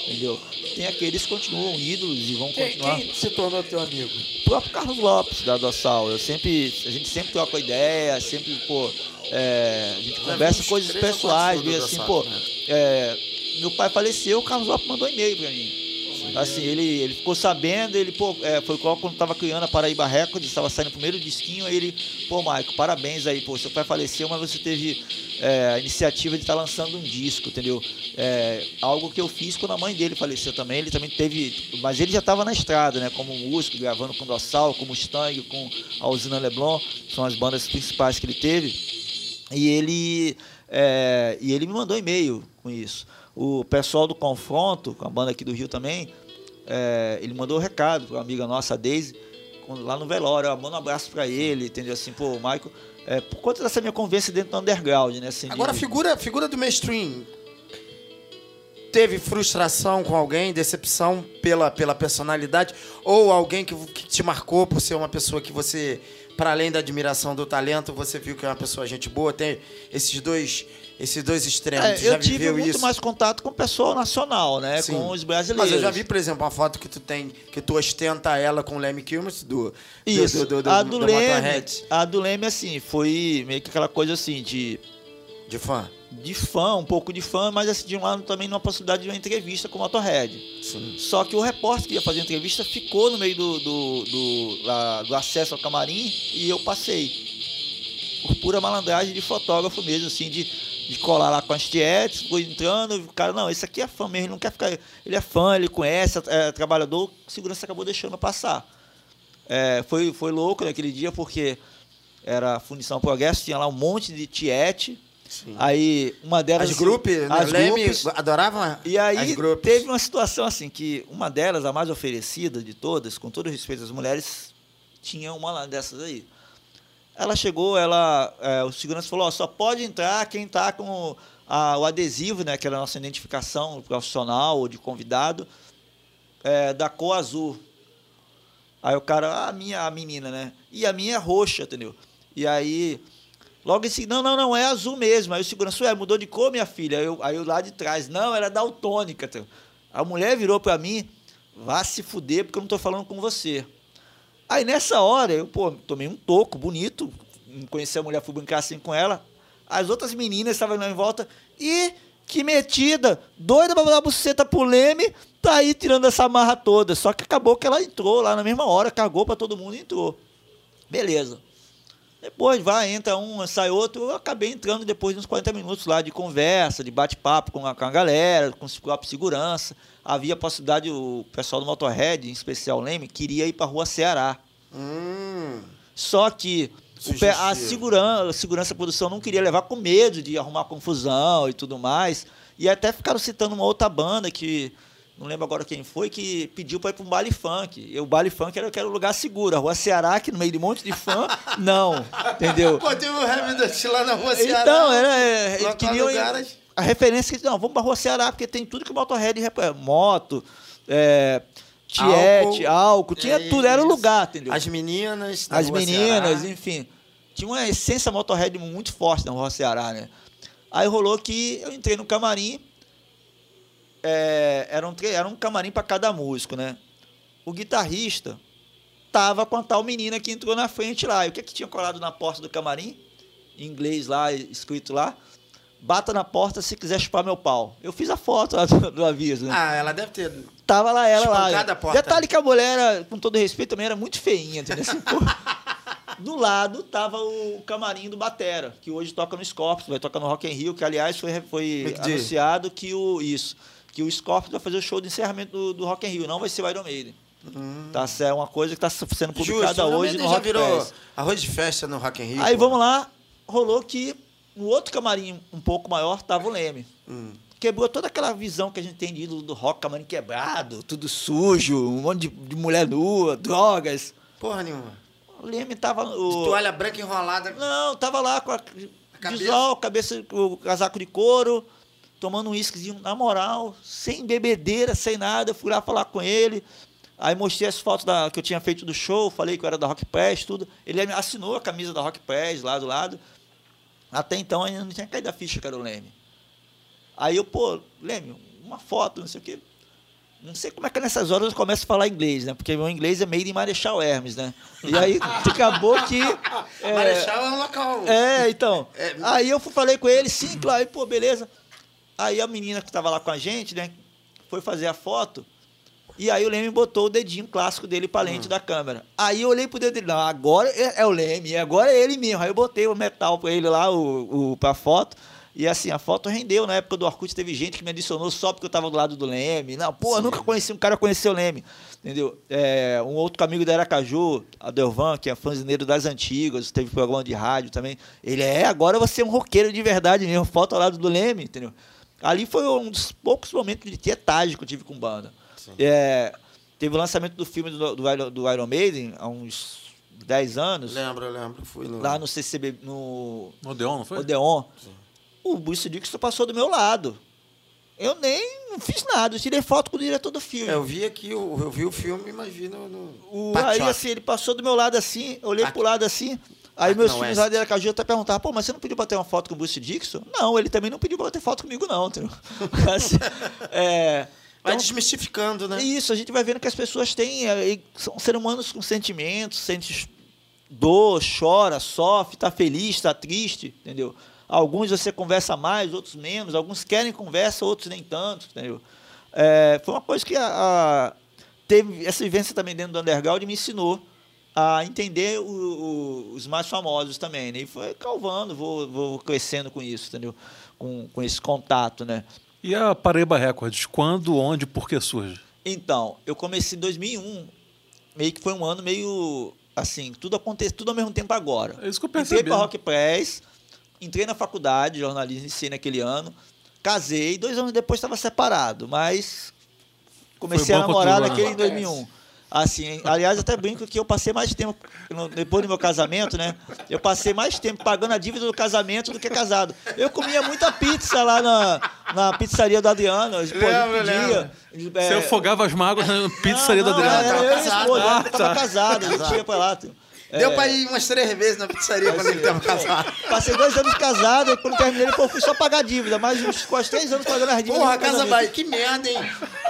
Entendeu? Tem aqueles que continuam ídolos e vão Quem, continuar. quem se tornou teu amigo? O próprio Carlos Lopes, da Dossal. Eu sempre, a gente sempre troca ideia, sempre, pô, é, a gente conversa coisas pessoais, meio assim, pô, né? é, meu pai faleceu, o Carlos Lopes mandou e-mail pra mim. Assim, ele, ele ficou sabendo, ele, pô, é, foi quando tava criando a Paraíba Records, estava saindo o primeiro disquinho, aí ele, pô, Maico, parabéns aí, pô, seu pai faleceu, mas você teve é, a iniciativa de estar lançando um disco, entendeu? É, algo que eu fiz quando a mãe dele faleceu também, ele também teve, mas ele já estava na estrada, né, como músico, gravando com Dossal, com Mustang, com a Usina Leblon, são as bandas principais que ele teve, e ele, é, e ele me mandou e-mail com isso. O pessoal do Confronto, com a banda aqui do Rio também, é, ele mandou um recado para uma amiga nossa, a Daisy, lá no velório, manda um abraço para ele, entendeu? Assim, pô, o Michael, é, por conta dessa minha convivência dentro do underground, né? Assim, de- Agora, a figura, figura do mainstream teve frustração com alguém, decepção pela, pela personalidade, ou alguém que, que te marcou por ser uma pessoa que você, para além da admiração do talento, você viu que é uma pessoa gente boa, tem esses dois, esses dois extremos. É, eu tive muito isso? mais contato com o pessoal nacional, né? Sim. Com os brasileiros. Mas eu já vi, por exemplo, uma foto que tu tem, que tu ostenta ela com o Leme Kilmer do, do, Isso. do, do, do, a do, do Leme, Motorhead, a do Leme, assim, foi meio que aquela coisa assim, de de fã. de fã, um pouco de fã, mas assim, de um lado também numa possibilidade de uma entrevista com o Motorhead. Sim. Só que o repórter que ia fazer a entrevista ficou no meio do, do, do, lá- do acesso ao camarim e eu passei. Por pura malandragem de fotógrafo mesmo, assim, de, de colar lá com as tietes, ficou entrando, o cara, não, esse aqui é fã mesmo, ele não quer ficar. Ele é fã, ele conhece, é trabalhador, a segurança acabou deixando passar. É, foi, foi louco naquele dia porque era Fundição Progresso, tinha lá um monte de tiete. Aí uma delas. As grupos, né? as grupos- adorava e aí teve uma situação assim que uma delas, a mais oferecida de todas, com todo respeito às mulheres, tinha uma dessas aí. Ela chegou, ela, é, o segurança falou, só pode entrar quem está com a- o adesivo, né, que era a nossa identificação profissional ou de convidado, é, da cor azul. Aí o cara, "Ah, a minha, a menina, né? E a minha é roxa, entendeu? E aí, logo em seguida, não, não, não, é azul mesmo. Aí o segurança, ué, mudou de cor, minha filha? Aí eu, aí eu lá de trás, não, era daltônica. entendeu? A mulher virou pra mim, vá se fuder, porque eu não tô falando com você. Aí nessa hora, eu, pô, tomei um toco bonito, conheci a mulher, fui brincar assim com ela. As outras meninas estavam lá em volta, e que metida, doida pra dar buceta pro Leme, tá aí tirando essa marra toda. Só que acabou que ela entrou lá na mesma hora, cagou pra todo mundo e entrou. Beleza. Depois vai, entra um, sai outro. Eu acabei entrando depois de uns 40 minutos lá de conversa, de bate-papo com a, com a galera, com os próprios segurança. Havia a possibilidade, o pessoal do Motorhead, em especial o Leme, queria ir pra rua Ceará. Hum, Só que pé- a segurança, a segurança produção não queria levar com medo de arrumar confusão e tudo mais. E até ficaram citando uma outra banda que não lembro agora quem foi, que pediu para ir para um baile funk. E o baile funk era, era um lugar seguro. A rua Ceará, que no meio de um monte de fã, não. Entendeu? Pô, tem o Heavy Dust lá na rua Ceará. Então, era, é, eles queriam a referência que não, vamos pra Rua Ceará, porque tem tudo que o Motorhead moto, é, tiete, álcool, tinha É tudo, era o lugar, entendeu? As meninas. As meninas, Ceará. enfim. Tinha uma essência Motorhead muito forte na Rua Ceará, né? Aí rolou que eu entrei no camarim, é, era, um, era um camarim para cada músico, né? O guitarrista tava com a tal menina que entrou na frente lá. E o que que tinha colado na porta do camarim? Em inglês lá, escrito lá. Bata na porta se quiser chupar meu pau. Eu fiz a foto lá do, do aviso, né? Ah, ela deve ter. Tava lá ela lá. A porta. Detalhe que a mulher, era, com todo respeito, também era muito feinha, entendeu? Assim. Do lado tava o camarim do Batera, que hoje toca no Scorpions, vai tocar no Rock in Rio, que aliás foi, foi anunciado que o isso, que o Scorpions vai fazer o show de encerramento do, do Rock in Rio, não vai ser o Iron Maiden. Tá certo? É uma coisa que tá sendo Justo, publicada hoje no já Rock virou Press. arroz de festa no Rock in Rio. Aí pô. vamos lá, rolou que no outro camarim um pouco maior tava o Leme. Hum. Quebrou toda aquela visão que a gente tem de ídolo do rock, camarim quebrado, tudo sujo, um monte de, de mulher nua, drogas. Porra nenhuma. O Leme tava. De O... toalha branca enrolada. Não, tava lá com a cabeça? visual, cabeça, o casaco de couro, tomando um uísquezinho, na moral, sem bebedeira, sem nada. Eu fui lá falar com ele. Aí mostrei as fotos da, que eu tinha feito do show, falei que eu era da Rock Press, tudo. Ele assinou a camisa da Rock Press lá do lado. Até então ainda não tinha caído a ficha que era o Leme. Aí eu, pô, Leme, uma foto, não sei o quê. Não sei como é que nessas horas eu começo a falar inglês, né? Porque meu inglês é meio de Marechal Hermes, né? E aí acabou que. é, Marechal é um local. é, então. É. Aí eu falei com ele, sim, claro, aí, pô, beleza. Aí a menina que estava lá com a gente, né, foi fazer a foto. E aí o Leme botou o dedinho clássico dele pra Hum. lente da câmera. Aí eu olhei pro dedo dele, não, agora é, é o Leme, agora é ele mesmo. Aí eu botei o metal pra ele lá, o, o, pra foto. E assim, a foto rendeu. Na época do Orkut teve gente que me adicionou só porque eu tava do lado do Leme. Não, pô, eu nunca conheci um cara conheceu o Leme. Entendeu? É, um outro amigo da Aracaju, Adelvan, que é fanzineiro das antigas, teve programa de rádio também. Ele é, agora você é um roqueiro de verdade mesmo, foto ao lado do Leme, entendeu? Ali foi um dos poucos momentos de tietagem que eu tive com banda. É, teve o lançamento do filme do, do, Iron- do Iron Maiden há uns 10 anos, Lembro, eu lembro. Fui no... lá no CCB, no Odeon, não foi? Odeon. O Bruce Dixon passou do meu lado. Eu nem não fiz nada, eu tirei foto com o diretor do filme. É, eu vi aqui, o- eu vi o filme, mas vi no... O, aí, assim, ele passou do meu lado assim, eu olhei Aqui. pro lado assim. Aí Aqui meus filhos lá de Aracaju até perguntavam, pô, mas você não pediu pra ter uma foto com o Bruce Dixon? Não, ele também não pediu pra ter foto comigo, não, entendeu? Assim, é, Vai então, desmistificando, né? isso, a gente vai vendo que as pessoas têm. é, e são seres humanos com sentimentos, sente dor, chora, sofre, tá feliz, tá triste, entendeu? Alguns você conversa mais, outros menos, alguns querem conversa, outros nem tanto, entendeu? É, foi uma coisa que a, a- teve essa vivência também dentro do underground me ensinou a entender o- o- os mais famosos também, né? E foi calvando, vou, vou crescendo com isso, entendeu? Com, com esse contato, né? E a Paraíba Records, quando, onde, por que surge? Então, eu comecei em 2001, meio que foi um ano meio assim, tudo acontece tudo ao mesmo tempo agora. É isso que eu Entrei percebi. para Rock Press, entrei na faculdade de jornalismo, iniciei naquele ano, casei, dois anos depois estava separado, mas comecei a namorar naquele em 2001. Assim, aliás, até brinco que eu passei mais tempo, depois do meu casamento, né? Eu passei mais tempo pagando a dívida do casamento do que casado. Eu comia muita pizza lá na, na pizzaria do Adriano. Pô, a gente Lembro, pedia. Você é, afogava as mágoas na pizzaria não, da não, Adriana. era eu e minha casado. esposa, Ah, eu tava casado, a gente ia pra lá. Deu É. pra ir umas três vezes na pizzaria quando ele tava casado. Passei dois anos casado, e quando terminei, pô, fui só pagar dívida, mais uns quase três anos pagando as dívidas. Porra, casa vai. Que merda, hein?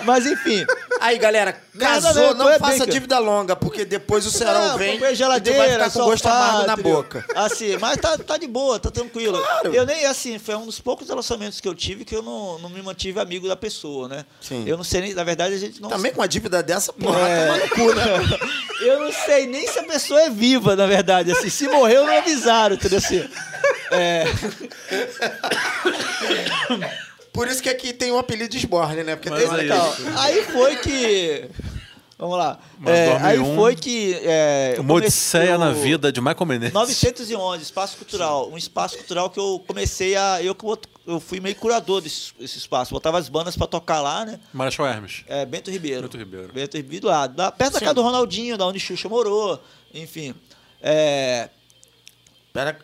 Mas enfim, Aí, galera, casou, né? não Foi faça bem, dívida longa, porque depois o cerol Não, vem e geladeira, vai ficar com gosto amargo na boca. Assim, mas tá, tá de boa, tá tranquilo. Eu nem, assim, foi um dos poucos relacionamentos que eu tive que eu não, não me mantive amigo da pessoa, né? Sim. Eu não sei nem, na verdade, a gente não Também com uma dívida dessa, porra, É. toma no cu, né? Eu não sei nem se a pessoa é viva, na verdade. Assim, se morreu, não avisaram, entendeu? Assim, é, Por isso que aqui tem o apelido de Sborne, né? Porque Mas tem... aí- então, aí foi que. Vamos lá. É, aí 2001, foi que. É, Uma odisseia comecei na o- vida de Michael Menezes. 911, espaço cultural. Um espaço cultural que eu comecei a. Eu, eu fui meio curador desse, desse espaço. Botava as bandas pra tocar lá, né? Marechal Hermes. É, Bento Ribeiro. Bento Ribeiro. Bento Ribeiro do lado. Da, perto da casa do Ronaldinho, da onde Xuxa morou. Enfim. É. Pera...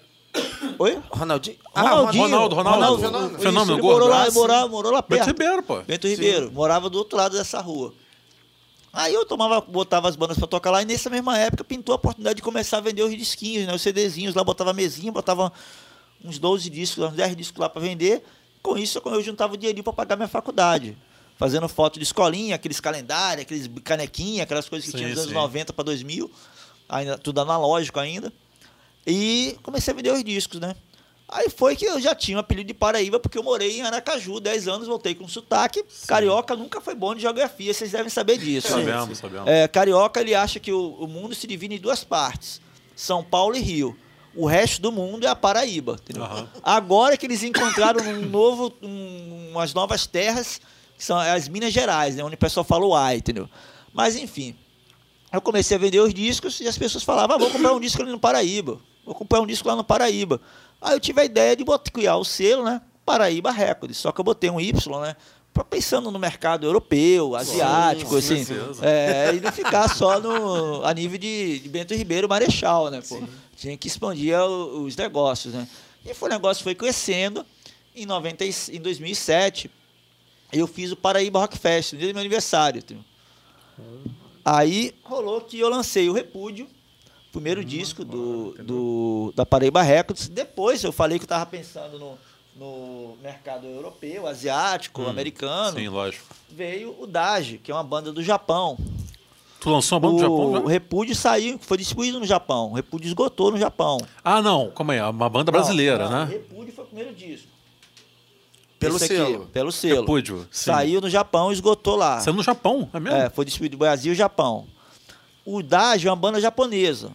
Oi? Ronaldinho? Ronaldinho. Ronaldo, Ronaldo. Fenômeno. Isso, Fenômeno gordo. morou lá, Ah, sim. morou, lá perto. Bento Ribeiro, pô. Bento Ribeiro, morava do outro lado dessa rua. Aí eu tomava, botava as bandas pra tocar lá e nessa mesma época pintou a oportunidade de começar a vender os disquinhos, né, os CDzinhos lá, botava mesinha, botava uns 12 discos, uns 10 discos lá pra vender. Com isso eu juntava o dinheirinho pra pagar minha faculdade. Fazendo foto de escolinha, aqueles calendários, aqueles canequinha, aquelas coisas que Sim, tinha dos anos sim. 90 para 2000, ainda, tudo analógico ainda. E comecei a vender os discos, né? Aí foi que eu já tinha o apelido de Paraíba, porque eu morei em Aracaju 10 anos, voltei com sotaque. Carioca nunca foi bom de geografia, vocês devem saber disso. Sabemos, sabemos. É, Carioca, ele acha que o, o mundo se divide em duas partes: São Paulo e Rio. O resto do mundo é a Paraíba. entendeu? Aham. Agora que eles encontraram um novo, um- umas novas terras, que são as Minas Gerais, né, onde o pessoal fala o ai, entendeu? Mas enfim. Eu comecei a vender os discos e as pessoas falavam, ah, vou comprar um disco ali no Paraíba. Vou comprar um disco lá no Paraíba. Aí eu tive a ideia de botar, criar o selo, né? Paraíba Records. Só que eu botei um Y, né? pensando no mercado europeu, asiático, sim, assim, é, e não ficar só no, a nível de, de Bento Ribeiro Marechal, né? Pô? Tinha que expandir os negócios, né? E foi, o negócio foi crescendo. Em, 90, em 2007, eu fiz o Paraíba Rock Fest, no dia do meu aniversário. Aí rolou que eu lancei o Repúdio, primeiro hum, disco do, do, da Paraíba Records. Depois eu falei que eu estava pensando no, no mercado europeu, asiático, hum, americano. Sim, lógico. Veio o Dage, que é uma banda do Japão. Tu lançou uma banda do Japão? Já? O Repúdio saiu, foi distribuído no Japão. O Repúdio esgotou no Japão. Ah, não, como é? Uma banda brasileira, não, não, né? O Repúdio foi o primeiro disco. Pelo selo. pelo selo. Repúdio. Sim. Saiu no Japão, esgotou lá. Saiu no Japão, é mesmo? É, foi distribuído no Brasil e Japão. O Dage é uma banda japonesa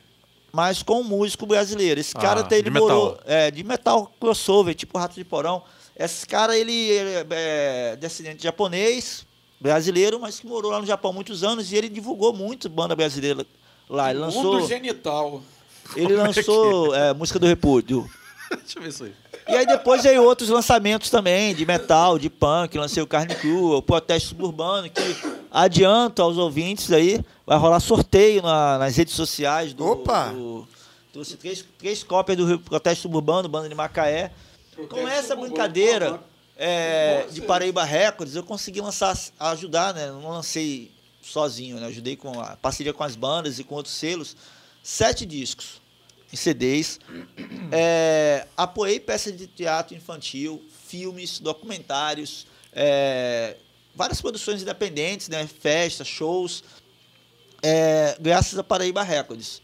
mas com um músico brasileiro. Esse cara ah, ele de morou metal. É, de metal crossover, tipo Rato de Porão. Esse cara ele é, é descendente japonês, brasileiro, mas que morou lá no Japão há muitos anos e ele divulgou muito banda brasileira lá. Ele lançou Mundo genital. Ele é lançou é, música do Repúdio. Deixa eu ver isso aí. E aí depois veio outros lançamentos também, de metal, de punk, lancei o Carne Crua, o Protesto Suburbano, que adianto aos ouvintes aí, vai rolar sorteio na, nas redes sociais do. Opa! Do, trouxe três, três cópias do Protesto Suburbano, banda de Macaé. Protesto Com essa brincadeira é, de Paraíba Records, eu consegui lançar, ajudar, né? Não lancei sozinho, né? Ajudei com a parceria com as bandas e com outros selos, sete discos em CDs. É, apoiei peças de teatro infantil, filmes, documentários, é, várias produções independentes, né, festas, shows, é, graças a Paraíba Records.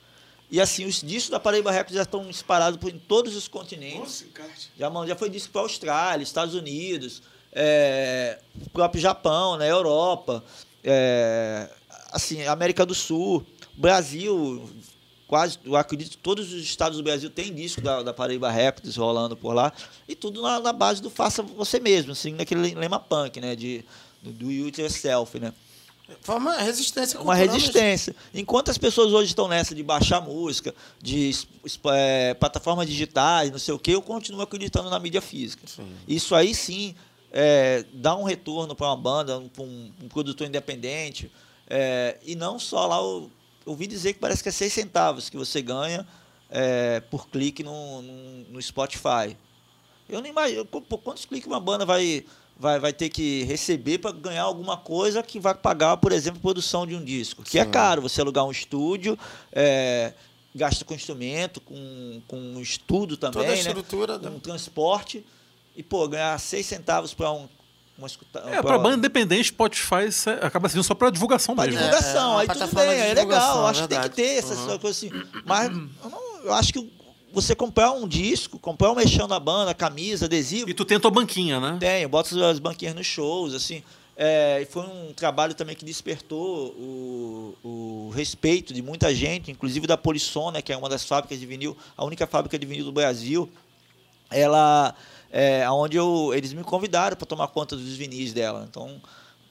E assim, os discos da Paraíba Records já estão disparados por, em todos os continentes. Nossa, já, já foi disco para a Austrália, Estados Unidos, é, o próprio Japão, né, Europa, é, assim, América do Sul, Brasil, quase, eu acredito que todos os estados do Brasil têm disco da, da Paraíba Records rolando por lá. E tudo na, na, base do faça você mesmo, assim, naquele lema punk, né? De, do, do it yourself, né? Foi uma resistência Uma resistência. Enquanto as pessoas hoje estão nessa de baixar música, de é, plataformas digitais, não sei o quê, eu continuo acreditando na mídia física. Sim. Isso aí sim é, dá um retorno para uma banda, para um, um, produtor independente. É, e não só lá o ouvi dizer que parece que é 6 centavos que você ganha é, por clique no, no, no, Spotify. Eu não imagino quantos cliques uma banda vai, vai, vai ter que receber para ganhar alguma coisa que vai pagar, por exemplo, a produção de um disco. Que é Sim. é caro você alugar um estúdio, é, gasta com instrumento, com, com estudo também, Toda a né? estrutura né? com transporte. E, pô, ganhar 6 centavos para um uma escuta, é, para banda independente, Spotify acaba sendo só para divulgação pra mesmo. divulgação, é, é aí tudo bem, é legal. Acho que tem que ter essa uhum. coisa assim. Mas eu, não, eu acho que você comprar um disco, comprar um mexão da banda, camisa, adesivo. E tu tem a tua banquinha, né? Tenho, boto as banquinhas nos shows, assim. É, foi um trabalho também que despertou o, o, respeito de muita gente, inclusive da Polisson, né, que é uma das fábricas de vinil, a única fábrica de vinil do Brasil. Ela é, onde eu, eles me convidaram para tomar conta dos vinis dela. Então,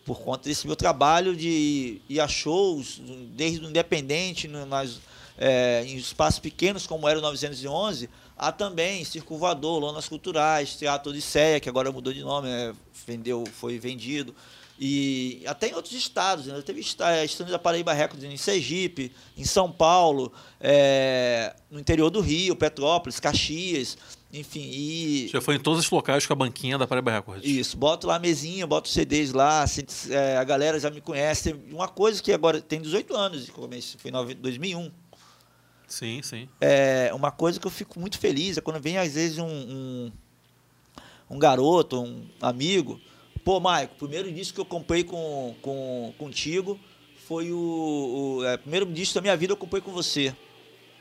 por conta desse meu trabalho de ir a shows, desde o Independente, nas, é, em espaços pequenos como era o 911, há também Circulador, Lonas Culturais, Teatro Odisseia, que agora mudou de nome, é, vendeu, foi vendido. E até em outros estados, né? teve estande da Paraíba Records em Sergipe, em São Paulo, é, no interior do Rio, Petrópolis, Caxias. Enfim, e. Já foi em todos os locais com a banquinha da Paraíba Records. Isso, boto lá a mesinha, boto CDs lá, assim, é, a galera já me conhece. Uma coisa que agora tem 18 anos, foi em 2001. Sim, sim. É, uma coisa que eu fico muito feliz é quando vem, às vezes, um, um, um garoto, um amigo. Pô, Maico, o primeiro disco que eu comprei com, com, contigo foi o. o é, primeiro disco da minha vida eu comprei com você.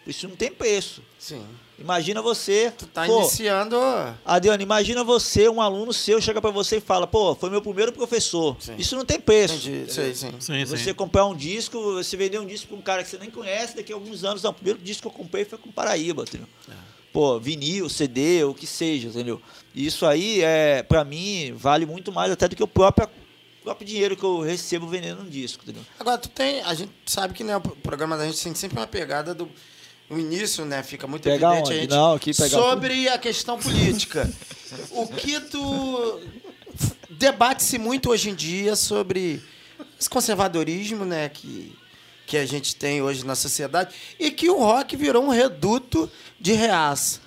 Isso não tem preço. Sim. Imagina você. Tu tá pô, iniciando. Adriano, imagina você, um aluno seu, chega para você e fala, pô, foi meu primeiro professor. Sim. Isso não tem preço. Entendi. Sim, sim. sim, você sim. comprar um disco, você vender um disco para um cara que você nem conhece, daqui a alguns anos, não, o primeiro disco que eu comprei foi com Paraíba, entendeu? É. Pô, vinil, CD, o que seja, entendeu? Isso aí, é, para mim, vale muito mais até do que o próprio próprio dinheiro que eu recebo vendendo um disco, entendeu? Agora, tu tem. A gente sabe que né, o programa da gente tem sempre uma pegada do. No início, né? Fica muito Pegar evidente onde? a gente. Não, aqui pegar sobre a questão política. o que tu. Debate-se muito hoje em dia sobre esse conservadorismo, né? Que, que a gente tem hoje na sociedade. E que o rock virou um reduto de reaça.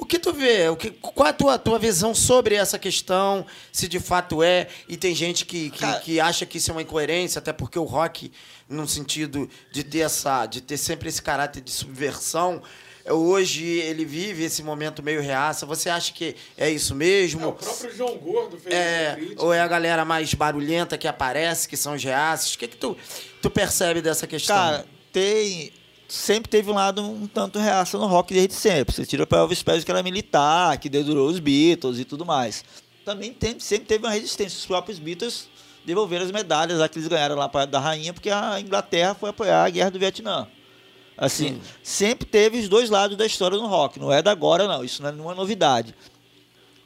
O que tu vê? O que, qual a tua, tua visão sobre essa questão? Se de fato é, e tem gente que, que, Cara- que acha que isso é uma incoerência, até porque o rock, num sentido de ter, essa, de ter sempre esse caráter de subversão, é, hoje ele vive esse momento meio reaça. Você acha que é isso mesmo? É, o próprio João Gordo fez É, crítica. ou é a galera mais barulhenta que aparece, que são os reaças? O que, que tu, tu percebe dessa questão? Cara, tem. Sempre teve um lado um tanto reaça no rock desde sempre. Você tira para Elvis Presley que era militar, que dedurou os Beatles e tudo mais. Também tem, sempre teve uma resistência. Os próprios Beatles devolveram as medalhas lá que eles ganharam lá pra, da rainha, porque a Inglaterra foi apoiar a guerra do Vietnã. Assim, sempre teve os dois lados da história no rock. Não é da agora, não. Isso não é nenhuma novidade.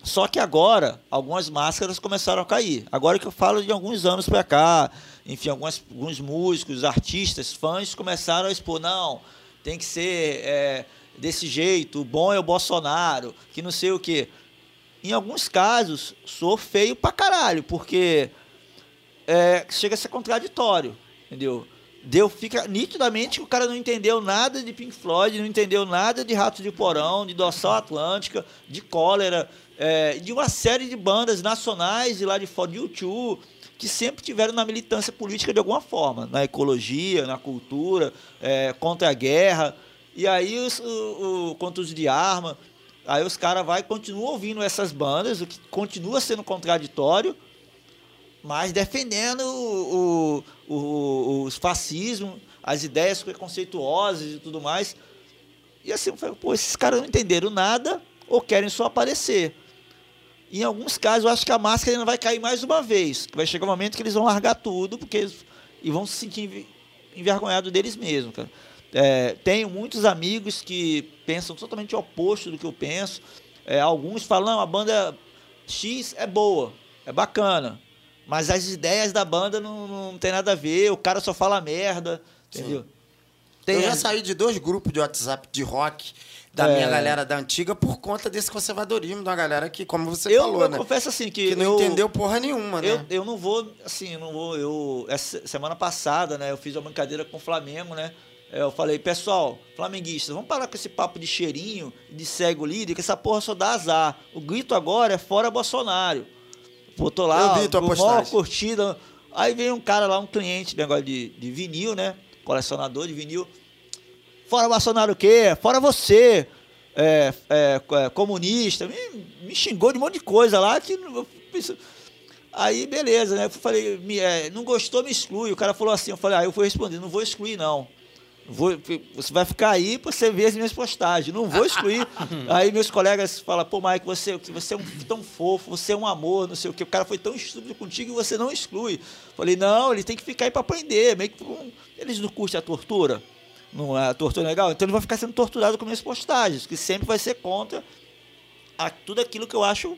Só que agora, algumas máscaras começaram a cair. Agora que eu falo de alguns anos pra cá, enfim, algumas, alguns músicos, artistas, fãs começaram a expor, não, tem que ser é, desse jeito, o bom é o Bolsonaro, que não sei o quê. Em alguns casos, sou feio pra caralho, porque é, chega a ser contraditório, entendeu? Deu, fica nitidamente que o cara não entendeu nada de Pink Floyd, não entendeu nada de Ratos de Porão, de Dorsal Atlântica, de Cólera, é, de uma série de bandas nacionais e lá de fora, de YouTube, que sempre tiveram na militância política de alguma forma, na ecologia, na cultura, é, contra a guerra. E aí, os, o, o, contra o uso de arma, aí os caras vai continuam ouvindo essas bandas, o que continua sendo contraditório, mas defendendo o, o, os fascismos, as ideias preconceituosas e tudo mais. E assim, eu falei, pô, esses caras não entenderam nada ou querem só aparecer. Em alguns casos, eu acho que a máscara ainda vai cair mais uma vez. Vai chegar um momento que eles vão largar tudo porque eles, e vão se sentir enver- envergonhados deles mesmos. Cara. É, tenho muitos amigos que pensam totalmente o oposto do que eu penso. É, alguns falam, não, a banda X é boa, é bacana. Mas as ideias da banda não, não tem nada a ver, o cara só fala merda, entendeu? Tem eu já saí de dois grupos de WhatsApp de rock da É. minha galera da antiga por conta desse conservadorismo da galera que, como você eu, falou, eu né? confesso assim que, Que não eu, entendeu porra nenhuma, né? Eu, eu não vou, assim, eu não vou. Eu, essa semana passada, né, eu fiz uma brincadeira com o Flamengo, né? Eu falei, pessoal, flamenguistas, vamos parar com esse papo de cheirinho, de cego líder, que essa porra só dá azar. O grito agora é fora Bolsonaro. Botou lá, Eu vi tua com maior postagem. curtida. Aí veio um cara lá, um cliente, negócio de, de vinil, né? Colecionador de vinil. Fora Bolsonaro o quê? Fora você, é, é, é, comunista. Me, me xingou de um monte de coisa lá que Aí, beleza, né? Eu falei, me, é, não gostou, me exclui. O cara falou assim, eu falei, ah, eu fui responder, não vou excluir, não. Vou, você vai ficar aí pra você ver as minhas postagens. Não vou excluir. aí meus colegas falam, pô, Mike, você, você é um, tão fofo, você é um amor, não sei o que. O cara foi tão estúpido contigo e você não exclui. Falei, não, ele tem que ficar aí pra aprender. Meio que, eles não curtem a tortura. Não é tortura legal? Então ele vai ficar sendo torturado com minhas postagens, que sempre vai ser contra a, tudo aquilo que eu acho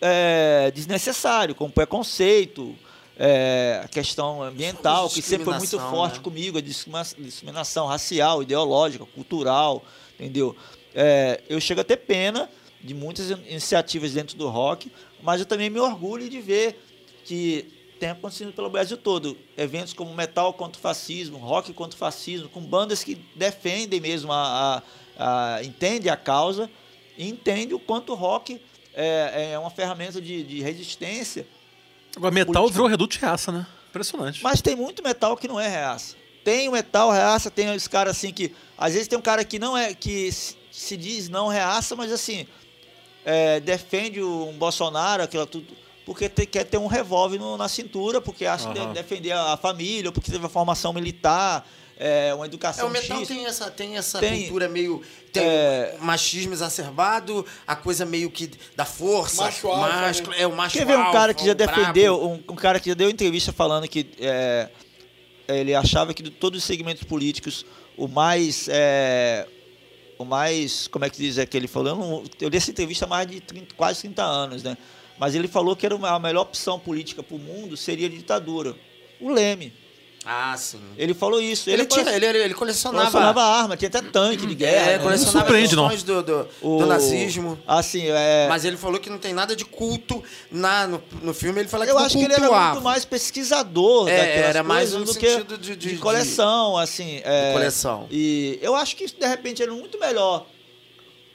é, desnecessário, como preconceito, é, a questão ambiental, que sempre foi muito forte né? comigo, a discriminação racial, ideológica, cultural, entendeu? É, eu chego a ter pena de muitas in- iniciativas dentro do rock, mas eu também me orgulho de ver que tem acontecido pelo Brasil todo. Eventos como Metal contra o Fascismo, Rock contra o Fascismo, com bandas que defendem mesmo, a, a, a- entendem a causa e entendem o quanto o rock é, é uma ferramenta de, de resistência. Agora, metal Política. virou reduto de raça, né? Impressionante. Mas tem muito metal que não é reaça. Tem o metal reaça, tem os caras assim que. Às vezes tem um cara que não é. que se, se diz não reaça, mas assim. é, defende um Bolsonaro, aquilo tudo. Porque te- quer ter um revólver no- na cintura, porque acha que Aham. deve defender a, a família, ou porque teve uma formação militar, é, uma É, educação o metal X. tem essa, tem essa Tem. cultura meio. Tem É. machismo exacerbado, a coisa meio que da força. Macho alfa, né? É o macho Quer ver um alfa, cara que já defendeu, um, um cara que já deu entrevista falando que é, ele achava que de todos os segmentos políticos, o mais. é, o mais. Como é que diz é que ele falou? Eu, não- eu li essa entrevista há mais de 30, quase 30 anos, né? Mas ele falou que era uma, a melhor opção política para o mundo seria a ditadura. O Leme. Ah, sim. Ele falou isso. Ele, Ele, tinha, ele, ele colecionava. colecionava arma, tinha até tanque de guerra. É, colecionava surpreende, não. questões do, do, O- do nazismo. Assim, é, Mas ele falou que não tem nada de culto na, no, no filme. Ele fala que eu não acho que ele era cultuava. muito mais pesquisador É, era mais no do que sentido de- de- coleção, assim. é, de coleção. E eu acho que isso, de repente, era muito melhor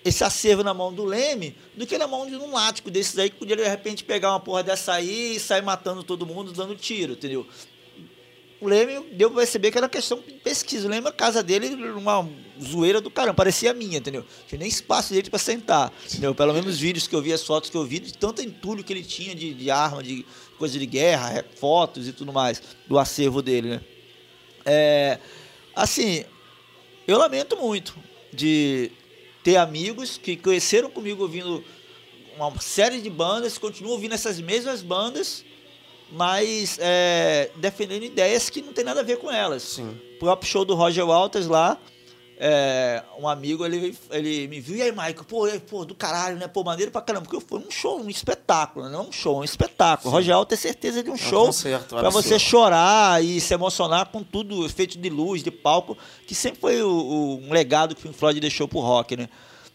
esse acervo na mão do Leme do que na mão de um lático desses aí que podia, de repente, pegar uma porra dessa aí e sair matando todo mundo, dando tiro, entendeu? O Leme deu pra perceber que era questão de pesquisa. Eu lembro a casa dele, uma zoeira do caramba, parecia a minha, entendeu? Tinha nem espaço direito pra sentar, entendeu? Pelo menos os vídeos que eu vi, as fotos que eu vi, de tanto entulho que ele tinha de, de arma, de coisa de guerra, é, fotos e tudo mais, do acervo dele, né? É, assim, eu lamento muito de ter amigos que cresceram comigo ouvindo uma série de bandas, continuam ouvindo essas mesmas bandas, mas é, defendendo ideias que não tem nada a ver com elas. Sim. O próprio show do Roger Walters lá, é, um amigo, ele, ele me viu, e aí, Michael, pô, aí, pô, do caralho, né? Pô, maneiro pra caramba, porque foi um show, um espetáculo, não um show, um espetáculo. Roger Walters é certeza de um um show concerto pra você chorar e se emocionar com tudo feito de luz, de palco, que sempre foi o, o- um legado que o Pink Floyd deixou pro rock, né?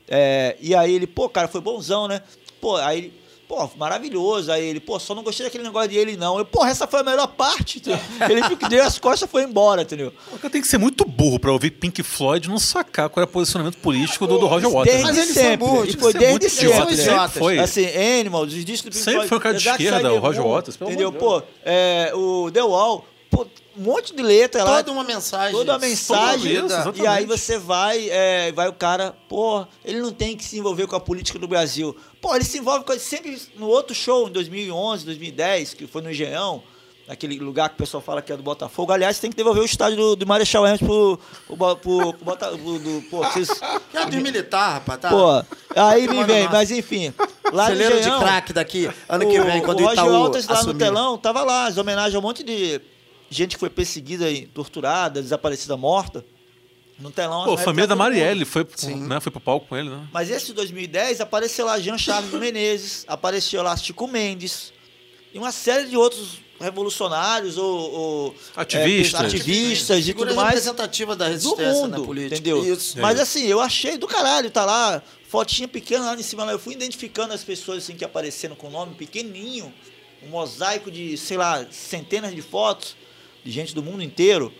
É, e aí ele, pô, cara, foi bonzão, né? Pô, aí ele, pô, maravilhoso. Aí ele, pô, só não gostei daquele negócio de ele, não. Eu, pô, essa foi a melhor parte. entendeu? Ele viu que deu as costas e foi embora, entendeu? O cara tem que ser muito burro pra ouvir Pink Floyd não sacar qual é o posicionamento político do, do Roger Waters. Desde né? Mas ele foi sempre. burro, e foi desde muito sempre. idiota, né? sempre foi. Assim, Animals, os discos do Pink Sempre Floyd. foi um cara de esquerda, o Roger Waters, pelo Entendeu? amor de Pô, é, o The Wall, pô, um monte de letra lá. Toda uma mensagem. toda a mensagem. Isso, exatamente. e aí você vai, é, vai o cara, pô, ele não tem que se envolver com a política do Brasil. Pô, ele se envolve com sempre no outro show, em 2011, 2010, que foi no Engenhão, naquele lugar que o pessoal fala que é do Botafogo. Aliás, tem que devolver o estádio do, do Marechal Hermes pro, pro, pro, pro, pro Bota- pro- do, pô, vocês, Que é de militar, rapaz, tá? pô, aí me vem, mas enfim. Lá no Celeiro de Engenhão, craque daqui, ano que vem, quando o o Roger Itaú Walters lá no assumir. telão, tava lá, as homenagens a um monte de gente que foi perseguida e torturada, desaparecida, morta. No telão. Pô, a família da do mundo. Marielle foi, Sim. né, foi pro palco com ele, né? Mas esse de 2010 apareceu lá Jean Charles Menezes, apareceu lá Chico Mendes e uma série de outros revolucionários ou, ou Ativistas. é, ativistas e tudo mais representativa da do resistência mundo, na política. entendeu? Isso. Mas assim, eu achei do caralho, tá lá, fotinha pequena lá em cima, lá, eu fui identificando as pessoas assim que apareceram com nome pequenininho, um mosaico de, sei lá, centenas de fotos de gente do mundo inteiro.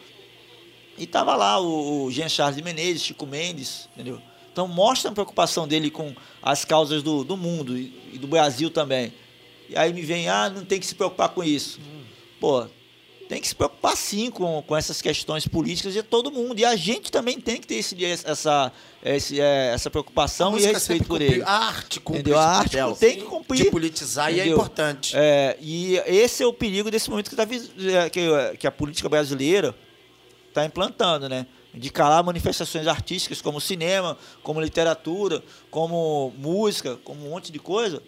E tava lá o, o Jean Charles de Menezes, Chico Mendes, entendeu? Então mostra a preocupação dele com as causas do, do mundo e, e do Brasil também. E aí me vem, ah, não tem que se preocupar com isso. Pô, tem que se preocupar sim com, com essas questões políticas de todo mundo. E a gente também tem que ter esse, essa, esse, é, essa preocupação e respeito por ele. A arte cumpre Entendeu? A arte tem que cumprir. de politizar e é Entendeu? importante. É, e esse é o perigo desse momento que, tá, é, que, que a política brasileira está implantando, né? De calar manifestações artísticas como cinema, como literatura, como música, como um monte de coisa,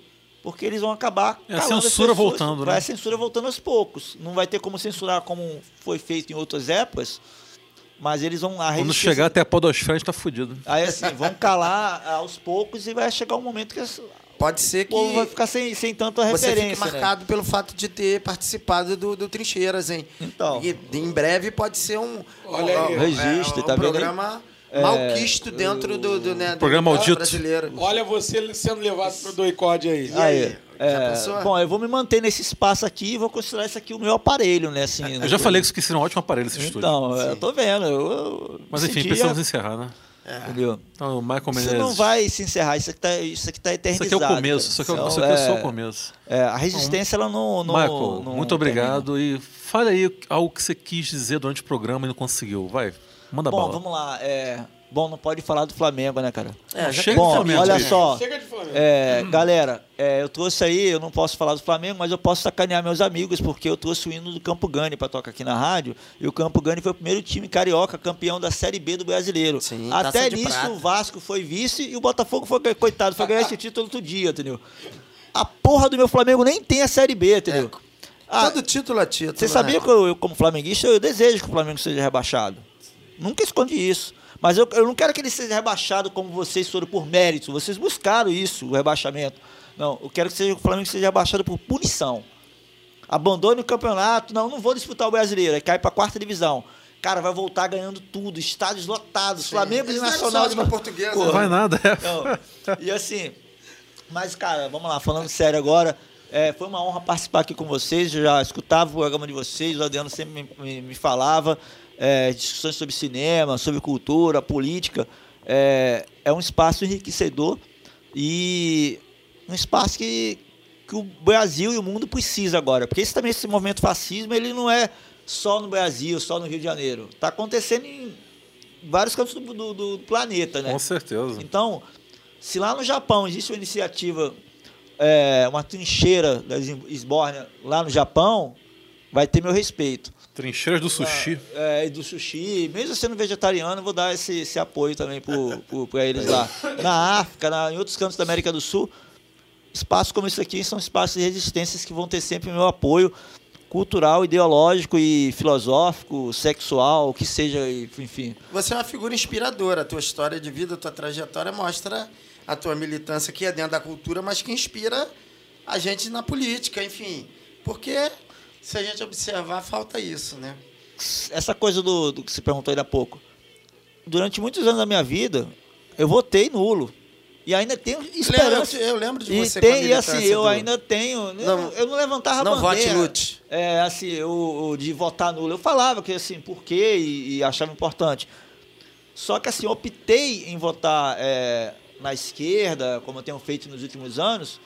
porque eles vão acabar. É a censura voltando, Vai né? a censura voltando aos poucos. Não vai ter como censurar como foi feito em outras épocas, mas eles vão. A Quando chegar até a podosfera, a gente tá fudido. Aí assim, vão calar aos poucos e vai chegar um momento que as- Pode ser o que povo vai ficar sem, sem tanta você fique referência. né? marcado pelo fato de ter participado do, do Trincheiras, hein? Então. E em breve pode ser um, Olha um, aí. um- Registro, um tá vendo aí? Programa malquisto dentro do, do, né, do Programa maldito. brasileiro. Olha você sendo levado pro doicode aí. E aí? Aí, é, bom, eu vou me manter nesse espaço aqui e vou considerar isso aqui o meu aparelho, né? Assim, Eu já falei que isso aqui seria um ótimo aparelho esse estúdio. Então, eu tô vendo. Eu, eu Mas enfim, sentia- precisamos encerrar, né? Entendeu? Então, o Michael Isso Menezes. não vai se encerrar, isso aqui tá, isso aqui tá Isso eternizado. aqui é o começo, isso aqui é, Então, isso aqui é só o é, começo. é, a resistência, ela não. não Michael, não muito obrigado e fale aí algo que você quis dizer durante o programa e não conseguiu. Vai, manda Bom, bala. vamos lá. É, bom, não pode falar do Flamengo, né, cara? É, já Chega Bom, Flamengo, olha só. Chega de Flamengo. É, galera, é, eu trouxe aí, eu não posso falar do Flamengo, mas eu posso sacanear meus amigos, porque eu trouxe o hino do Campo Gani para tocar aqui na rádio, e o Campo Gani foi o primeiro time carioca campeão da Série B do Brasileiro. Sim, Até taça de nisso prata. o Vasco foi vice e o Botafogo foi, coitado, foi ganhar esse título outro dia, entendeu? A porra do meu Flamengo nem tem a Série B, entendeu? Ah, Todo título é título. você né? sabia que eu, eu, como flamenguista, eu desejo que o Flamengo seja rebaixado. Nunca escondi isso. Mas eu, eu não quero que ele seja rebaixado como vocês foram por mérito. Vocês buscaram isso, o rebaixamento. Não, eu quero que seja, o Flamengo seja rebaixado por punição. Abandone o campeonato. Não, não vou disputar o brasileiro. Aí cai pra quarta divisão. Cara, vai voltar ganhando tudo, estádios lotados, Sim. Flamengo e não Nacional de portuguesa, Pô, Não vai nada, é. não. E assim, mas cara, vamos lá, falando sério agora, é, foi uma honra participar aqui com vocês. Eu já escutava o programa de vocês, o Adriano sempre me, me- me falava é, discussões sobre cinema, sobre cultura, política. É, é um espaço enriquecedor e um espaço que, que o Brasil e o mundo precisa agora. Porque esse também esse movimento fascismo ele não é só no Brasil, só no Rio de Janeiro. Está acontecendo em vários cantos do, do- do planeta, né? Com certeza. Então, se lá no Japão existe uma iniciativa, é, uma trincheira da Esbórnia lá no Japão, vai ter meu respeito. Trincheiras do sushi. É, e do sushi, mesmo sendo vegetariano, eu vou dar esse, esse apoio também para eles lá. Na África, na- em outros cantos da América do Sul, espaços como esse aqui são espaços de resistências que vão ter sempre meu apoio cultural, ideológico e filosófico, sexual, o que seja, enfim. Você é uma figura inspiradora. A tua história de vida, a tua trajetória mostra a tua militância que é dentro da cultura, mas que inspira a gente na política, enfim. Porque se a gente observar, falta isso, né? essa coisa do, do que você perguntou aí há pouco. Durante muitos anos da minha vida, eu votei nulo. E ainda tenho esperança. Eu, eu lembro de E, você a tem, e assim, eu do- ainda tenho. eu Não- não, eu não levantava Não vote, bandeira. lute. É, assim, o, o de votar nulo. Eu falava que assim, por quê e, e achava importante. Só que assim, eu optei em votar é, na esquerda, como eu tenho feito nos últimos anos.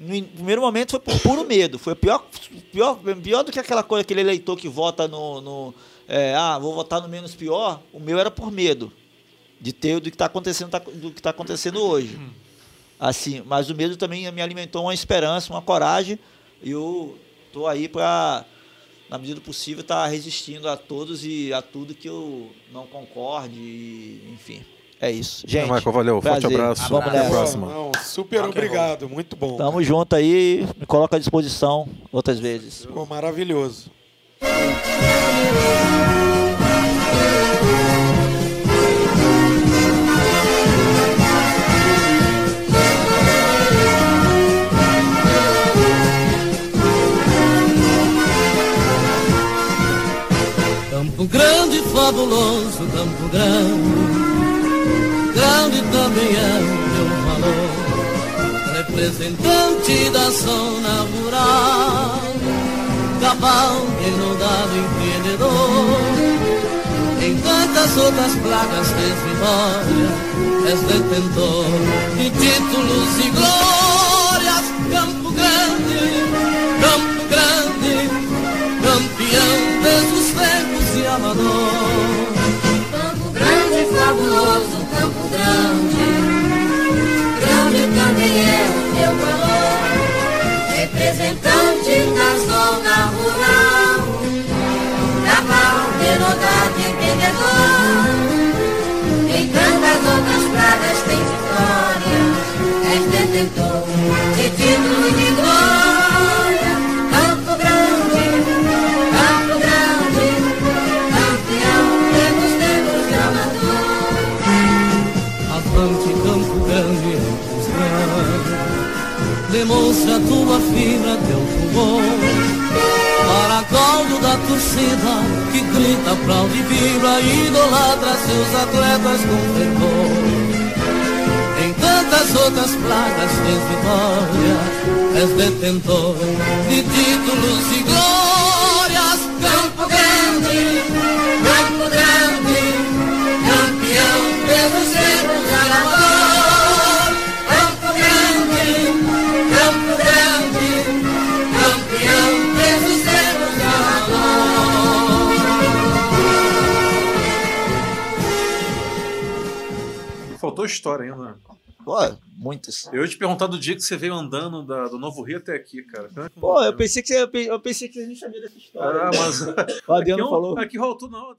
No primeiro momento foi por puro medo. Foi pior, pior, pior do que aquela coisa, aquele eleitor que vota no. no, é, ah, vou votar no menos pior. O meu era por medo de ter do que está acontecendo, tá- do que tá acontecendo hoje. Assim, mas o medo também me alimentou uma esperança, uma coragem. E eu tô aí para, na medida do possível, estar resistindo a todos e a tudo que eu não concorde. e, enfim, é isso. Gente, Michael, valeu. Forte prazer. abraço. Vamos Até a nessa. próxima. Não, super obrigado, muito bom. Tamo junto aí, me coloca à disposição outras vezes. Ficou maravilhoso. Campo Grande, fabuloso Campo Grande, grande também é o teu valor, representante da zona rural, cabal denodado empreendedor, em tantas outras placas tens vitória, és detentor de títulos e glórias, Campo Grande, Campo Grande, campeão desde os tempos de amador. Campo Grande, fabuloso Grande, grande também é o teu valor, representante da zona rural, naval, denodado e empreendedor, em tantas outras pragas tem vitória, és detentor de títulos de Tua fibra, teu pulmão Caracol da torcida Que grita, aplaude vibra Idolatra seus atletas com fervor. Em tantas outras plagas tens vitória És detentor de títulos e glórias Faltou história ainda. Pô, muitas. Eu ia te perguntar do dia que você veio andando da- do Novo Rio até aqui, cara. Pô, eu pensei que você, eu pensei que a gente sabia dessa história. Ah, mas. O Adriano aqui, é falou. aqui rolou tudo, não.